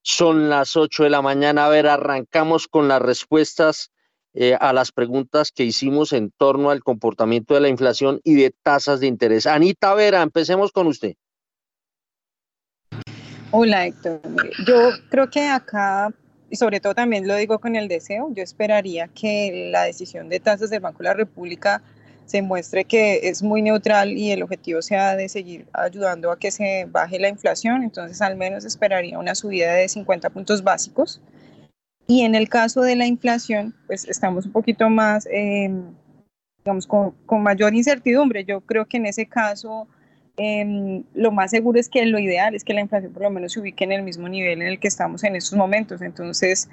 Son las 8 de la mañana. A ver, arrancamos con las respuestas eh, a las preguntas que hicimos en torno al comportamiento de la inflación y de tasas de interés. Anita Vera, empecemos con usted. Hola Héctor, yo creo que acá, y sobre todo también lo digo con el deseo, yo esperaría que la decisión de tasas del Banco de la República se muestre que es muy neutral y el objetivo sea de seguir ayudando a que se baje la inflación, entonces al menos esperaría una subida de 50 puntos básicos. Y en el caso de la inflación, pues estamos un poquito más, em, digamos, con, con, mayor incertidumbre. Yo creo que en ese caso em, lo más seguro es que lo ideal es que la inflación por lo menos se ubique en el mismo nivel en el que estamos en estos momentos. Entonces,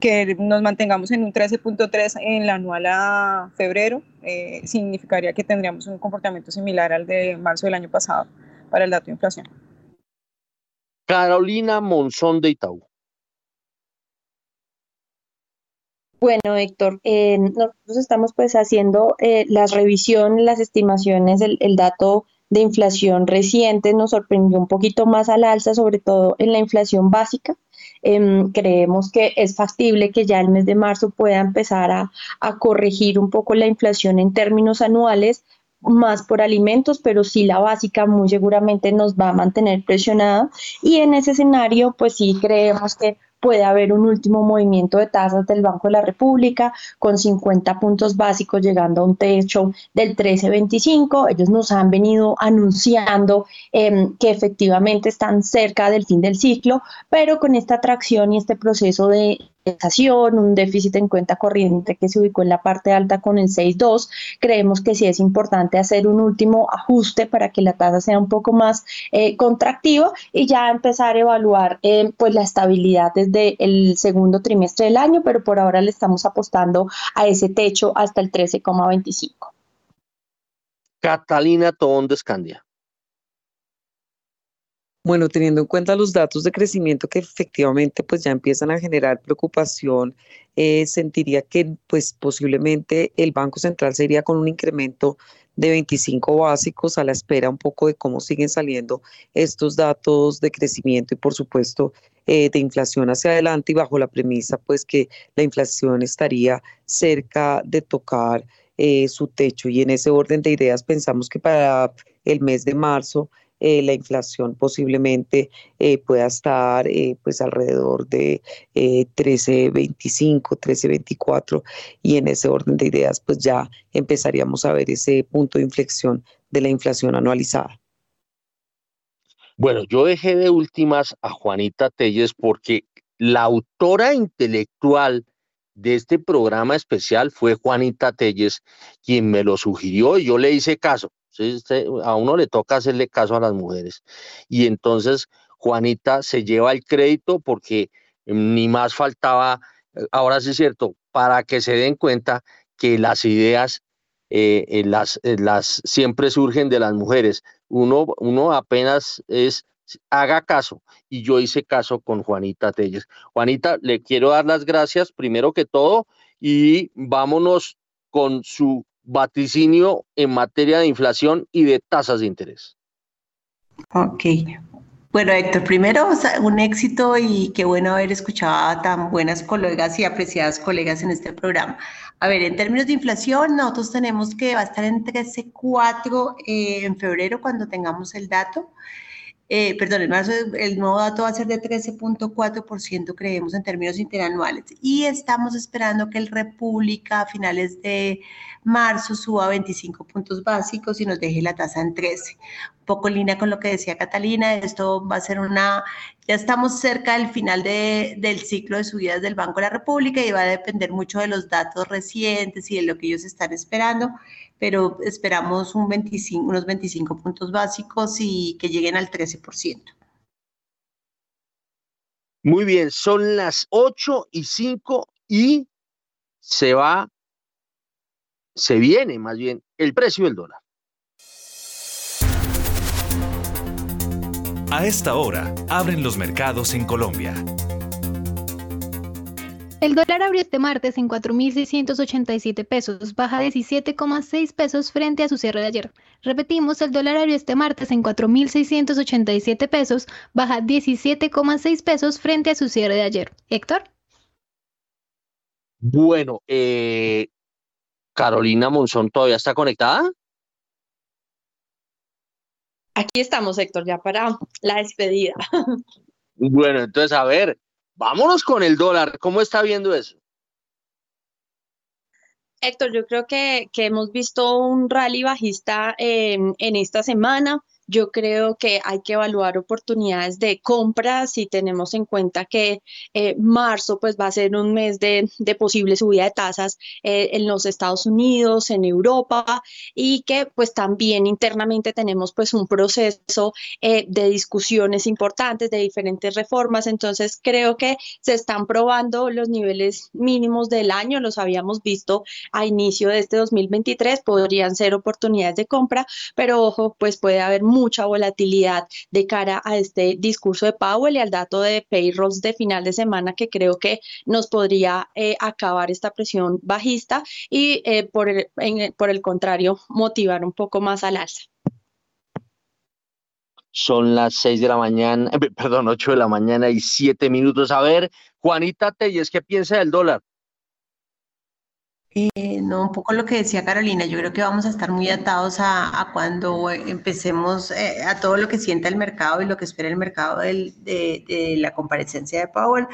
que nos mantengamos en un 13.3 en la anual a febrero eh, significaría que tendríamos un comportamiento similar al de marzo del año pasado para el dato de inflación. Carolina Monzón de Itaú. Bueno, Héctor, eh, nosotros estamos pues haciendo eh, la revisión, las estimaciones, el, el dato de inflación reciente nos sorprendió un poquito más al alza, sobre todo en la inflación básica. Em, creemos que es factible que ya el mes de marzo pueda empezar a, a corregir un poco la inflación en términos anuales, más por alimentos, pero sí la básica muy seguramente nos va a mantener presionada y en ese escenario pues sí creemos que puede haber un último movimiento de tasas del Banco de la República con 50 puntos básicos llegando a un techo del 13.25. Ellos nos han venido anunciando em, que efectivamente están cerca del fin del ciclo, pero con esta atracción y este proceso de un déficit en cuenta corriente que se ubicó en la parte alta con el 6.2. Creemos que sí es importante hacer un último ajuste para que la tasa sea un poco más eh, contractiva y ya empezar a evaluar eh, pues la estabilidad desde el segundo trimestre del año, pero por ahora le estamos apostando a ese techo hasta el 13,25. Catalina Tobón de Escandia. Bueno, teniendo en cuenta los datos de crecimiento que efectivamente pues ya empiezan a generar preocupación, eh, sentiría que pues posiblemente el Banco Central sería con un incremento de 25 básicos a la espera un poco de cómo siguen saliendo estos datos de crecimiento y por supuesto eh, de inflación hacia adelante y bajo la premisa pues que la inflación estaría cerca de tocar eh, su techo. Y en ese orden de ideas pensamos que para el mes de marzo eh, la inflación posiblemente eh, pueda estar eh, pues alrededor de 13.25, 13.24 y en ese orden de ideas pues ya empezaríamos a ver ese punto de inflexión de la inflación anualizada. Bueno, yo dejé de últimas a Juanita Telles porque la autora intelectual de este programa especial fue Juanita Telles, quien me lo sugirió y yo le hice caso a uno le toca hacerle caso a las mujeres. Y entonces Juanita se lleva el crédito porque ni más faltaba, eh, ahora sí es cierto, para que se den cuenta que las ideas eh, eh, las, las siempre surgen de las mujeres. Uno, uno apenas es haga caso. Y yo hice caso con Juanita Telles. Juanita, le quiero dar las gracias primero que todo y vámonos con su vaticinio en materia de inflación y de tasas de interés. Ok. Bueno, Héctor, primero un éxito y qué bueno haber escuchado a tan buenas colegas y apreciadas colegas en este programa. A ver, en términos de inflación, nosotros tenemos que estar en 13.4 eh, en febrero cuando tengamos el dato. Eh, perdón, el, marzo, el nuevo dato va a ser de 13.4%, creemos, en términos interanuales. Y estamos esperando que el República a finales de marzo suba 25 puntos básicos y nos deje la tasa en 13. Un poco en línea con lo que decía Catalina, esto va a ser una, ya estamos cerca del final de, del ciclo de subidas del Banco de la República y va a depender mucho de los datos recientes y de lo que ellos están esperando pero esperamos un 25, unos 25 puntos básicos y que lleguen al 13%. Muy bien, son las 8 y 5 y se va, se viene más bien el precio del dólar. A esta hora, abren los mercados en Colombia. El dólar abrió este martes en 4.687 pesos, baja 17,6 pesos frente a su cierre de ayer. Repetimos, el dólar abrió este martes en 4.687 pesos, baja 17,6 pesos frente a su cierre de ayer. Héctor. Bueno, eh, Carolina Monzón todavía está conectada. Aquí estamos, Héctor, ya para la despedida. Bueno, entonces, a ver, Vámonos con el dólar. ¿Cómo está viendo eso? Héctor, yo creo que, que hemos visto un rally bajista en, en esta semana. Yo creo que hay que evaluar oportunidades de compra si tenemos en cuenta que eh, marzo pues va a ser un mes de, de posible subida de tasas eh, en los Estados Unidos, en Europa y que pues también internamente tenemos pues un proceso eh, de discusiones importantes de diferentes reformas. Entonces creo que se están probando los niveles mínimos del año, los habíamos visto a inicio de este 2023, podrían ser oportunidades de compra, pero ojo, pues puede haber mucha volatilidad de cara a este discurso de Powell y al dato de payrolls de final de semana que creo que nos podría eh, acabar esta presión bajista y eh, por, el, por el contrario motivar un poco más al alza. Son las 6 de la mañana, perdón, 8 de la mañana y 7 minutos. A ver, Juanita es ¿qué piensa del dólar? Eh, no, un poco lo que decía Carolina, yo creo que vamos a estar muy atados a, cuando empecemos eh, a todo lo que sienta el mercado y lo que espera el mercado de, de, la comparecencia de Powell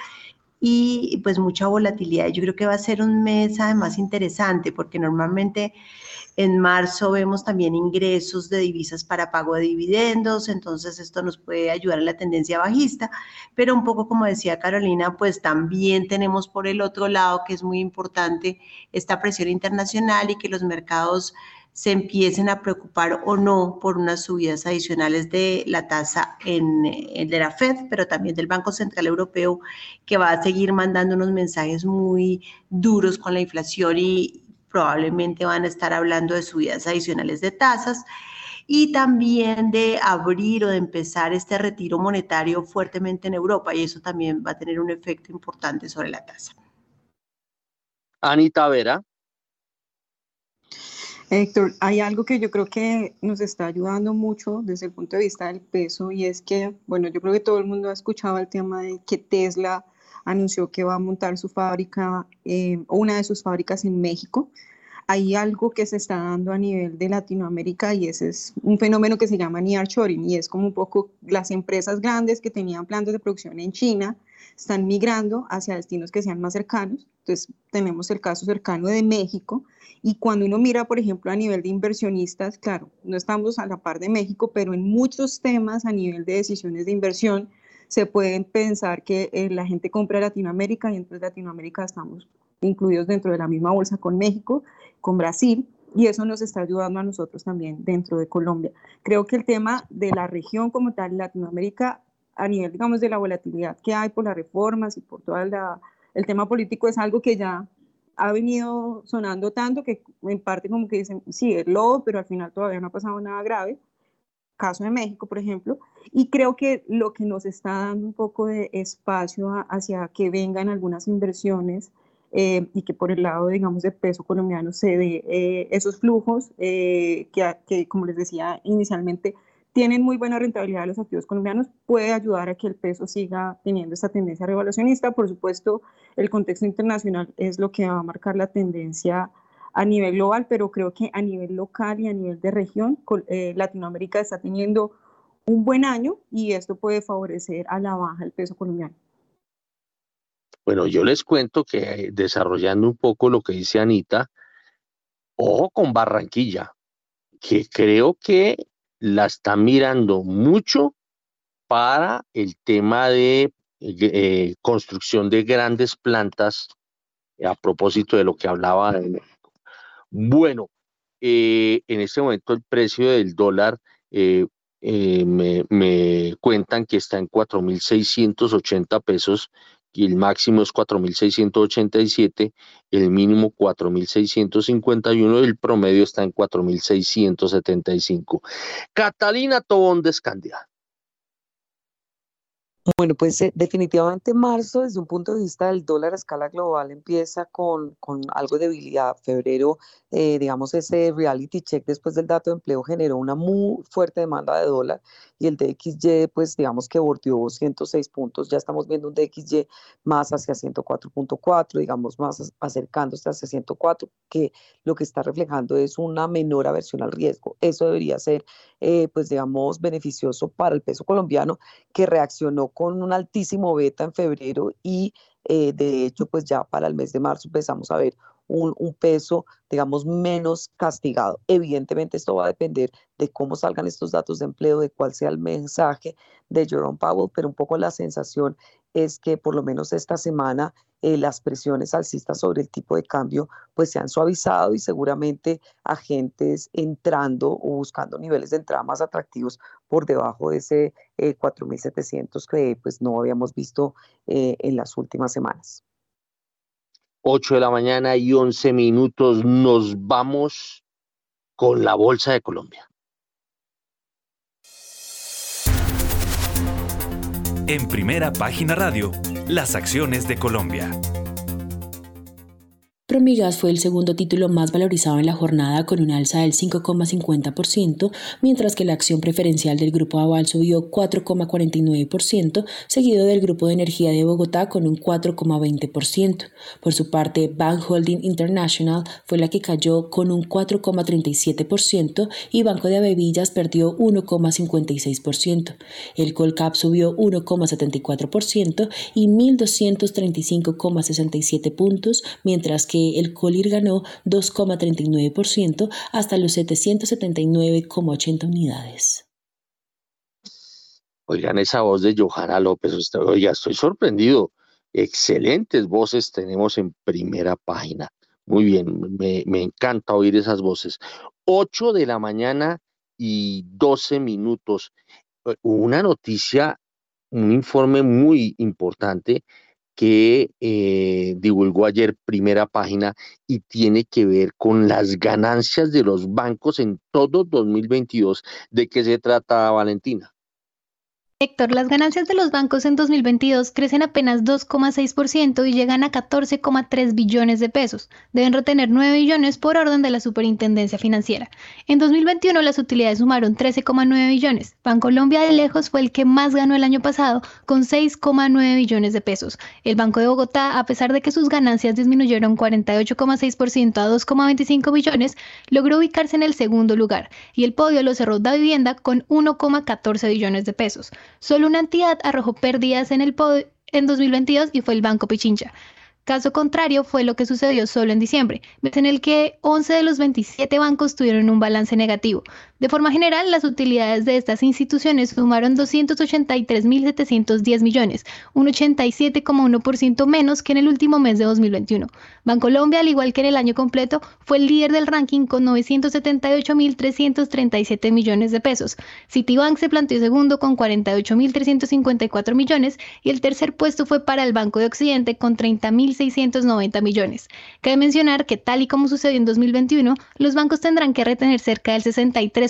y pues mucha volatilidad. Yo creo que va a ser un mes además interesante porque normalmente en marzo vemos también ingresos de divisas para pago de dividendos, entonces esto nos puede ayudar en la tendencia bajista, pero un poco como decía Carolina, pues también tenemos por el otro lado, que es muy importante, esta presión internacional y que los mercados se empiecen a preocupar o no por unas subidas adicionales de la tasa en, de la Fed, pero también del Banco Central Europeo, que va a seguir mandando unos mensajes muy duros con la inflación y, probablemente van a estar hablando de subidas adicionales de tasas y también de abrir o de empezar este retiro monetario fuertemente en Europa y eso también va a tener un efecto importante sobre la tasa. Anita Vera. Héctor, hay algo que yo creo que nos está ayudando mucho desde el punto de vista del peso y es que, bueno, yo creo que todo el mundo ha escuchado el tema de que Tesla anunció que va a montar su fábrica eh, o una de sus fábricas en México. Hay algo que se está dando a nivel de Latinoamérica y ese es un fenómeno que se llama nearshoring y es como un poco las empresas grandes que tenían plantas de producción en China están migrando hacia destinos que sean más cercanos. Entonces tenemos el caso cercano de México y cuando uno mira, por ejemplo, a nivel de inversionistas, claro, no estamos a la par de México, pero en muchos temas a nivel de decisiones de inversión, se pueden pensar que eh, la gente compra Latinoamérica y entonces Latinoamérica estamos incluidos dentro de la misma bolsa con México, con Brasil, y eso nos está ayudando a nosotros también dentro de Colombia. Creo que el tema de la región como tal, Latinoamérica, a nivel, digamos, de la volatilidad que hay por las reformas y por todo el tema político, es algo que ya ha venido sonando tanto que en parte como que dicen, sí, es lobo, pero al final todavía no ha pasado nada grave caso de México, por ejemplo, y creo que lo que nos está dando un poco de espacio hacia que vengan algunas inversiones eh, y que por el lado, digamos, de peso colombiano se dé eh, esos flujos eh, que, que, como les decía inicialmente, tienen muy buena rentabilidad de los activos colombianos, puede ayudar a que el peso siga teniendo esta tendencia revaluacionista. Por supuesto, el contexto internacional es lo que va a marcar la tendencia a nivel global, pero creo que a nivel local y a nivel de región, eh, Latinoamérica está teniendo un buen año y esto puede favorecer a la baja el peso colombiano. Bueno, yo les cuento que eh, desarrollando un poco lo que dice Anita, ojo con Barranquilla, que creo que la está mirando mucho para el tema de eh, construcción de grandes plantas, a propósito de lo que hablaba bueno, eh, en este momento el precio del dólar eh, eh, me, cuentan que está en 4.680 pesos y el máximo es 4.687, el mínimo 4.651 y el promedio está en 4.675. Catalina Tobón de Escandia. Bueno, pues eh, definitivamente marzo desde un punto de vista del dólar a escala global empieza con, con algo de debilidad. Febrero, eh, digamos, ese reality check después del dato de empleo generó una muy fuerte demanda de dólar y el DXY, pues digamos que volteó 106 puntos. Ya estamos viendo un DXY más hacia 104.4, digamos, más acercándose hacia 104, que lo que está reflejando es una menor aversión al riesgo. Eso debería ser, eh, pues digamos, beneficioso para el peso colombiano que reaccionó con un altísimo beta en febrero y eh, de hecho, pues ya para el mes de marzo empezamos a ver un, peso, digamos, menos castigado. Evidentemente esto va a depender de cómo salgan estos datos de empleo, de cuál sea el mensaje de Jerome Powell, pero un poco la sensación es que por lo menos esta semana eh, las presiones alcistas sobre el tipo de cambio pues se han suavizado y seguramente agentes entrando o buscando niveles de entrada más atractivos por debajo de ese 4.700 eh, que pues no habíamos visto eh, en las últimas semanas. 8 de la mañana y 11 minutos nos vamos con la Bolsa de Colombia. En primera página radio, las acciones de Colombia. Promigas fue el segundo título más valorizado en la jornada con un alza del 5,50%, mientras que la acción preferencial del Grupo Aval subió 4,49%, seguido del Grupo de Energía de Bogotá con un 4,20%. Por su parte, Bank Holding International fue la que cayó con un 4,37% y Banco de Avevillas perdió 1,56%. El Colcap subió 1,74% y 1.235,67 puntos, mientras que el Colir ganó 2,39% hasta los 779,80 unidades. Oigan esa voz de Johanna López, oiga, estoy sorprendido. Excelentes voces tenemos en primera página. Muy bien, me, me encanta oír esas voces. 8 de la mañana y 12 minutos. Una noticia, un informe muy importante que eh, divulgó ayer primera página y tiene que ver con las ganancias de los bancos en todo 2022. ¿De qué se trata, Valentina? Héctor, las ganancias de los bancos en 2022 crecen apenas 2,6% y llegan a 14,3 billones de pesos. Deben retener 9 billones por orden de la Superintendencia Financiera. En 2021 las utilidades sumaron 13,9 billones. Bancolombia de lejos fue el que más ganó el año pasado con 6,9 billones de pesos. El Banco de Bogotá, a pesar de que sus ganancias disminuyeron 48,6% a 2,25 billones, logró ubicarse en el segundo lugar y el podio lo cerró Da Vivienda con 1,14 billones de pesos. Solo una entidad arrojó pérdidas en el en 2022 y fue el Banco Pichincha. Caso contrario fue lo que sucedió solo en diciembre, en el que 11 de los 27 bancos tuvieron un balance negativo. De forma general, las utilidades de estas instituciones sumaron 283.710 millones, un 87,1% menos que en el último mes de 2021. Bancolombia, al igual que en el año completo, fue el líder del ranking con 978.337 millones de pesos. Citibank se planteó segundo con 48.354 millones y el tercer puesto fue para el Banco de Occidente con 30.690 millones. Cabe mencionar que tal y como sucedió en 2021, los bancos tendrán que retener cerca del 63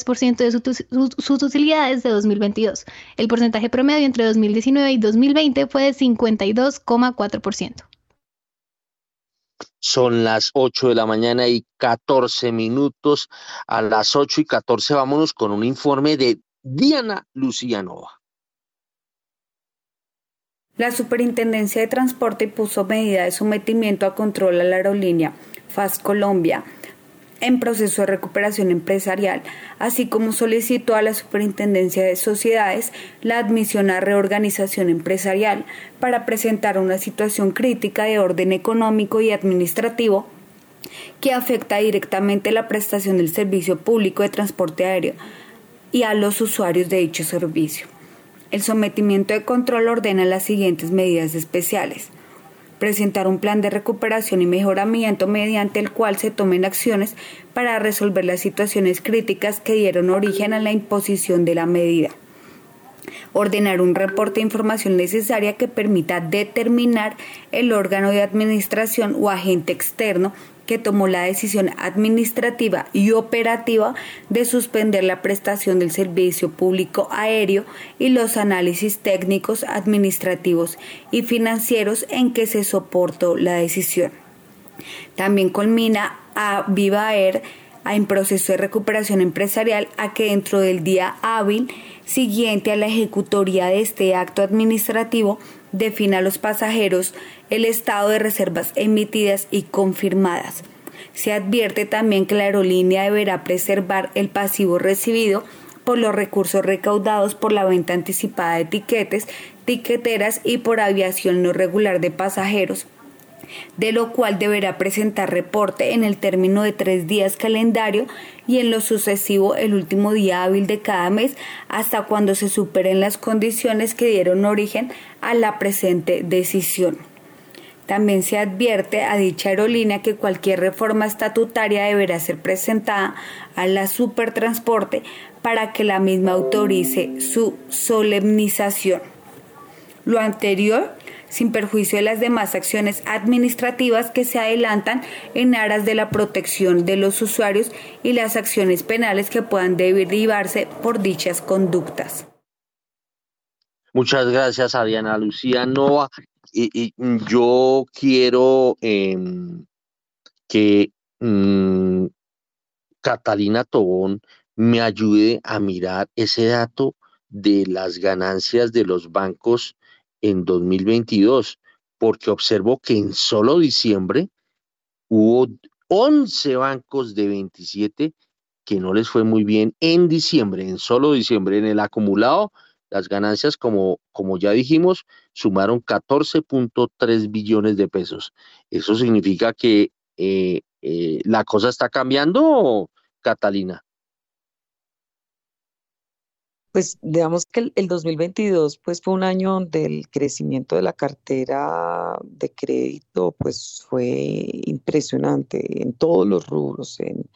de sus utilidades de 2022. El porcentaje promedio entre 2019 y 2020 fue de 52,4%. Son las 8 de la mañana y 14 minutos. A las 8 y 14 vámonos con un informe de Diana Lucianova. La Superintendencia de Transporte puso medida de sometimiento a control a la aerolínea FAS Colombia en proceso de recuperación empresarial, así como solicitó a la Superintendencia de Sociedades la admisión a reorganización empresarial para presentar una situación crítica de orden económico y administrativo que afecta directamente la prestación del servicio público de transporte aéreo y a los usuarios de dicho servicio. El sometimiento de control ordena las siguientes medidas especiales presentar un plan de recuperación y mejoramiento mediante el cual se tomen acciones para resolver las situaciones críticas que dieron origen a la imposición de la medida. Ordenar un reporte de información necesaria que permita determinar el órgano de administración o agente externo que tomó la decisión administrativa y operativa de suspender la prestación del servicio público aéreo y los análisis técnicos, administrativos y financieros en que se soportó la decisión. También culmina a Viva Air en proceso de recuperación empresarial a que dentro del día hábil siguiente a la ejecutoría de este acto administrativo defina a los pasajeros el estado de reservas emitidas y confirmadas. Se advierte también que la aerolínea deberá preservar el pasivo recibido por los recursos recaudados por la venta anticipada de tiquetes, tiqueteras y por aviación no regular de pasajeros, de lo cual deberá presentar reporte en el término de tres días calendario y en lo sucesivo el último día hábil de cada mes hasta cuando se superen las condiciones que dieron origen a la presente decisión. También se advierte a dicha aerolínea que cualquier reforma estatutaria deberá ser presentada a la Supertransporte para que la misma autorice su solemnización. Lo anterior sin perjuicio de las demás acciones administrativas que se adelantan en aras de la protección de los usuarios y las acciones penales que puedan derivarse por dichas conductas. Muchas gracias a Diana Lucía Nova. Y, yo quiero em, que mm, Catalina Tobón me ayude a mirar ese dato de las ganancias de los bancos en 2022, porque observo que en solo diciembre hubo 11 bancos de 27 que no les fue muy bien en diciembre, en solo diciembre, en el acumulado, las ganancias, como, como ya dijimos, sumaron 14.3 billones de pesos. ¿Eso significa que eh, eh, la cosa está cambiando, Catalina? Pues digamos que el, 2022 pues fue un año donde el crecimiento de la cartera de crédito pues fue impresionante en todos los rubros, en,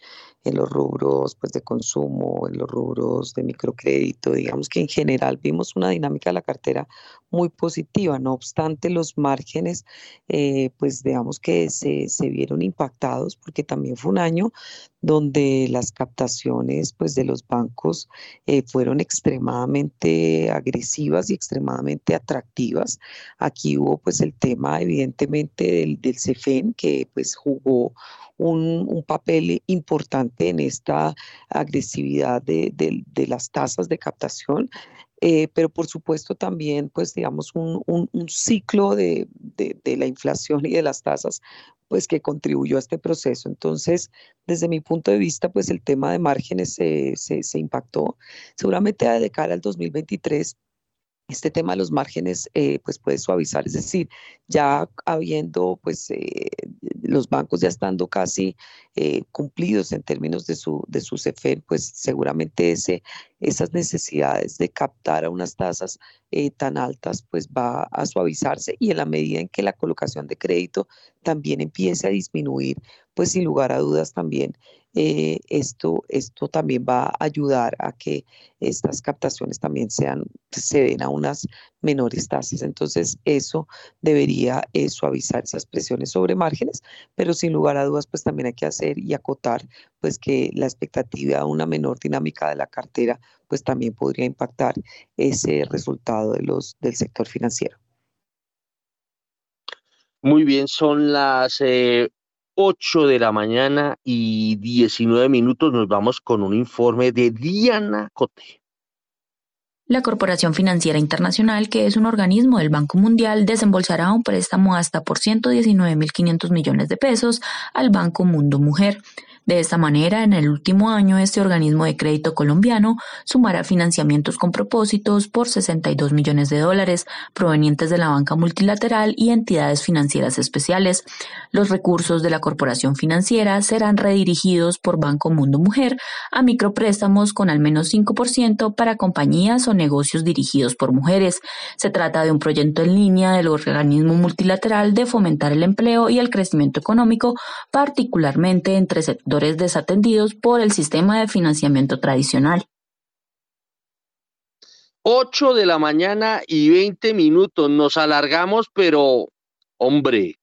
en los rubros pues, de consumo, en los rubros de microcrédito. Digamos que en general vimos una dinámica de la cartera muy positiva. No obstante, los márgenes, eh, pues digamos que se, se, vieron impactados porque también fue un año donde las captaciones pues, de los bancos eh, fueron extremadamente agresivas y extremadamente atractivas. Aquí hubo pues el tema evidentemente del, del CEFEN que pues jugó un, papel importante en esta agresividad de, las tasas de captación. Eh, pero por supuesto también, pues digamos, un, ciclo de, la inflación y de las tasas, pues que contribuyó a este proceso. Entonces, desde mi punto de vista, pues el tema de márgenes se, se impactó. Seguramente de cara al 2023 este tema de los márgenes eh, pues puede suavizar, es decir, ya habiendo pues eh, los bancos ya estando casi eh, cumplidos en términos de su de su CFE, pues seguramente ese, esas necesidades de captar a unas tasas tan altas pues va a suavizarse y en la medida en que la colocación de crédito también empiece a disminuir, pues sin lugar a dudas también eh, esto, esto también va a ayudar a que estas captaciones también sean, se den a unas menores tasas. Entonces, eso debería eh, suavizar esas presiones sobre márgenes, pero sin lugar a dudas, pues también hay que hacer y acotar, pues que la expectativa de una menor dinámica de la cartera, pues también podría impactar ese resultado de los, del sector financiero. Muy bien, son las eh, 8 de la mañana y 19 minutos nos vamos con un informe de Diana Cote. La Corporación Financiera Internacional, que es un organismo del Banco Mundial, desembolsará un préstamo hasta por 119.500 millones de pesos al Banco Mundo Mujer. De esta manera, en el último año, este organismo de crédito colombiano sumará financiamientos con propósitos por 62 millones de dólares provenientes de la banca multilateral y entidades financieras especiales. Los recursos de la corporación financiera serán redirigidos por Banco Mundo Mujer a micropréstamos con al menos 5% para compañías o negocios dirigidos por mujeres. Se trata de un proyecto en línea del organismo multilateral de fomentar el empleo y el crecimiento económico, particularmente entre sectores desatendidos por el sistema de financiamiento tradicional. 8 de la mañana y 20 minutos. Nos alargamos, pero hombre,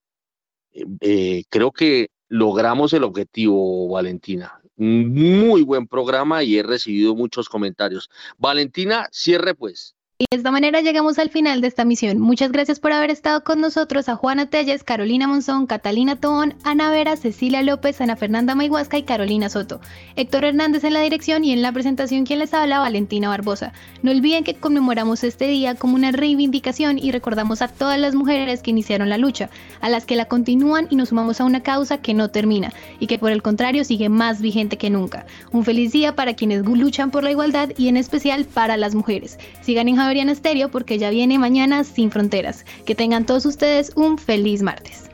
eh, eh, creo que logramos el objetivo, Valentina. Muy buen programa y he recibido muchos comentarios. Valentina, cierre pues. Y de esta manera llegamos al final de esta misión. Muchas gracias por haber estado con nosotros a Juana Telles, Carolina Monzón, Catalina Tobón, Ana Vera, Cecilia López, Ana Fernanda Mayhuasca y Carolina Soto. Héctor Hernández en la dirección y en la presentación quien les habla, Valentina Barbosa. No olviden que conmemoramos este día como una reivindicación y recordamos a todas las mujeres que iniciaron la lucha, a las que la continúan y nos sumamos a una causa que no termina y que por el contrario sigue más vigente que nunca. Un feliz día para quienes luchan por la igualdad y en especial para las mujeres. Sigan en Noelia en estéreo porque ya viene mañana sin fronteras. Que tengan todos ustedes un feliz martes.